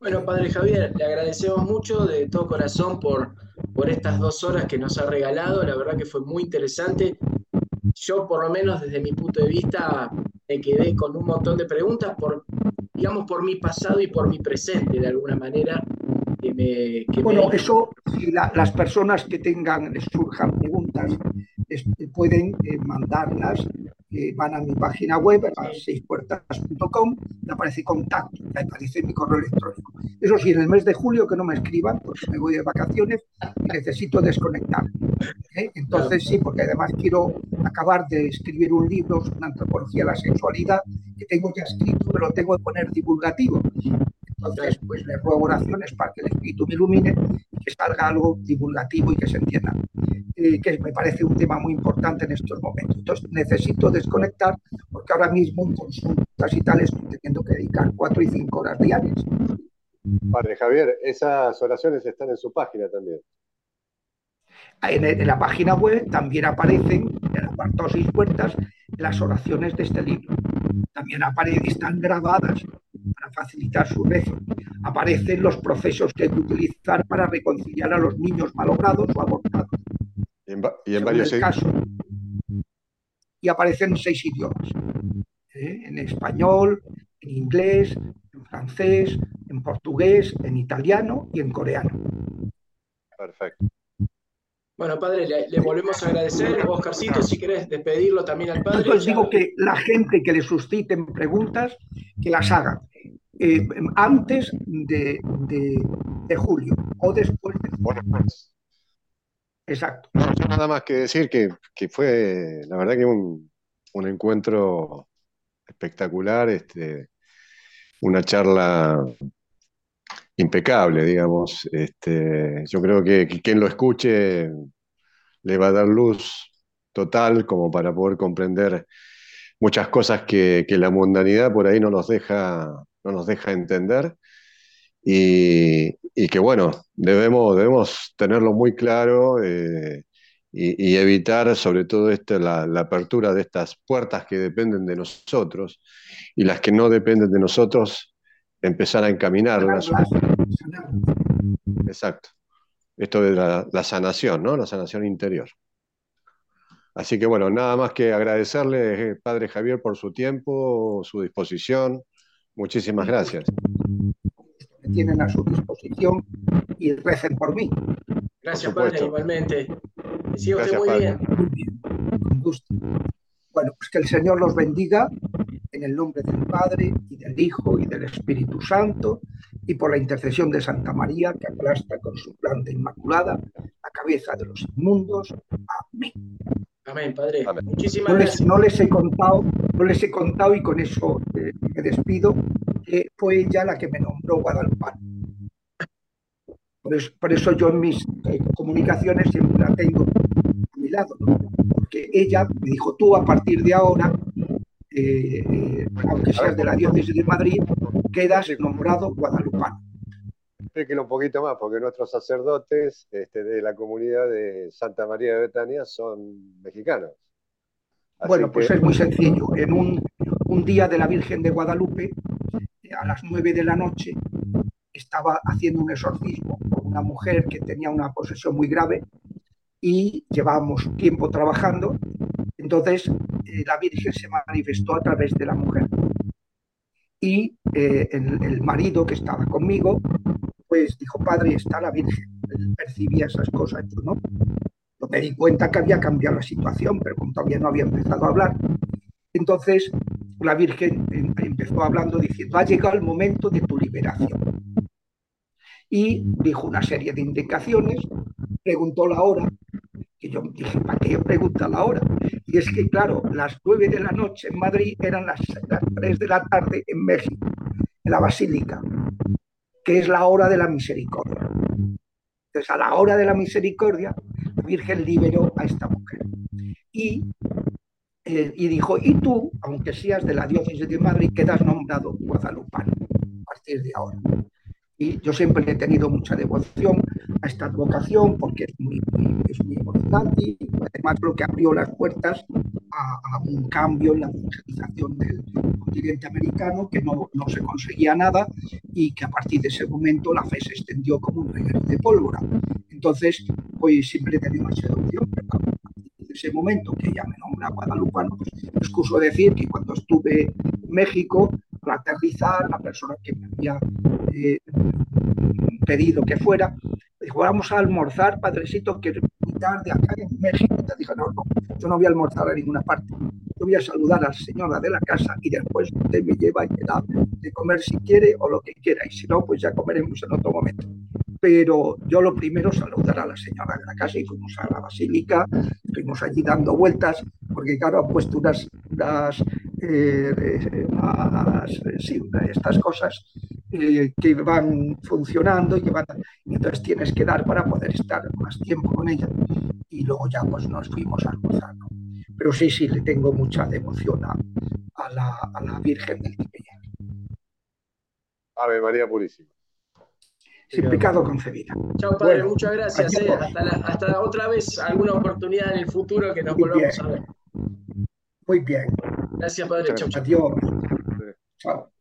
Bueno, Padre Javier, le agradecemos mucho de todo corazón por, por estas dos horas que nos ha regalado. La verdad que fue muy interesante. Yo, por lo menos desde mi punto de vista, me quedé con un montón de preguntas por, digamos, por mi pasado y por mi presente, de alguna manera. Que me, bueno, eso, si las personas que tengan, les surjan preguntas, pueden eh, mandarlas van a mi página web, a seispuertas.com, le aparece contacto, le aparece mi correo electrónico. Eso sí, en el mes de julio que no me escriban, pues me voy de vacaciones y necesito desconectar. ¿eh? Entonces sí, porque además quiero acabar de escribir un libro sobre una antropología de la sexualidad que tengo ya escrito, pero tengo que poner divulgativo. Entonces, pues le ruego oraciones para que el Espíritu me ilumine que salga algo divulgativo y que se entienda, eh, que me parece un tema muy importante en estos momentos. Entonces, necesito desconectar porque ahora mismo en consultas y tal estoy teniendo que dedicar cuatro y cinco horas diarias. Padre Javier, esas oraciones están en su página también. En, la página web también aparecen, en el apartado seis puertas, las oraciones de este libro. También aparecen, están grabadas para facilitar su rezo. Aparecen los procesos que hay que utilizar para reconciliar a los niños malogrados o abortados. Y en, varios casos. Y aparecen en seis idiomas. ¿eh? En español, en inglés, en francés, en portugués, en italiano y en coreano. Perfecto. Bueno, padre, le, volvemos a agradecer. Oscarcito, si querés despedirlo también al padre. Entonces digo que la gente que le susciten preguntas, que las haga eh, antes de, julio o después de julio. Exacto. No, nada más que decir que, fue, la verdad que un, un encuentro espectacular, este, una charla impecable, digamos. Este, yo creo que, quien lo escuche le va a dar luz total como para poder comprender muchas cosas que, la mundanidad por ahí no nos deja, no nos deja entender. Y, que bueno, debemos, debemos tenerlo muy claro eh, y, evitar sobre todo esto, la, la, apertura de estas puertas que dependen de nosotros y las que no dependen de nosotros, empezar a encaminarlas. Exacto. Esto de la, sanación, ¿no? La sanación interior. Así que bueno, nada más que agradecerle, eh, Padre Javier, por su tiempo, su disposición. Muchísimas gracias. Me tienen a su disposición y recen por mí. Gracias, Padre, igualmente. Muy bien. Muy bien, con gusto. Bueno, pues que el Señor los bendiga en el nombre del Padre y del Hijo y del Espíritu Santo y por la intercesión de Santa María que aplasta con su planta inmaculada la cabeza de los inmundos. Amén. Amén, Padre. Muchísimas no les, gracias. No les he contado, no les he contado y con eso eh, me despido, que fue ella la que me nombró Guadalupe. Por eso, por eso yo en mis eh, comunicaciones siempre la tengo a mi lado, porque ella me dijo, tú a partir de ahora eh, eh, aunque seas de la diócesis de Madrid, quedas nombrado guadalupano. Explíquelo un poquito más, porque nuestros sacerdotes este, de la comunidad de Santa María de Betania son mexicanos. bueno, pues es muy sencillo. En un, un día de la Virgen de Guadalupe, a las nueve de la noche, estaba haciendo un exorcismo con una mujer que tenía una posesión muy grave y llevábamos tiempo trabajando. Entonces eh, la Virgen se manifestó a través de la mujer. Y eh, el, marido que estaba conmigo, pues dijo, padre, está la Virgen. Percibía esas cosas, no. Yo me di cuenta que había cambiado la situación, pero como todavía no había empezado a hablar, entonces la Virgen em, empezó hablando diciendo, ha llegado el momento de tu liberación. Y dijo una serie de indicaciones, preguntó la hora, que yo dije, ¿para qué pregunta la hora? Y es que, claro, las nueve de la noche en Madrid eran las, tres de la tarde en México, en la Basílica, que es la hora de la misericordia. Entonces, a la hora de la misericordia, la Virgen liberó a esta mujer. Y, eh, y dijo, y tú, aunque seas de la diócesis de Madrid, quedas nombrado guadalupano a partir de ahora. Y yo siempre he tenido mucha devoción a esta advocación porque es muy, es muy emocionante y además lo que abrió las puertas a, un cambio en la evangelización del continente americano que no, no, se conseguía nada y que a partir de ese momento la fe se extendió como un reguero de pólvora. Entonces, pues siempre he tenido mucha devoción, pero a ese momento que ya me nombra guadalupano, pues excuso decir que cuando estuve en México, al aterrizar, la persona que me había eh, pedido que fuera, dijo, vamos a almorzar, padrecito, que tarde acá en México. Te dije, no, no, yo no voy a almorzar a ninguna parte. Yo voy a saludar a la señora de la casa y después usted me lleva y me da de comer si quiere o lo que quiera. Y si no, pues ya comeremos en otro momento. Pero yo lo primero saludar a la señora de la casa y fuimos a la basílica, estuvimos allí dando vueltas, porque claro, han puesto unas, unas eh, sí, estas cosas eh, que van funcionando y que van, y entonces tienes que dar para poder estar más tiempo con ella. Y luego ya pues nos fuimos a almorzar. Pero sí, sí, le tengo mucha devoción a, la, a la, Virgen del Tepeyac. Ave María Purísima. Sin pecado concebida. Chao, Padre, muchas gracias. Eh. Hasta, la, hasta, otra vez, alguna oportunidad en el futuro que nos volvamos a ver. Muy bien. Gracias, Padre. Chao. Adiós. Chao.